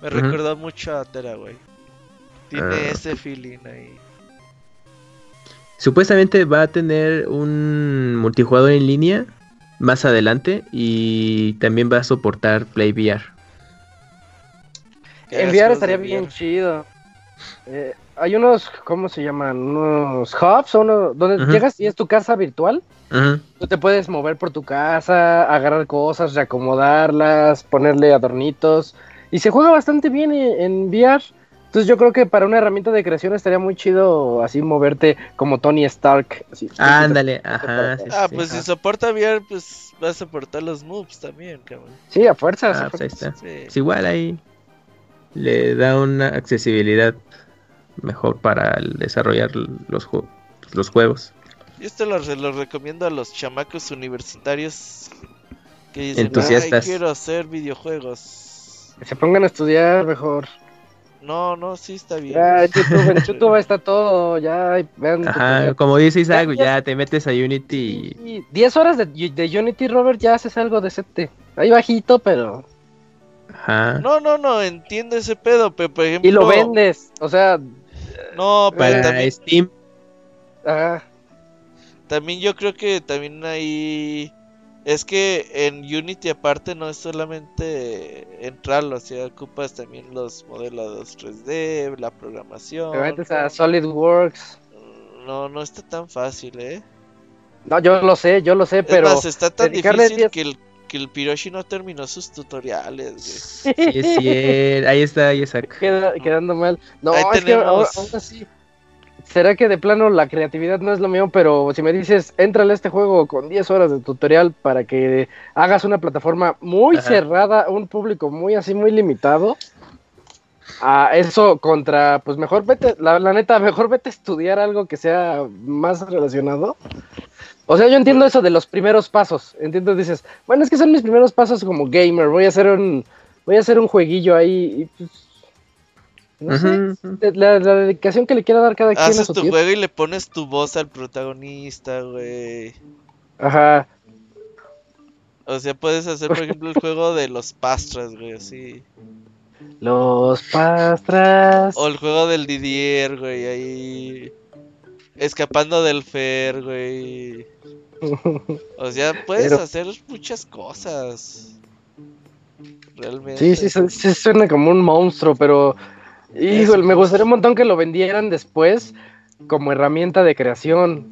Me recordó mucho a Tera, güey. Tiene ah. ese feeling ahí. Supuestamente va a tener un multijugador en línea más adelante y también va a soportar Play VR. En VR estaría bien chido. Eh, hay unos, ¿cómo se llaman? Unos hubs, uno, donde llegas y es tu casa virtual. Tú te puedes mover por tu casa, agarrar cosas, reacomodarlas, ponerle adornitos. Y se juega bastante bien en, VR. Entonces yo creo que para una herramienta de creación estaría muy chido así moverte como Tony Stark. Ándale, ajá. ah, pues si soporta VR, pues va a soportar los moves también, cabrón. Sí, a fuerzas. Ah, pues ahí está. Es igual ahí le da una accesibilidad mejor para desarrollar los, los juegos. Y esto lo, lo, recomiendo a los chamacos universitarios que dicen, Entusiastas. quiero hacer videojuegos. Que se pongan a estudiar mejor. No, no, sí está bien. Ya, YouTube, en YouTube está todo, ya vean. Ajá, como dice Isaac, ya, te metes a Unity. Y 10 horas de, de, Unity, Robert, ya haces algo decente. Ahí bajito, pero... Ajá. No, no, no, entiendo ese pedo, pero por ejemplo... Y lo vendes, o sea... No, pero también... Steam. Ajá. También yo creo que también hay... Es que en Unity aparte no es solamente entrarlo, o sea, ocupas también los modelos 3D, la programación. Te metes a SolidWorks. No, no está tan fácil, ¿eh? No, yo lo sé, yo lo sé, pero... Es está tan difícil que el, que el Piroshi no terminó sus tutoriales. Sí, sí, ahí está, ahí está. quedando mal. No, es que aún así será que de plano la creatividad no es lo mío, pero si me dices, entrale a este juego con 10 horas de tutorial para que hagas una plataforma muy cerrada, un público muy así, muy limitado, a eso contra, pues mejor vete, la, neta, mejor vete a estudiar algo que sea más relacionado. O sea, yo entiendo eso de los primeros pasos, entiendo, dices, bueno, es que son mis primeros pasos como gamer, voy a hacer un, voy a hacer un jueguillo ahí y pues no sé, la, dedicación que le quiera dar cada quien. Haces tu juego y le pones tu voz al protagonista, güey. Ajá. O sea, puedes hacer, por ejemplo, el juego de los pastras, güey, así. Los pastras. O el juego del Didier, güey, ahí. Escapando del Fer, güey. O sea, puedes hacer muchas cosas. Realmente. Sí, sí, sí, suena como un monstruo, pero Híjole, me gustaría un montón que lo vendieran después como herramienta de creación.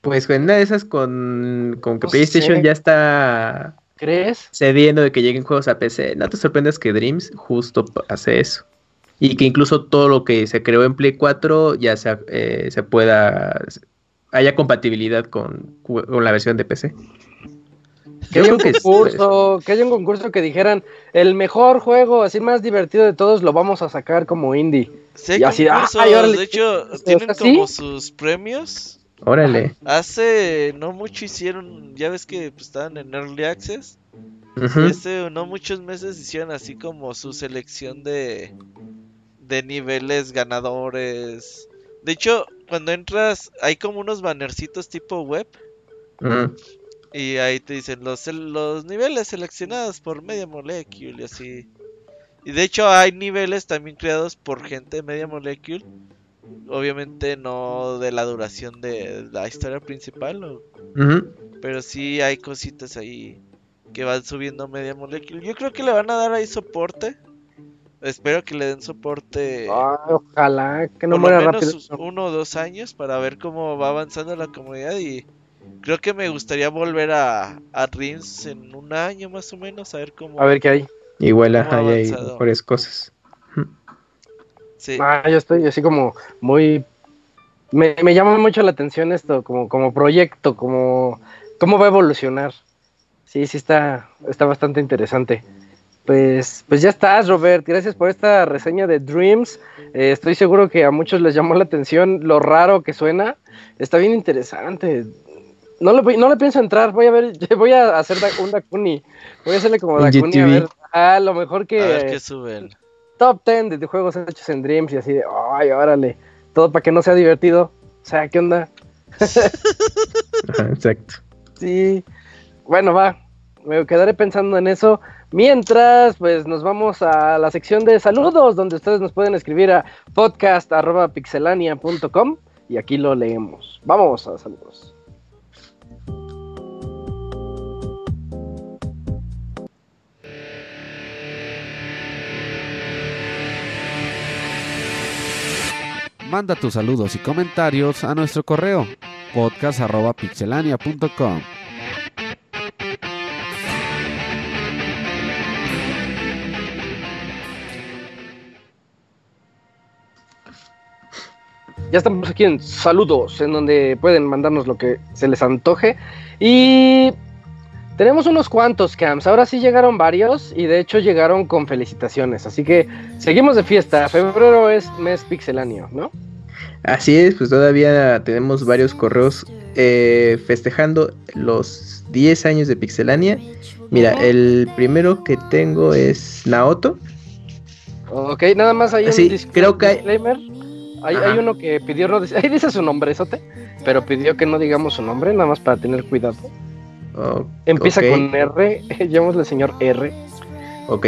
Pues una de esas con, con que PlayStation ya está ¿Crees? cediendo de que lleguen juegos a PC. No te sorprendas que Dreams justo hace eso. Y que incluso todo lo que se creó en Play 4 ya se, eh, se pueda haya compatibilidad con, con la versión de PC. Que haya, un concurso, que haya un concurso que dijeran el mejor juego, así más divertido de todos, lo vamos a sacar como indie. Sí, así, de hecho, tienen como sus premios. Órale. Hace no mucho hicieron, ya ves que pues, estaban en Early Access. Hace no muchos meses hicieron así como su selección de, de niveles ganadores. De hecho, cuando entras, hay como unos bannercitos tipo web. Y ahí te dicen los, los niveles seleccionados por Media Molecule y así. Y de hecho hay niveles también creados por gente de Media Molecule. Obviamente no de la duración de la historia principal. Pero sí hay cositas ahí que van subiendo Media Molecule. Yo creo que le van a dar ahí soporte. Espero que le den soporte. ojalá que no muera rápido. Uno o dos años para ver cómo va avanzando la comunidad y Creo que me gustaría volver a, a Rins en un año más o menos, a ver cómo. A ver qué hay. Igual hay mejores cosas. Sí. Ah, yo estoy así como muy. Me, me llama mucho la atención esto, como, como proyecto, como. ¿Cómo va a evolucionar? Sí, sí, está, está bastante interesante. Pues, pues ya estás, Robert. Gracias por esta reseña de Dreams. Eh, estoy seguro que a muchos les llamó la atención lo raro que suena. Está bien interesante. No le, no le pienso entrar, voy a ver, voy a hacer un Dakuni. Voy a hacerle como Dakuni a ver. Ah, lo mejor que. A ver qué suben. Top 10 de juegos hechos en Dreams y así de, ay, órale. Todo para que no sea divertido. O sea, ¿qué onda? Exacto. Sí. Bueno, va. Me quedaré pensando en eso. Mientras, pues nos vamos a la sección de saludos, donde ustedes nos pueden escribir a podcast.pixelania.com y aquí lo leemos. Vamos a saludos. Manda tus saludos y comentarios a nuestro correo podcast.pixelania.com. Ya estamos aquí en saludos, en donde pueden mandarnos lo que se les antoje. Y tenemos unos cuantos camps. Ahora sí llegaron varios y de hecho llegaron con felicitaciones. Así que seguimos de fiesta. Febrero es mes pixeláneo, ¿no? Así es, pues todavía tenemos varios correos eh, festejando los 10 años de Pixelania. Mira, el primero que tengo es Naoto. Ok, nada más hay un creo que disclaimer. Hay, hay, uno que pidió, no ahí dice su nombre, Sote, pero pidió que no digamos su nombre, nada más para tener cuidado. Empieza con R, llamémosle señor R. Ok.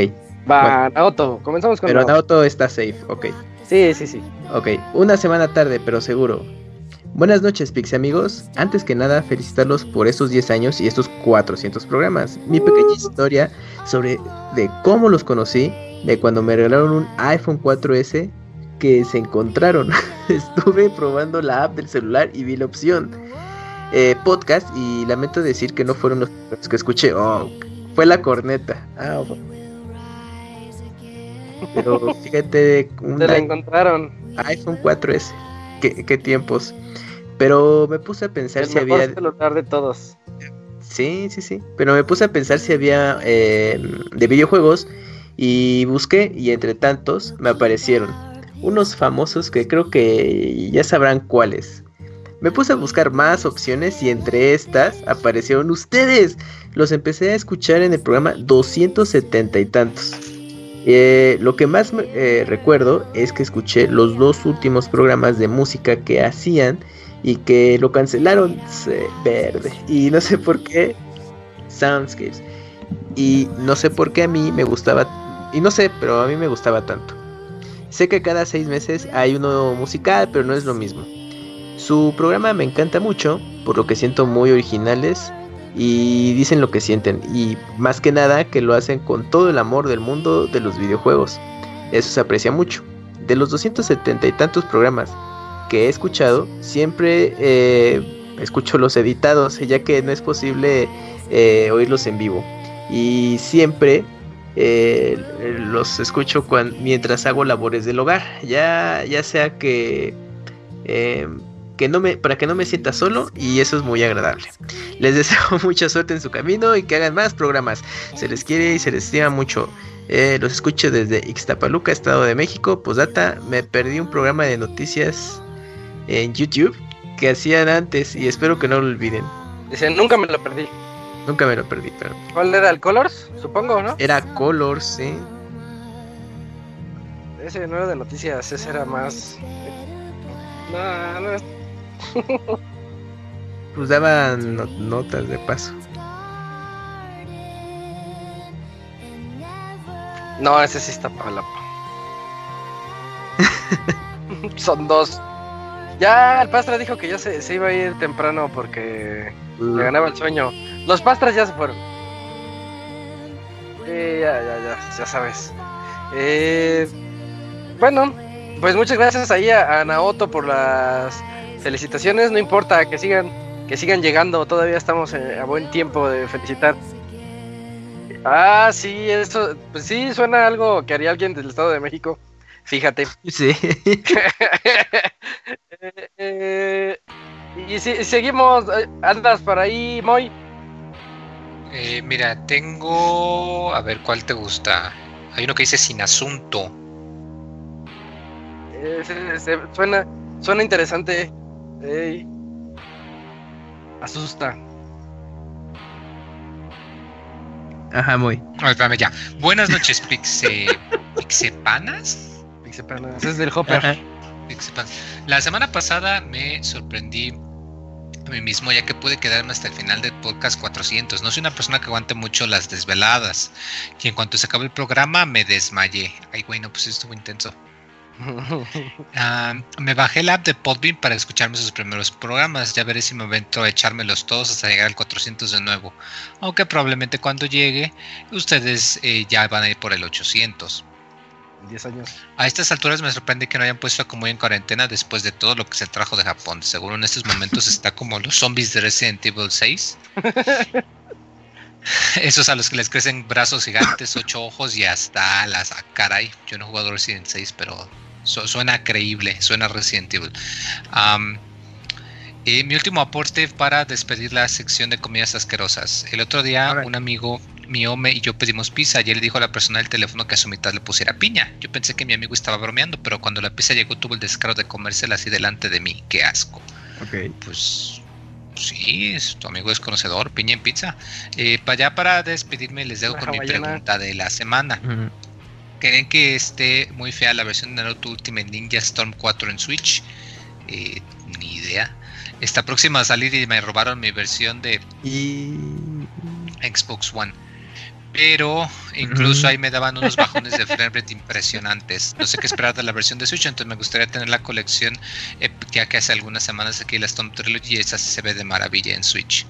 Va, Naoto, comenzamos con Pero Naoto. está safe, ok. Sí, sí, sí. Ok, una semana tarde, pero seguro. Buenas noches, Pixie amigos. Antes que nada, felicitarlos por estos 10 años y estos 400 programas. Mi pequeña uh. historia sobre de cómo los conocí, de cuando me regalaron un iPhone 4S que se encontraron. Estuve probando la app del celular y vi la opción eh, podcast y lamento decir que no fueron los que escuché. Oh, fue la corneta. Ah, pero fíjate, se la encontraron. iPhone 4S. ¿Qué, ¿Qué, tiempos. Pero me puse a pensar si había. celular de todos. Sí, sí, sí. Pero me puse a pensar si había eh, de videojuegos y busqué y entre tantos me aparecieron unos famosos que creo que ya sabrán cuáles. Me puse a buscar más opciones y entre estas aparecieron ustedes. Los empecé a escuchar en el programa 270 y tantos. Eh, lo que más eh, recuerdo es que escuché los dos últimos programas de música que hacían y que lo cancelaron verde. Y no sé por qué. Soundscapes. Y no sé por qué a mí me gustaba. Y no sé, pero a mí me gustaba tanto. Sé que cada seis meses hay uno musical, pero no es lo mismo. Su programa me encanta mucho, por lo que siento muy originales y dicen lo que sienten. Y más que nada que lo hacen con todo el amor del mundo de los videojuegos. Eso se aprecia mucho. De los 270 y tantos programas que he escuchado, siempre eh, escucho los editados, ya que no es posible eh, oírlos en vivo. Y siempre eh, los escucho mientras hago labores del hogar, ya, ya sea que, que no me, para que no me sienta solo y eso es muy agradable. Les deseo mucha suerte en su camino y que hagan más programas. Se les quiere y se les estima mucho. Eh, los escucho desde Ixtapaluca, Estado de México. Posdata, me perdí un programa de noticias en YouTube que hacían antes y espero que no lo olviden. Dice, nunca me lo perdí. Nunca me lo perdí, pero. ¿Cuál era el Colors? Supongo, ¿no? Era Colors, sí. Ese no era de noticias, ese era más. No, no es. pues daban notas de paso. No, ese sí está para la. Son dos. Ya el pastra dijo que ya se, se iba a ir temprano porque le ganaba el sueño. Los pastras ya se fueron. Eh, ya, ya, ya, ya sabes. Eh, bueno, pues muchas gracias ahí a, Naoto por las felicitaciones. No importa que sigan, que sigan llegando. Todavía estamos a buen tiempo de felicitar. Ah, sí, eso, pues sí, suena algo que haría alguien del Estado de México. Fíjate. Sí. Eh, eh, y si, seguimos, andas por ahí, Moy. Eh, mira, tengo. A ver, ¿cuál te gusta? Hay uno que dice sin asunto. Eh, suena, suena interesante. Asusta. Ajá, muy. Ver, ya. Buenas noches, Pixe... Pixepanas. Pixepanas, es del Hopper. La semana pasada me sorprendí mí mismo ya que pude quedarme hasta el final del podcast 400. No soy una persona que aguante mucho las desveladas. Y en cuanto se acabó el programa me desmayé. Ay, güey, no, pues estuvo intenso. Ah, me bajé el app de Podbean para escucharme sus primeros programas. Ya veré si me aventro a echármelos todos hasta llegar al 400 de nuevo. Aunque probablemente cuando llegue, ustedes eh, ya van a ir por el 800. 10 años. A estas alturas me sorprende que no hayan puesto a como en cuarentena después de todo lo que se trajo de Japón. Seguro en estos momentos está como los zombies de Resident Evil 6. Esos a los que les crecen brazos gigantes, ocho ojos y hasta alas. Ah, caray, yo no he jugado Resident 6, pero suena creíble, suena Resident Evil. y mi último aporte para despedir la sección de comidas asquerosas. El otro día un amigo mío me, y yo pedimos pizza y él dijo a la persona del teléfono que a su mitad le pusiera piña. Yo pensé que mi amigo estaba bromeando, pero cuando la pizza llegó tuvo el descaro de comérsela así delante de mí. Qué asco. Ok. Pues sí, tu amigo es conocedor, piña en pizza. Eh, para allá para despedirme les dejo con mi pregunta de la semana. ¿Creen que esté muy fea la versión de Naruto Ultimate Ninja Storm 4 en Switch? Eh, ni idea. Está próxima a salir y me robaron mi versión de Xbox One. Pero incluso ahí me daban unos bajones de framerate impresionantes. No sé qué esperar de la versión de Switch, entonces me gustaría tener la colección, eh, ya que hace algunas semanas aquí la Storm Trilogy, esa se ve de maravilla en Switch.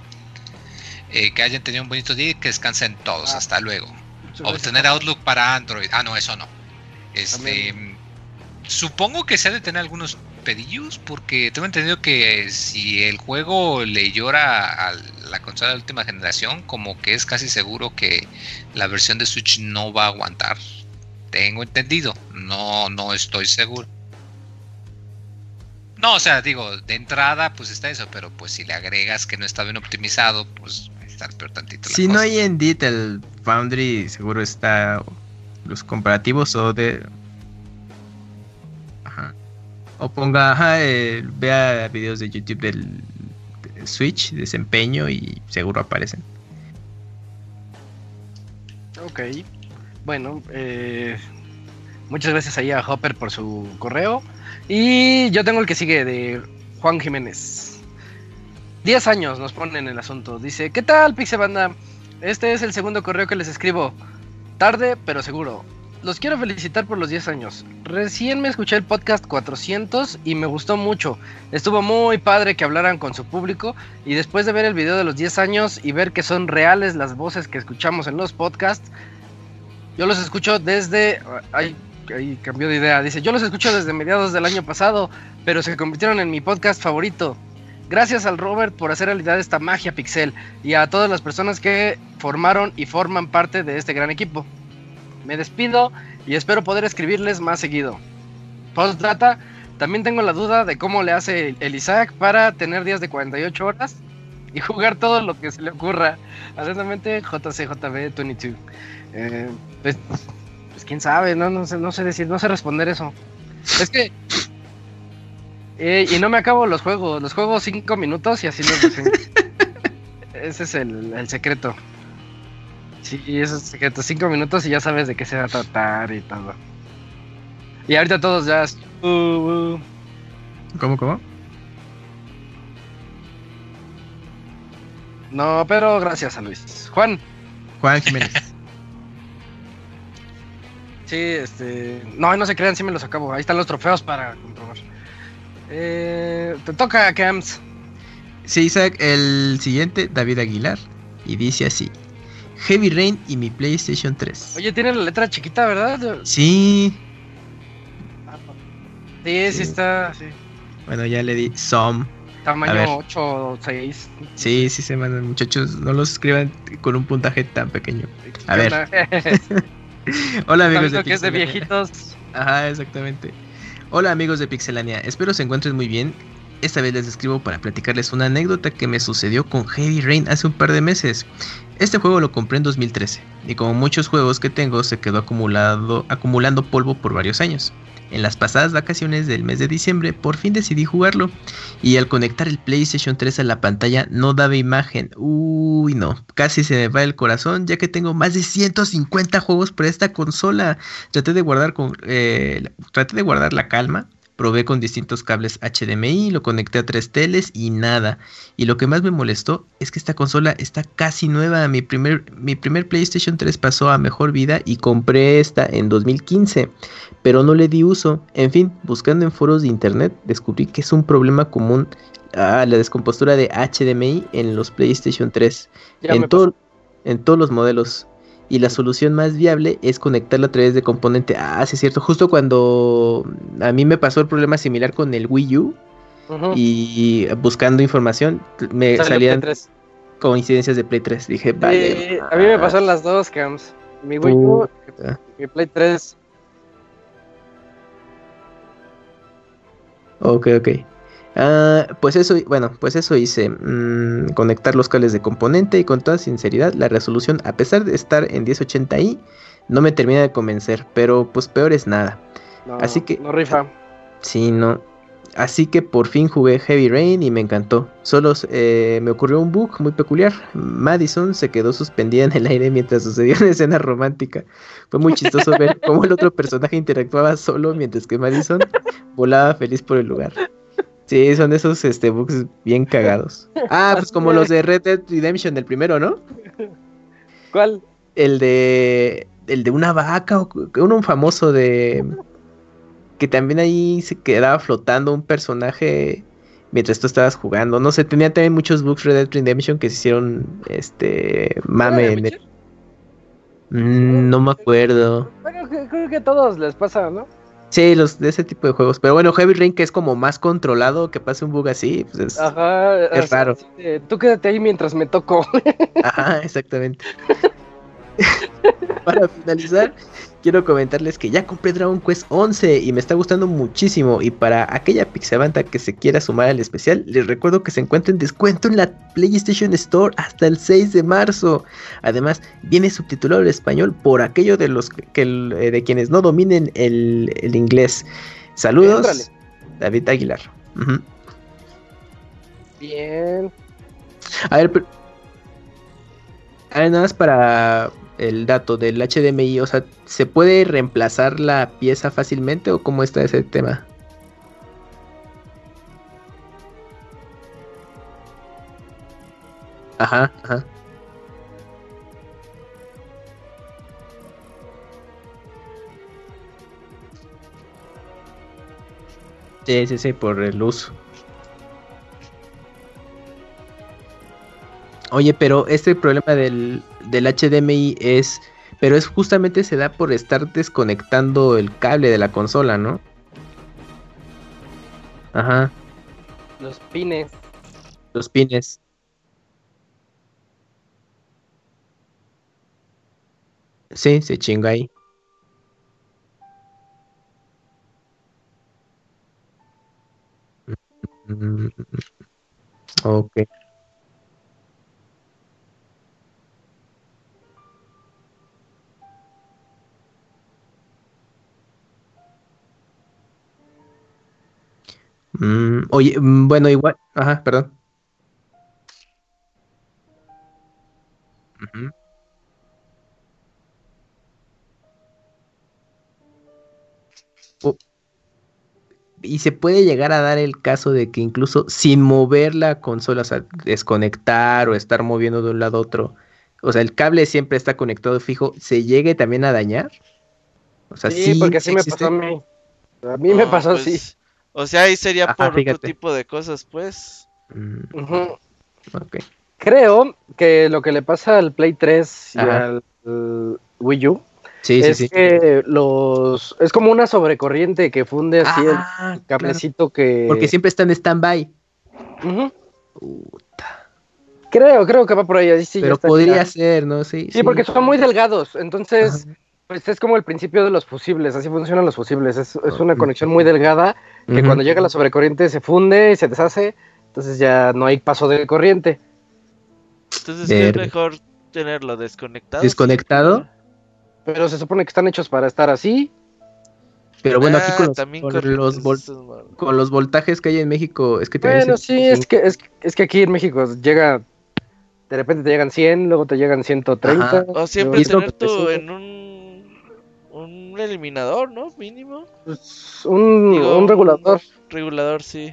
Eh, que hayan tenido un bonito día y que descansen todos. Ah. Hasta luego. Obtener Outlook para Android. Ah, no, eso no. Este, supongo que se ha de tener algunos pedillos porque tengo entendido que si el juego le llora a la consola de última generación, como que es casi seguro que la versión de Switch no va a aguantar. Tengo entendido, no, no estoy seguro. No, o sea, digo, de entrada pues está eso, pero pues si le agregas que no está bien optimizado, pues si no hay en el Foundry seguro está los comparativos o de... Ajá. O ponga, ajá, eh, vea videos de YouTube del, Switch, desempeño y seguro aparecen. Ok. Bueno, eh, muchas gracias ahí a Hopper por su correo. Y yo tengo el que sigue de Juan Jiménez. 10 años nos ponen el asunto. Dice, ¿qué tal, Pixebanda? Este es el segundo correo que les escribo. Tarde, pero seguro. Los quiero felicitar por los 10 años. Recién me escuché el podcast 400 y me gustó mucho. Estuvo muy padre que hablaran con su público y después de ver el video de los 10 años y ver que son reales las voces que escuchamos en los podcasts, yo los escucho desde... Ay, ahí cambió de idea. Dice, yo los escucho desde mediados del año pasado, pero se convirtieron en mi podcast favorito. Gracias al Robert por hacer realidad esta magia pixel y a todas las personas que formaron y forman parte de este gran equipo. Me despido y espero poder escribirles más seguido. Postdata, también tengo la duda de cómo le hace el Isaac para tener días de 48 horas y jugar todo lo que se le ocurra. Atentamente, JCJB22. Eh, pues, pues, quién sabe, no, no, sé, no sé decir, no sé responder eso. Es que eh, y no me acabo los juegos, los juego cinco minutos y así los Ese es el, secreto. Sí, ese es el secreto. Cinco minutos y ya sabes de qué se va a tratar y todo. Y ahorita todos ya. Uh, uh. ¿Cómo, cómo? No, pero gracias a Luis. Juan. Juan Jiménez. sí, este. No, no se crean, sí me los acabo. Ahí están los trofeos para comprobar. Eh, te toca, Camps. Sí, Isaac, el siguiente, David Aguilar. Y dice así: Heavy Rain y mi PlayStation 3. Oye, tiene la letra chiquita, ¿verdad? Sí. Sí, sí, está. Sí. Bueno, ya le di Some. Tamaño 8 o 6. Sí, sí se mandan, muchachos. No los escriban con un puntaje tan pequeño. A ver. Hola, amigos de, que es de viejitos. Ajá, exactamente. Hola amigos de Pixelania, espero se encuentren muy bien. Esta vez les escribo para platicarles una anécdota que me sucedió con Heavy Rain hace un par de meses. Este juego lo compré en 2013 y como muchos juegos que tengo se quedó acumulado, acumulando polvo por varios años. En las pasadas vacaciones del mes de diciembre por fin decidí jugarlo y al conectar el PlayStation 3 a la pantalla no daba imagen. Uy, no, casi se me va el corazón ya que tengo más de 150 juegos por esta consola. Traté de guardar con, eh, traté de guardar la calma probé con distintos cables HDMI, lo conecté a tres teles y nada. Y lo que más me molestó es que esta consola está casi nueva. Mi primer, mi primer PlayStation 3 pasó a mejor vida y compré esta en 2015, pero no le di uso. En fin, buscando en foros de internet descubrí que es un problema común a la descompostura de HDMI en los PlayStation 3. en, en todos los modelos y la solución más viable es conectarla a través de componente. Ah, sí es cierto. Justo cuando a mí me pasó el problema similar con el Wii U y buscando información me salían coincidencias de Play 3. Dije, vale. a mí me pasaron las dos, Cams. Mi Wii U y mi Play 3. Ok, ok. Ah, pues eso, bueno, pues eso hice, mm, conectar los cables de componente y con toda sinceridad la resolución, a pesar de estar en 1080i, no me termina de convencer, pero pues peor es nada. Así que... No rifa. Sí, no. Así que por fin jugué Heavy Rain y me encantó. Solo eh, me ocurrió un bug muy peculiar. Madison se quedó suspendida en el aire mientras sucedía una escena romántica. Fue muy chistoso ver cómo el otro personaje interactuaba solo mientras que Madison volaba feliz por el lugar. Sí, son esos este, bugs bien cagados. Ah, pues como los de Red Dead Redemption, el primero, ¿no? ¿Cuál? El de. El de una vaca, o uno famoso de. Que también ahí se quedaba flotando un personaje mientras tú estabas jugando. No sé, tenía también muchos bugs Red Dead Redemption que se hicieron este mame en el... Mm, no me acuerdo. Bueno, creo que a todos les pasa, ¿no? Sí, los de ese tipo de juegos. Pero bueno, Heavy Rain, que es como más controlado, que pase un bug así, pues es, Ajá, es raro. tú quédate ahí mientras me toco. Ajá, exactamente. Para finalizar, quiero comentarles que ya compré Dragon Quest 11 y me está gustando muchísimo. Y para aquella pixabanta que se quiera sumar al especial, les recuerdo que se encuentra en descuento en la PlayStation Store hasta el 6 de marzo. Además, viene subtitulado al español por aquello de los que, eh, de quienes no dominen el, inglés. Saludos, David Aguilar. Bien. A ver, pero, a ver, nada más para el dato del HDMI, o sea, ¿se puede reemplazar la pieza fácilmente o cómo está ese tema? Ajá, ajá. Sí, sí, sí, por el uso. Oye, pero este problema del, del HDMI es, pero es justamente se da por estar desconectando el cable de la consola, ¿no? Ajá. Los pines. Los pines. Sí, se chinga ahí. Mm, ok. Mm, oye, mm, bueno, igual. Ajá, perdón. y se puede llegar a dar el caso de que incluso sin mover la consola, o sea, desconectar o estar moviendo de un lado a otro, o sea, el cable siempre está conectado fijo, ¿se llegue también a dañar? O sea, sí, porque así me pasó a mí. A mí me pasó así. O sea, ahí sería por otro tipo de cosas, pues. Mm. Creo que lo que le pasa al Play 3 y al Wii U es que los es como una sobrecorriente que funde así el ah, cablecito que porque siempre está en stand-by. Creo, creo que va por ahí. sí, Pero podría ser, ¿no? Sí, sí, porque son muy delgados. Entonces, pues es como el principio de los fusibles. Así funcionan los fusibles. Es, una conexión muy delgada que cuando llega la sobrecorriente se funde y se deshace. Entonces ya no hay paso de corriente. Entonces es mejor tenerlo desconectado. ¿Desconectado? Pero se supone que están hechos para estar así. Pero bueno, aquí con, los, con, los, voltajes que hay en México, es que Bueno, sí, es que, es, que aquí en México llega. De repente te llegan 100, luego te llegan 130. O siempre tener tú en un, un eliminador, ¿no? Mínimo. Pues, un, un regulador. regulador, sí.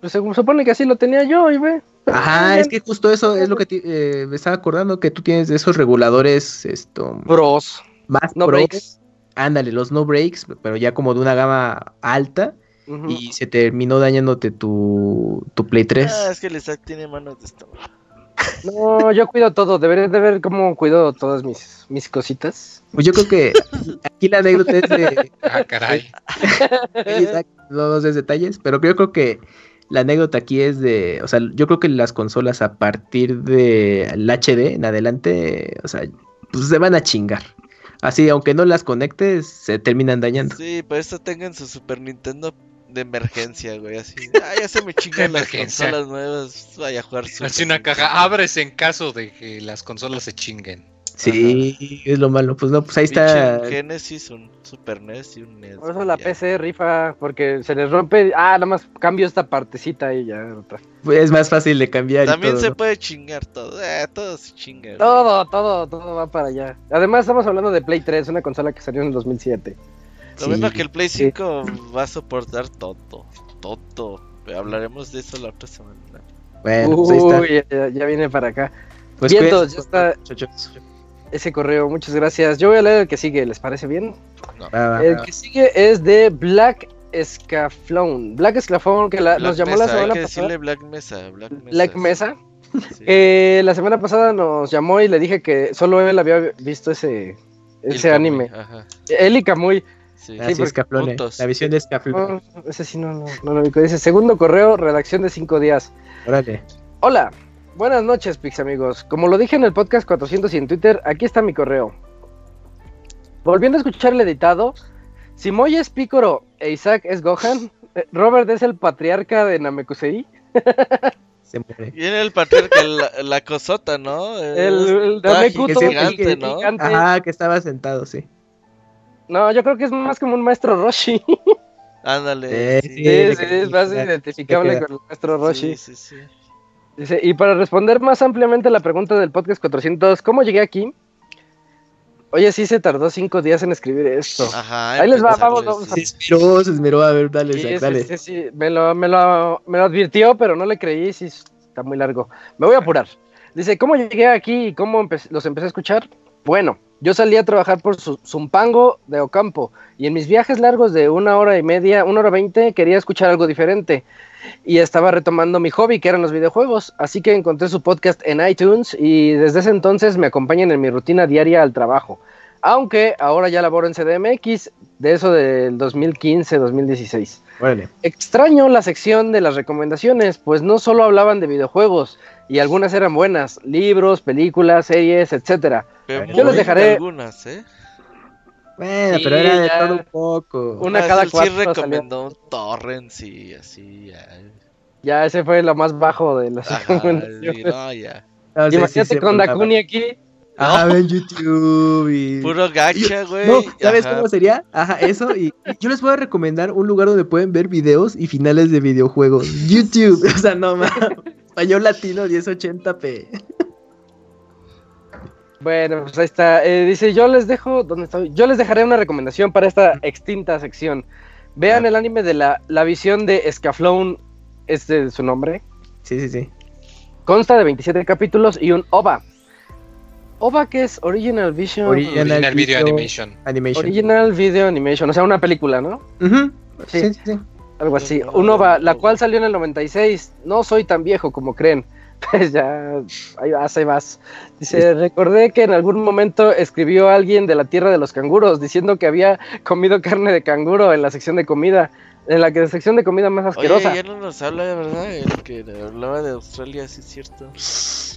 Pues se supone que así lo tenía yo, y ve. Ajá, es que justo eso es lo que eh, me estaba acordando que tú tienes de esos reguladores, esto. Bros. Más no breaks. Ándale, los no breaks, pero ya como de una gama alta. Y se terminó dañándote tu, tu Play 3. Ah, es que el Isaac tiene manos de esto. No, yo cuido todo. Debería de ver cómo cuido todas mis, mis cositas. Pues yo creo que aquí la anécdota es de. Ah, caray. no dos detalles, pero yo creo que la anécdota aquí es de. O sea, yo creo que las consolas a partir del HD en adelante, o sea, pues se van a chingar. Así, aunque no las conectes, se terminan dañando. Sí, por eso tengan su Super Nintendo de emergencia, güey, así. Ah, ya se me chingan las consolas nuevas, vaya a jugar Así una caja, abres en caso de que las consolas se chinguen. Sí, es lo malo. Pues no, pues ahí está. Un Genesis, un Super NES y un NES. Por eso la PC rifa, porque se les rompe. Ah, nada más cambio esta partecita y ya. Pues es más fácil de cambiar. También se puede chingar todo. Eh, todo se chinga. Todo, todo, todo va para allá. Además, estamos hablando de Play 3, una consola que salió en el 2007. Lo mismo que el Play 5 va a soportar todo. Todo. Hablaremos de eso la otra semana. Bueno, pues Uy, ya, viene para acá. Pues ya está ese correo, muchas gracias. Yo voy a leer el que sigue, ¿les parece bien? el que sigue es de Black Scaflón. Black Scaflón, que nos llamó la semana pasada. Black Mesa. Black Mesa. Black Mesa. la semana pasada nos llamó y le dije que solo él había visto ese, ese anime. Él y Kamui. Sí, sí, La visión de Scaflón. ese sí no, no, no lo. Dice, segundo correo, redacción de cinco días. Órale. Hola, Buenas noches, Pix amigos. Como lo dije en el podcast 400 y en Twitter, aquí está mi correo. Volviendo a escuchar el editado, si Moy es Picoro e Isaac es Gohan, eh, Robert es el patriarca de Namekusei. Se muere. Viene el patriarca, la, cosota, ¿no? El, el gigante, ¿no? Ajá, que estaba sentado, sí. No, yo creo que es más como un maestro Roshi. Ándale. sí, es más identificable con el maestro Roshi. Sí, sí, sí y para responder más ampliamente la pregunta del podcast 400, ¿cómo llegué aquí? Oye, sí se tardó cinco días en escribir esto. Ajá. Ahí les va, vamos, vamos. Se esmeró, se esmeró, a ver, dale, sí, dale. Sí, sí, me lo, me, lo, me lo advirtió, pero no le creí, sí, está muy largo. Me voy a apurar. Dice, ¿cómo llegué aquí y cómo los empecé a escuchar? Bueno, yo salí a trabajar por Zumpango de Ocampo y en mis viajes largos de una hora y media, una hora veinte, quería escuchar algo diferente y estaba retomando mi hobby, que eran los videojuegos. Así que encontré su podcast en iTunes y desde ese entonces me acompañan en mi rutina diaria al trabajo. Aunque ahora ya laboro en CDMX, de eso del 2015-2016. Extraño la sección de las recomendaciones, pues no solo hablaban de videojuegos, y algunas eran buenas, libros, películas, series, etcétera. Yo les dejaré algunas, ¿eh? Bueno, pero era de todo un poco. Una cada cuatro. Sí recomendó torrents y así. Ya. ya, ese fue lo más bajo de las recomendaciones. no, ya. Imagínate con Dakuni aquí. Ah, en YouTube y... Puro gacha, güey. No, ¿sabes cómo sería? Ajá, eso. Y, yo les voy a recomendar un lugar donde pueden ver videos y finales de videojuegos. YouTube. O sea, no más. Español latino 1080p. Bueno, pues ahí está. Eh, dice, yo les dejo, ¿dónde estoy? Yo les dejaré una recomendación para esta extinta sección. Vean el anime de la, la visión de Scaflón, este es su nombre. Sí, sí, sí. Consta de 27 capítulos y un OVA. OVA que es Original Vision. Original, Video, Animation. Original Video Animation, o sea, una película, ¿no? sí. sí, sí, Algo así. Un OVA, la cual salió en el 96. No soy tan viejo como creen. Pues ya, ahí vas, ahí vas. Dice, recordé que en algún momento escribió alguien de la tierra de los canguros diciendo que había comido carne de canguro en la sección de comida. En la que sección de comida más asquerosa. Oye, ya no nos habla de verdad, el que hablaba de Australia, sí es cierto.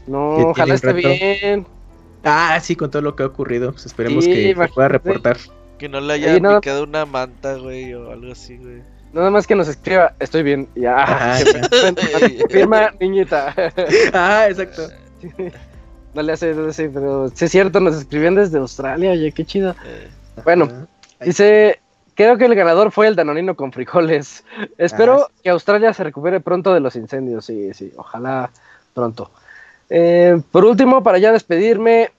No, ojalá esté bien. Ah, sí, con todo lo que ha ocurrido. Pues esperemos que pueda reportar. Que no le haya picado una manta, güey, o algo así, güey. Nada más que nos escriba, estoy bien. Ya. Firma niñita. ah, exacto. No le hace, no sé, pero si es cierto, nos escribían desde Australia, oye, qué chido. Eh. Bueno, dice, creo que el ganador fue el Danonino con frijoles. Espero ah, que Australia se recupere pronto de los incendios, sí, sí, ojalá pronto. Eh, por último, para ya despedirme,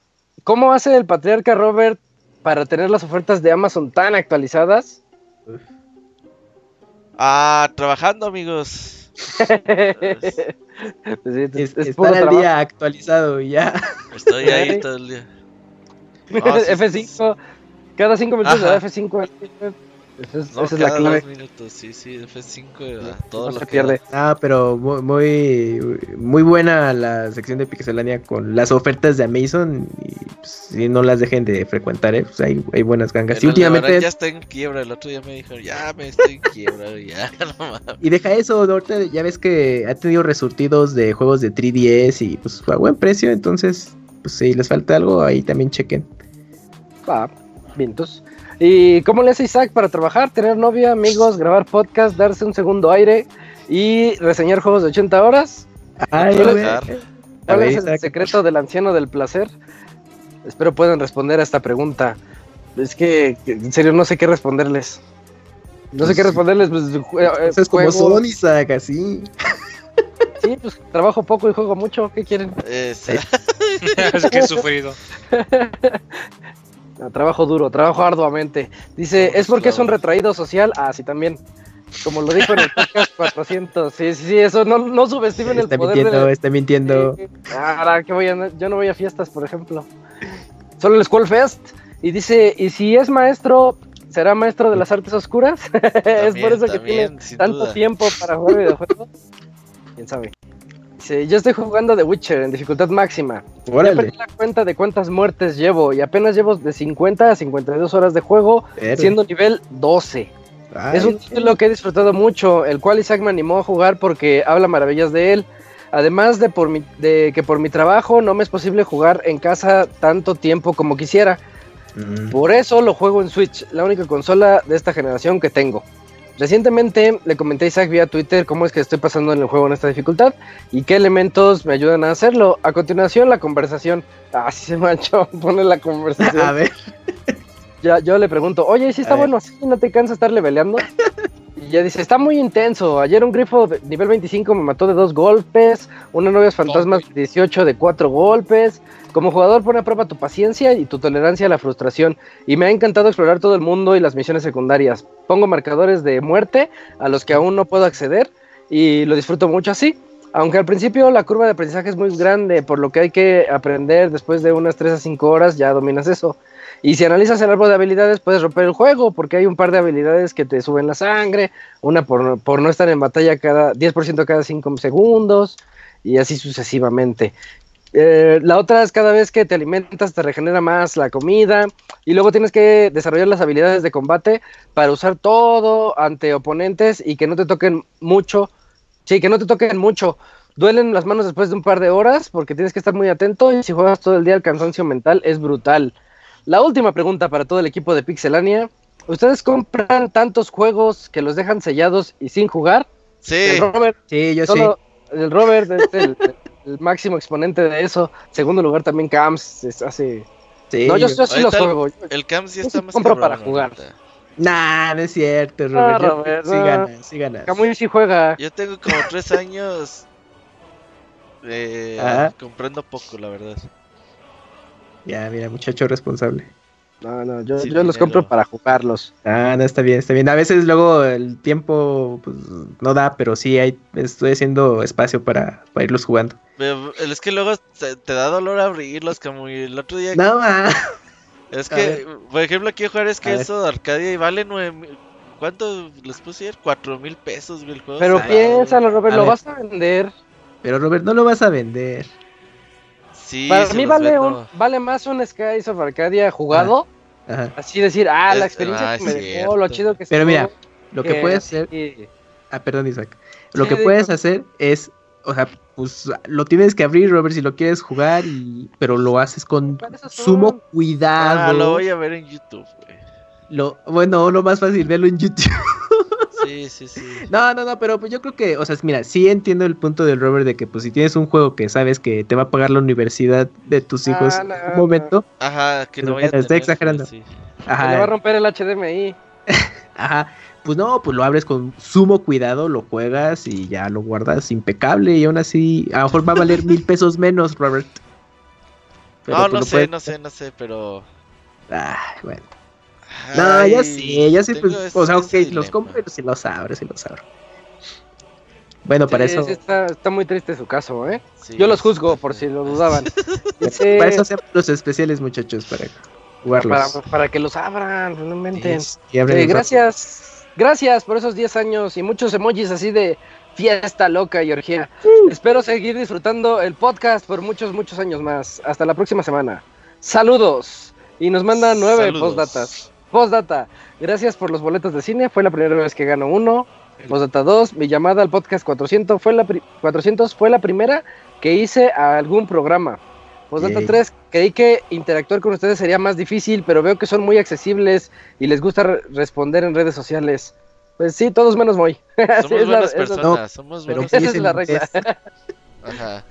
¿cómo hace el patriarca Robert para tener las ofertas de Amazon tan actualizadas? Ah, trabajando, amigos. pues es, estar al día actualizado y ya. Estoy ahí todo el día. F5, cada 5 minutos de F5 esa es, la clave. minutos, sí, sí, F5 a todo lo se pierde. Ah, pero muy, muy buena la sección de Pixelania con las ofertas de Amazon y pues, si no las dejen de frecuentar, ¿eh? pues hay, hay buenas gangas. y últimamente ya está en quiebra, el otro día me dijo, ya me estoy en quiebra, ya no Y deja eso, ahorita ya ves que ha tenido resurtidos de juegos de 3DS y pues a buen precio, entonces pues si les falta algo ahí también chequen. Va, vientos. ¿Y cómo le hace Isaac para trabajar? Tener novia, amigos, grabar podcast, darse un segundo aire y reseñar juegos de 80 horas. Ay, ¿Cuál es el secreto del anciano del placer? Espero puedan responder a esta pregunta. Es que, en serio, no sé qué responderles. No sé qué pues responderles. Pues, eh, es como son, Isaac, así. Sí, pues trabajo poco y juego mucho. ¿Qué quieren? Es, es que he sufrido. trabajo duro, trabajo arduamente. Dice, ¿es porque es un retraído social? Ah, sí, también. Como lo dijo en el podcast 400. Sí, sí, sí, eso no, no subestimen el poder mintiendo, Está mintiendo, ahora que voy a, yo no voy a fiestas, por ejemplo. Solo el School Fest. Y dice, ¿y si es maestro, será maestro de las artes oscuras? es por eso que tiene tanto tiempo para jugar videojuegos. ¿Quién sabe? Yo estoy jugando The Witcher en dificultad máxima. Ya perdí la cuenta de cuántas muertes llevo y apenas llevo de 50 a 52 horas de juego, siendo nivel 12. es un título que he disfrutado mucho, el cual Isaac me animó a jugar porque habla maravillas de él. Además de, por mi, de que por mi trabajo no me es posible jugar en casa tanto tiempo como quisiera. Mm. Por eso lo juego en Switch, la única consola de esta generación que tengo. Recientemente le comenté a Isaac vía Twitter cómo es que estoy pasando en el juego en esta dificultad y qué elementos me ayudan a hacerlo. A continuación, la conversación. Ah, sí se manchó, pone la conversación. A ver. Ya, yo le pregunto, oye, si está bueno así? ¿No te cansa estar leveleando? Y ya dice, está muy intenso. Ayer un grifo de nivel 25 me mató de dos golpes. Una novia fantasmas 18 de cuatro golpes. Como jugador pone a prueba tu paciencia y tu tolerancia a la frustración. Y me ha encantado explorar todo el mundo y las misiones secundarias. Pongo marcadores de muerte a los que aún no puedo acceder. Y lo disfruto mucho así. Aunque al principio la curva de aprendizaje es muy grande, por lo que hay que aprender después de unas 3 a 5 horas, ya dominas eso. Y si analizas el árbol de habilidades, puedes romper el juego, porque hay un par de habilidades que te suben la sangre, una por, por no estar en batalla cada 10% cada 5 segundos, y así sucesivamente. Eh, la otra es cada vez que te alimentas te regenera más la comida y luego tienes que desarrollar las habilidades de combate para usar todo ante oponentes y que no te toquen mucho. Sí, que no te toquen mucho. Duelen las manos después de un par de horas porque tienes que estar muy atento y si juegas todo el día el cansancio mental es brutal. La última pregunta para todo el equipo de Pixelania. ¿Ustedes compran tantos juegos que los dejan sellados y sin jugar? Sí. El Robert, sí, yo sí. El Robert es el, máximo exponente de eso. Segundo lugar también Camps hace... Sí, no, yo, sí los juego. El Camps ya está más compro para jugar. Nah, no es cierto, Robert. No, Robert sí ganas, sí ganas. Camuy sí juega. Yo tengo como tres años eh, comprando poco, la verdad. Ya, mira, muchacho responsable. No, no, yo, los compro para jugarlos. Ah, no, está bien, está bien. A veces luego el tiempo pues, no da, pero sí hay, estoy haciendo espacio para, irlos jugando. es que luego te, da dolor abrirlos, como el otro día. No, Es que, por ejemplo, quiero jugar es que eso de Arcadia y vale nueve ¿Cuánto les puse ayer? Cuatro mil pesos, el juego. Pero piénsalo, Robert, lo vas a vender. Pero Robert, no lo vas a vender. Para mí vale, un, vale más un Skies of Arcadia jugado. Así decir, ah, la experiencia ah, que me dejó, lo chido que Pero mira, lo que, puedes hacer. Ah, perdón, Isaac. Lo que puedes hacer es, o sea, pues lo tienes que abrir, Robert, si lo quieres jugar, y, pero lo haces con sumo cuidado. Ah, lo voy a ver en YouTube, güey. Lo, bueno, lo más fácil, verlo en YouTube. Sí, sí, sí. No, no, no, pero pues yo creo que, o sea, mira, sí entiendo el punto del Robert de que pues si tienes un juego que sabes que te va a pagar la universidad de tus hijos en un momento. Ajá, que no vaya a Estoy exagerando. Ajá. le va a romper el HDMI. Ajá. Pues no, pues lo abres con sumo cuidado, lo juegas y ya lo guardas impecable y aún así a lo mejor va a valer mil pesos menos, Robert. no, no pues, sé, no sé, no sé, pero Ah, bueno. No, ya sí, ya sí, pues, o sea, ok, los compro, pero si los abro, si los abro. Bueno, para eso. Está, está, muy triste su caso, ¿eh? Yo los juzgo, por si lo dudaban. Para eso hacemos los especiales, muchachos, para jugarlos. Para, para que los abran, realmente. gracias, gracias por esos 10 años y muchos emojis así de fiesta loca y orgía. Espero seguir disfrutando el podcast por muchos, muchos años más. Hasta la próxima semana. Saludos. Y nos mandan nueve postdatas. Postdata. Gracias por los boletos de cine. Fue la primera vez que gano uno. Postdata 2. Mi llamada al podcast 400 fue la, 400 fue la primera que hice a algún programa. Postdata 3. Creí que interactuar con ustedes sería más difícil, pero veo que son muy accesibles y les gusta responder en redes sociales. Pues sí, todos menos muy. Somos buenas personas, somos buenas Esa es la regla. Ajá.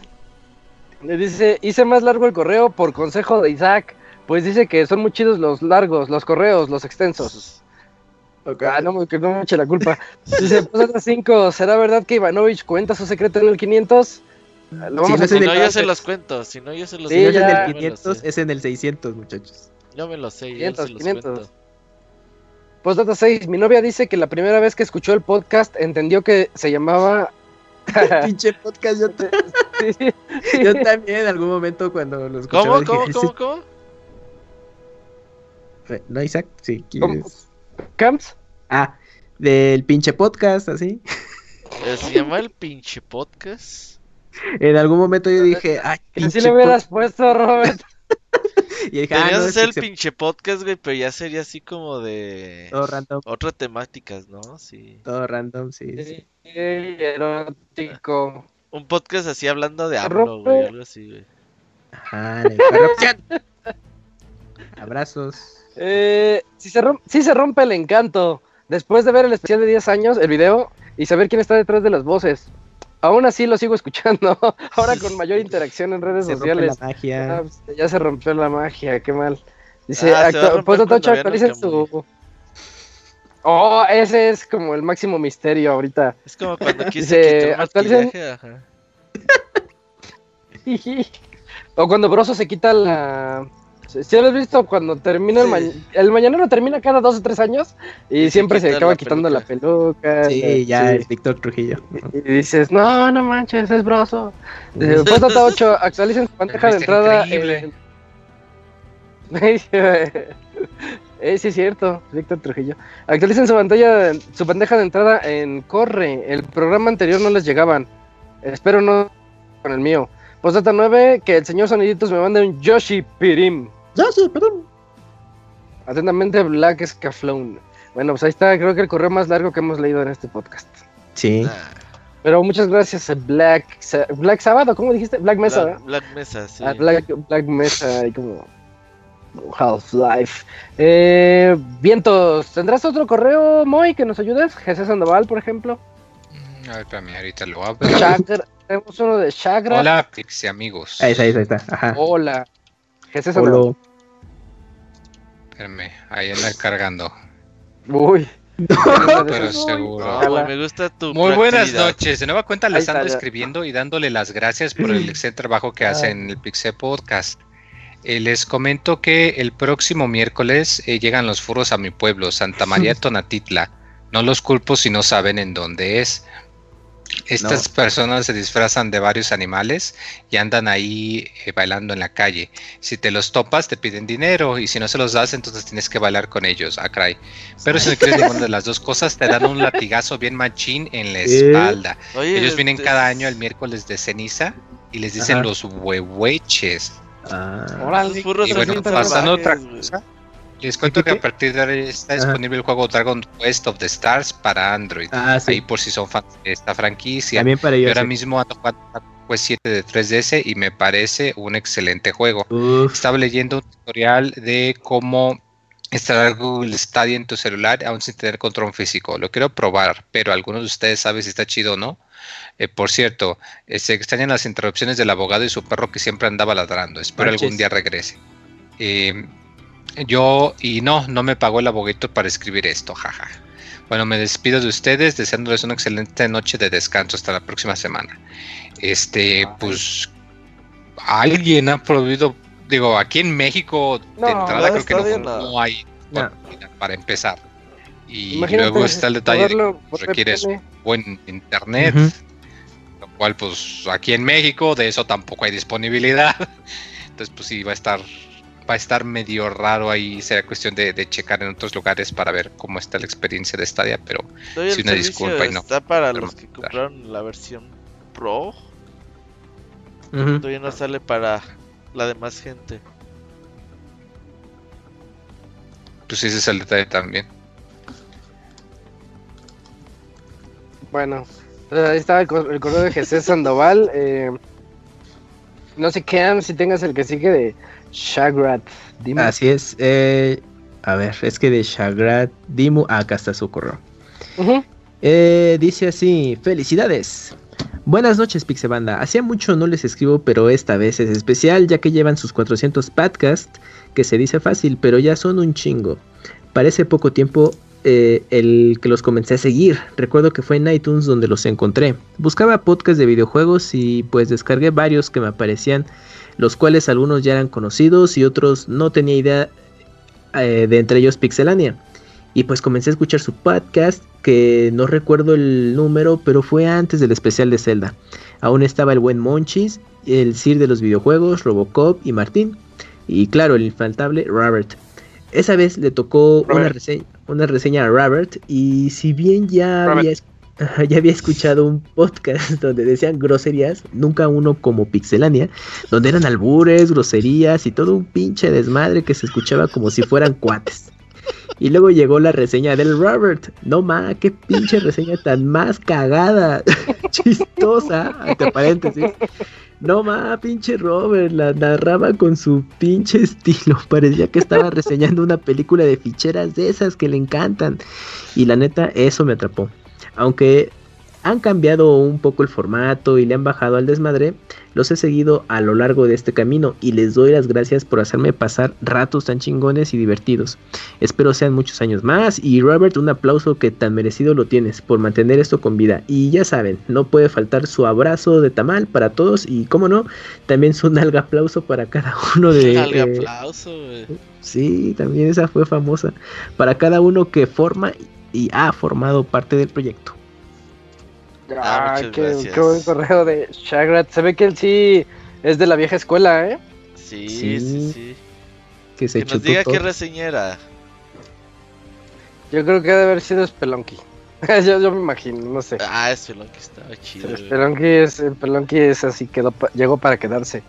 Le dice, hice más largo el correo por consejo de Isaac, pues dice que son muy chidos los largos, los correos, los extensos. Ah, no, que no me eche la culpa. Dice, pues 5, ¿será verdad que Ivanovich cuenta su secreto en el 500? Lo vamos si, no, yo se los cuento, si no, yo se los sí, es en el 500, es en el 600, muchachos. Yo me lo sé, 500, yo se los 500. cuento. Postdata 6, mi novia dice que la primera vez que escuchó el podcast entendió que se llamaba... Pinche podcast, yo, yo también en algún momento cuando lo escuché. ¿Cómo, cómo, cómo, cómo? ¿No, Isaac? Sí. ¿Camps? Ah, del pinche podcast, así. ¿Se llama el pinche podcast? En algún momento yo dije, ay, pinche Si le hubieras puesto, Robert. Y dije, ah, no, hacer el pinche podcast, güey, pero ya sería así como de. Todo random. Otras temáticas, ¿no? Sí. Todo random, sí. sí. erótico. Un podcast así hablando de AMLO, güey, algo así, güey. Ajá, la corrupción. Abrazos. Eh, si se rompe, si se rompe el encanto. Después de ver el especial de 10 años, el video, y saber quién está detrás de las voces. Aún así lo sigo escuchando. Ahora con mayor interacción en redes se sociales. La magia. Ah, pues, ya se rompió la magia, qué mal. Dice, ah, pues Tocho actualicen su. Oh, ese es como el máximo misterio ahorita. Es como cuando quise actualicen. o cuando Broso se quita la si lo has visto cuando termina el mañana. El mañanero termina cada dos o tres años y, siempre se, acaba quitando la peluca. Sí, ya es Víctor Trujillo. Y, dices, no, no manches, es broso. Después de 8, actualicen su bandeja de entrada. Eh, sí, es cierto, Víctor Trujillo. Actualicen su pantalla, su bandeja de entrada en Corre. El programa anterior no les llegaban. Espero no con el mío. Postdata 9, que el señor Soniditos me mande un Yoshi Pirim. Ya, sí, perdón. Atentamente, Black Scaflone. Bueno, pues ahí está, creo que el correo más largo que hemos leído en este podcast. Sí. Pero muchas gracias, Black, Black Sábado, ¿cómo dijiste? Black Mesa. Black, Black Mesa, sí. Ah, Black, Black Mesa, y como Half-Life. Eh, vientos, ¿tendrás otro correo, Moy, que nos ayudes? Jesús Sandoval, por ejemplo. Mm, a ver, para mí, ahorita lo abro. tenemos uno de Chagra. Hola, Pixie amigos. Ahí está, ahí está. Ajá. Hola. ¿Qué es eso? Hola. Espérame, ahí anda cargando. Uy. pero seguro. me gusta tu Muy buenas noches. De nueva cuenta les ando escribiendo y dándole las gracias por el excelente trabajo que hacen en el Pixel Podcast. Eh, les comento que el próximo miércoles eh, llegan los furros a mi pueblo, Santa María Tonatitla. No los culpo si no saben en dónde es. Estas personas se disfrazan de varios animales y andan ahí eh, bailando en la calle. Si te los topas, te piden dinero y si no se los das, entonces tienes que bailar con ellos. Ah, Pero si no quieres ninguna de las dos cosas, te dan un latigazo bien machín en la espalda. ellos vienen cada año el miércoles de ceniza y les dicen los huehueches. Ah. y bueno, pasando otra cosa. Les cuento que a partir de ahora está disponible el juego Dragon Quest of the Stars para Android. Ah, Ahí por si son fans de esta franquicia. También para ellos. Yo ahora mismo ando jugando Quest 7 de 3DS y me parece un excelente juego. Estaba leyendo un tutorial de cómo instalar Google Stadia en tu celular aún sin tener control físico. Lo quiero probar, pero algunos de ustedes saben si está chido o no. Eh, por cierto, eh, se extrañan las interrupciones del abogado y su perro que siempre andaba ladrando. Espero algún día regrese. Eh, yo, y no, no me pagó el abogado para escribir esto, jaja. Bueno, me despido de ustedes, deseándoles una excelente noche de descanso hasta la próxima semana. Este, pues, alguien ha prohibido digo, aquí en México de entrada creo que no, hay para empezar. Y luego está el detalle de que requieres buen internet, lo cual pues aquí en México de eso tampoco hay disponibilidad. Entonces pues sí va a estar va a estar medio raro ahí, será cuestión de, checar en otros lugares para ver cómo está la experiencia de Stadia, pero si una disculpa y no. Está para los que compraron la versión Pro. Todavía no sale para la demás gente. Pues ese es el detalle también. Bueno, ahí estaba el, correo de Jesús Sandoval. Eh, no sé qué, si tengas el que sigue de Shagrat Dimu. Así es. Eh, a ver, es que de Shagrat Dimu. Ah, acá está su correo. Eh, dice así: Felicidades. Buenas noches, Pixebanda. Hacía mucho no les escribo, pero esta vez es especial, ya que llevan sus 400 podcasts, que se dice fácil, pero ya son un chingo. Parece poco tiempo eh, el que los comencé a seguir. Recuerdo que fue en iTunes donde los encontré. Buscaba podcasts de videojuegos y pues descargué varios que me aparecían, los cuales algunos ya eran conocidos y otros no tenía idea eh, de entre ellos Pixelania. Y pues comencé a escuchar su podcast, que no recuerdo el número, pero fue antes del especial de Zelda. Aún estaba el buen Monchis, el Sir de los videojuegos, Robocop y Martín. Y claro, el infaltable Robert. Esa vez le tocó una reseña, una reseña a Robert y si bien ya había, ya había escuchado un podcast donde decían groserías, nunca uno como Pixelania, donde eran albures, groserías y todo un pinche desmadre que se escuchaba como si fueran cuates. Y luego llegó la reseña del Robert. No ma, qué pinche reseña tan más cagada, chistosa, entre paréntesis. No ma, pinche Robert, la narraba con su pinche estilo. Parecía que estaba reseñando una película de ficheras de esas que le encantan. Y la neta, eso me atrapó. Aunque han cambiado un poco el formato y le han bajado al desmadre, los he seguido a lo largo de este camino y les doy las gracias por hacerme pasar ratos tan chingones y divertidos. Espero sean muchos años más y Robert un aplauso que tan merecido lo tienes por mantener esto con vida. Y ya saben, no puede faltar su abrazo de tamal para todos y como no, también su nalga aplauso para cada uno de... Nalga eh, aplauso, Sí, también esa fue famosa. Para cada uno que forma y ha formado parte del proyecto. Ah, qué, buen correo de Shagrat. Se ve que él sí es de la vieja escuela, ¿eh? Sí, sí, sí. Que, se que nos diga qué reseñera. Yo creo que debe haber sido Spelunky. yo, yo me imagino, no sé. Ah, Spelunky estaba chido. Spelunky es, Spelunky es así, quedó llegó para quedarse.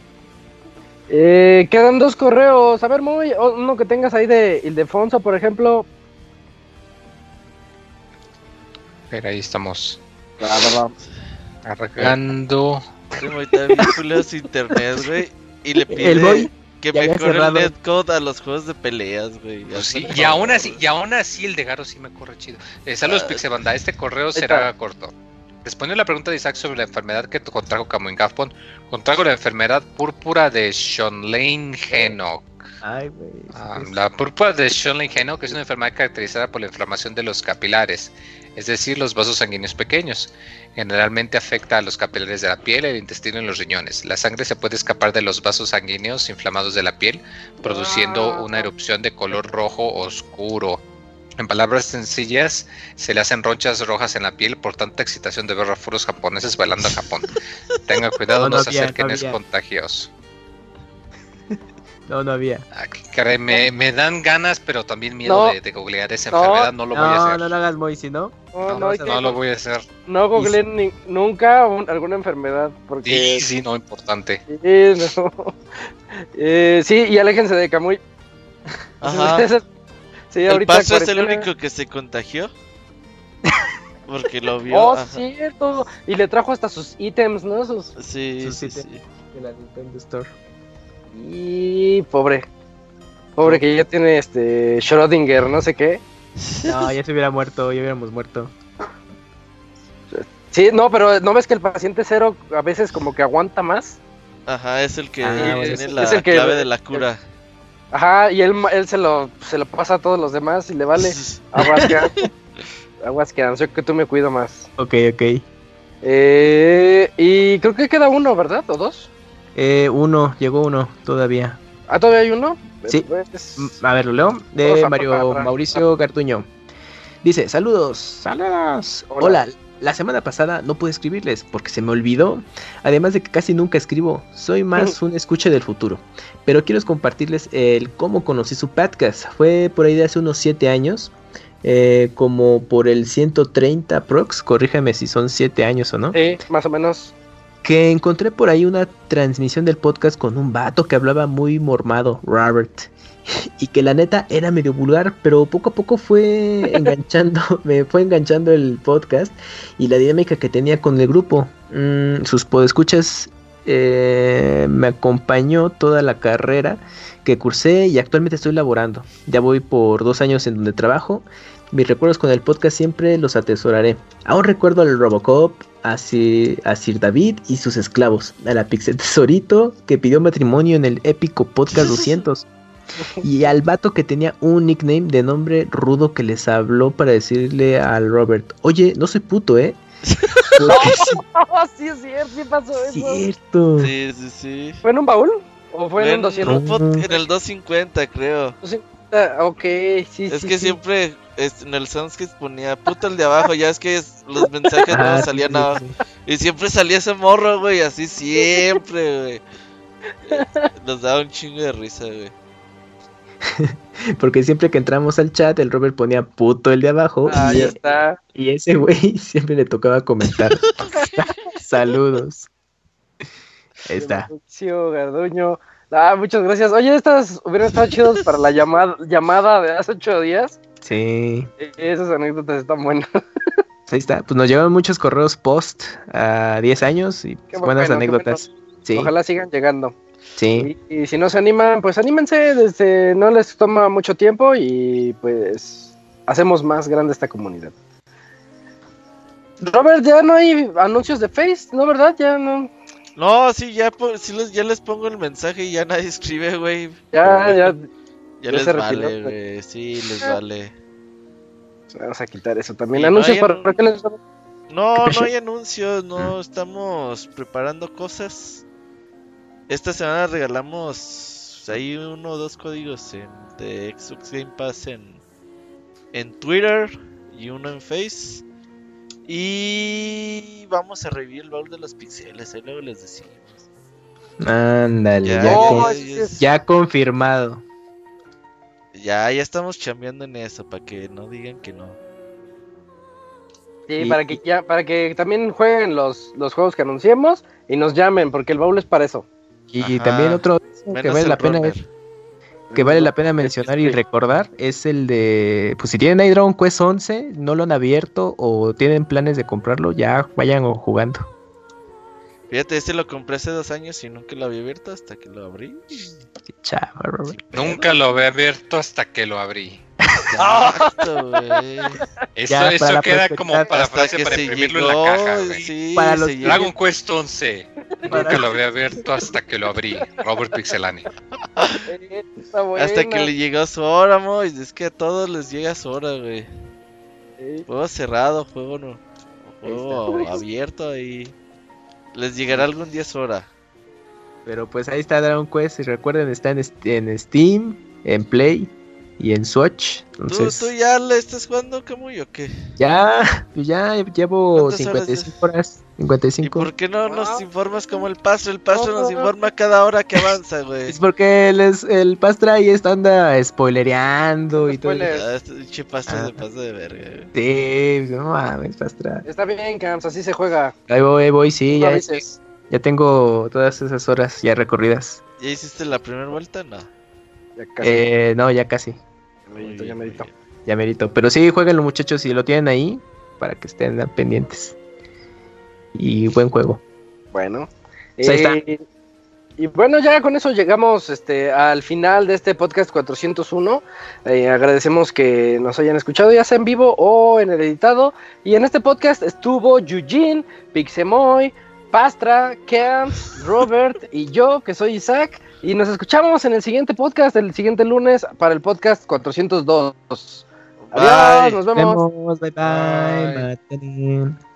eh, quedan dos correos. A ver, muy uno que tengas ahí de Ildefonso, por ejemplo. Pero ahí estamos. Arrancando. internet, güey. Y le pide que mejore el netcode a los juegos de peleas, güey. Pues y aún así, y aún así el de Garo sí me corre chido. Eh, saludos, ah, Pixebanda. Este correo será corto. Respondió la pregunta de Isaac sobre la enfermedad que contrajo Camuin Gafpon. Contrajo la enfermedad púrpura de Lane Henok. Ah, la púrpura de Lane Henok es una enfermedad caracterizada por la inflamación de los capilares es decir, los vasos sanguíneos pequeños. Generalmente afecta a los capilares de la piel, el intestino y los riñones. La sangre se puede escapar de los vasos sanguíneos inflamados de la piel, produciendo una erupción de color rojo oscuro. En palabras sencillas, se le hacen ronchas rojas en la piel por tanta excitación de ver a furos japoneses bailando en Japón. Tenga cuidado, no, se acerquen, es contagioso. No, no había. Ah, caray, me, me, dan ganas, pero también miedo de, de, googlear esa enfermedad. No lo voy a hacer. No, no lo hagas, Moisy, ¿no? No, no, no, lo voy a hacer. No googleen nunca alguna enfermedad. Porque... Sí, sí, no, importante. Sí, no. eh, sí, y aléjense de Camuy. Ajá. sí, ¿El ahorita paso es el único que se contagió? Porque lo vio. Oh, cierto. Y le trajo hasta sus ítems, ¿no? Sus, sí, sus sí, sí. De la Nintendo Store. Y pobre. Pobre que ya tiene este Schrödinger, no sé qué. No, ya se hubiera muerto, ya hubiéramos muerto. Sí, no, pero ¿no ves que el paciente cero a veces como que aguanta más? Ajá, es el que ah, tiene la clave de la cura. Ajá, y él, él se, lo, se lo pasa a todos los demás y le vale. Aguas que Aguas que yo que tú me cuido más. Ok, ok. Eh, y creo que queda uno, ¿verdad? ¿O dos? Eh, uno, llegó uno todavía. ¿Ah, todavía hay uno? Sí. Pues, A ver, lo leo. De Mario Mauricio Gartuño. Dice, saludos, saludos. Hola. Hola. La semana pasada no pude escribirles porque se me olvidó. Además de que casi nunca escribo. Soy más un escuche del futuro. Pero quiero compartirles el cómo conocí su podcast. Fue por ahí de hace unos 7 años. eh, como por el 130 prox. Corríjame si son 7 años o no. Sí, más o menos. Que encontré por ahí una transmisión del podcast con un vato que hablaba muy mormado, Robert. Y que la neta era medio vulgar, pero poco a poco fue enganchando, me fue enganchando el podcast y la dinámica que tenía con el grupo. Mm, sus podescuchas eh, me acompañó toda la carrera que cursé y actualmente estoy laborando. Ya voy por dos años en donde trabajo. Mis recuerdos con el podcast siempre los atesoraré. Aún recuerdo al Robocop, a Sir, a Sir David y sus esclavos, a la Pixel Tesorito que pidió matrimonio en el épico podcast 200. Y al vato que tenía un nickname de nombre rudo que les habló para decirle al Robert, oye, no soy puto, ¿eh? Porque sí, es cierto, sí pasó eso. cierto. Sí, sí, sí. ¿Fue en un baúl? ¿O fue en un En, 200? un pod- en el 250, creo. Ok, sí, Es sí, que sí. siempre en el Soundscape ponía puto el de abajo, ya es que es- los mensajes Ah, no sí, salían sí. Y siempre salía ese morro, güey, así siempre, güey. Nos daba un chingo de risa, güey. Porque siempre que entramos al chat, el Robert ponía puto el de abajo. Ahí y, está. y ese güey siempre le tocaba comentar. Saludos. Ahí está. Garduño. Ah, muchas gracias. Oye, estas hubieran estado chidos para la llamada, llamada de hace ocho días. Sí. Eh, Esas anécdotas están buenas. Ahí está. Pues nos llevan muchos correos post a 10 años y buenas bueno, anécdotas. Sí, Ojalá sigan llegando. sí. Y, y si no se animan, pues anímense. Desde, no les toma mucho tiempo y pues hacemos más grande esta comunidad. Robert, ya no hay anuncios de Face, ¿no? ¿Verdad? Ya no. No, sí, ya, po- sí les, ya les pongo el mensaje y ya nadie escribe, güey. Ya, ya. Ya ya les vale, güey. Sí, les vale. Vamos a quitar eso también. Y no anuncios hay para qué les- No, no hay anuncios, no estamos preparando cosas. Esta semana regalamos ahí uno o dos códigos en, de Xbox Game Pass en, en Twitter y uno en Face. Y vamos a revivir el baúl de los pixeles, ahí luego les decimos. Ándale, Ya, ya, Oh, con- confirmado. Ya, ya estamos chambeando en eso, para que no digan que no. Sí, Y- para que ya, para que también jueguen los, los juegos que anunciemos y nos llamen, porque el baúl es para eso. Y Ajá. también otro que vale la pena runner. Que vale la pena mencionar y recordar es el de pues si tienen ahí Dragon Quest 11, no lo han abierto o tienen planes de comprarlo, ya vayan o jugando. Fíjate, este lo compré hace dos años y nunca lo había abierto hasta que lo abrí. Qué chava, Robert. Nunca lo había abierto hasta que lo abrí. Exacto, güey. Eso, Ya, eso queda como para frase que para imprimirlo llegó, en la caja, güey. sí, Para los. Dragon Quest 11. Nunca lo había abierto hasta que lo abrí. Robert Pixelani. Hasta que le llegó su hora, mo, y es que a todos les llega su hora, güey. Juego cerrado, juego no. Juego abierto ahí. Les llegará algún día su hora. Pero pues ahí está Dragon Quest y recuerden está en, Steam, en Play y en Switch. ¿Tú, Entonces, ¿Tú ya le estás jugando, Camuy, o qué? ya, pues ya llevo ¿Cuántas horas 55 horas, ¿Y 55. por qué no nos informas como el paso? El paso No, nos no. informa cada hora que avanza, güey. Es porque el, es- el Pastra y esta anda spoilereando y todo. Paso Ah. de paso de verga, güey. Sí, no mames, Pastra. Está bien, Cams, así se juega. Ahí voy, ahí voy, sí, ya, ya tengo todas esas horas ya recorridas. ¿Ya hiciste la primera vuelta? No. Ya casi. Eh, no, ya casi, Ya merito, ya merito. ya merito. Pero sí, jueguen los muchachos si lo tienen ahí para que estén pendientes. Y buen juego. Bueno. Pues ahí está. Eh, Y bueno, ya con eso llegamos este, al final de este podcast 401. Eh, agradecemos que nos hayan escuchado ya sea en vivo o en el editado. Y en este podcast estuvo Eugene, Pixemoy, Pastra, Camps, Robert y yo, que soy Isaac. Y nos escuchamos en el siguiente podcast, el siguiente lunes, para el podcast 402. Adiós, nos vemos. Vemos, bye bye. Bye.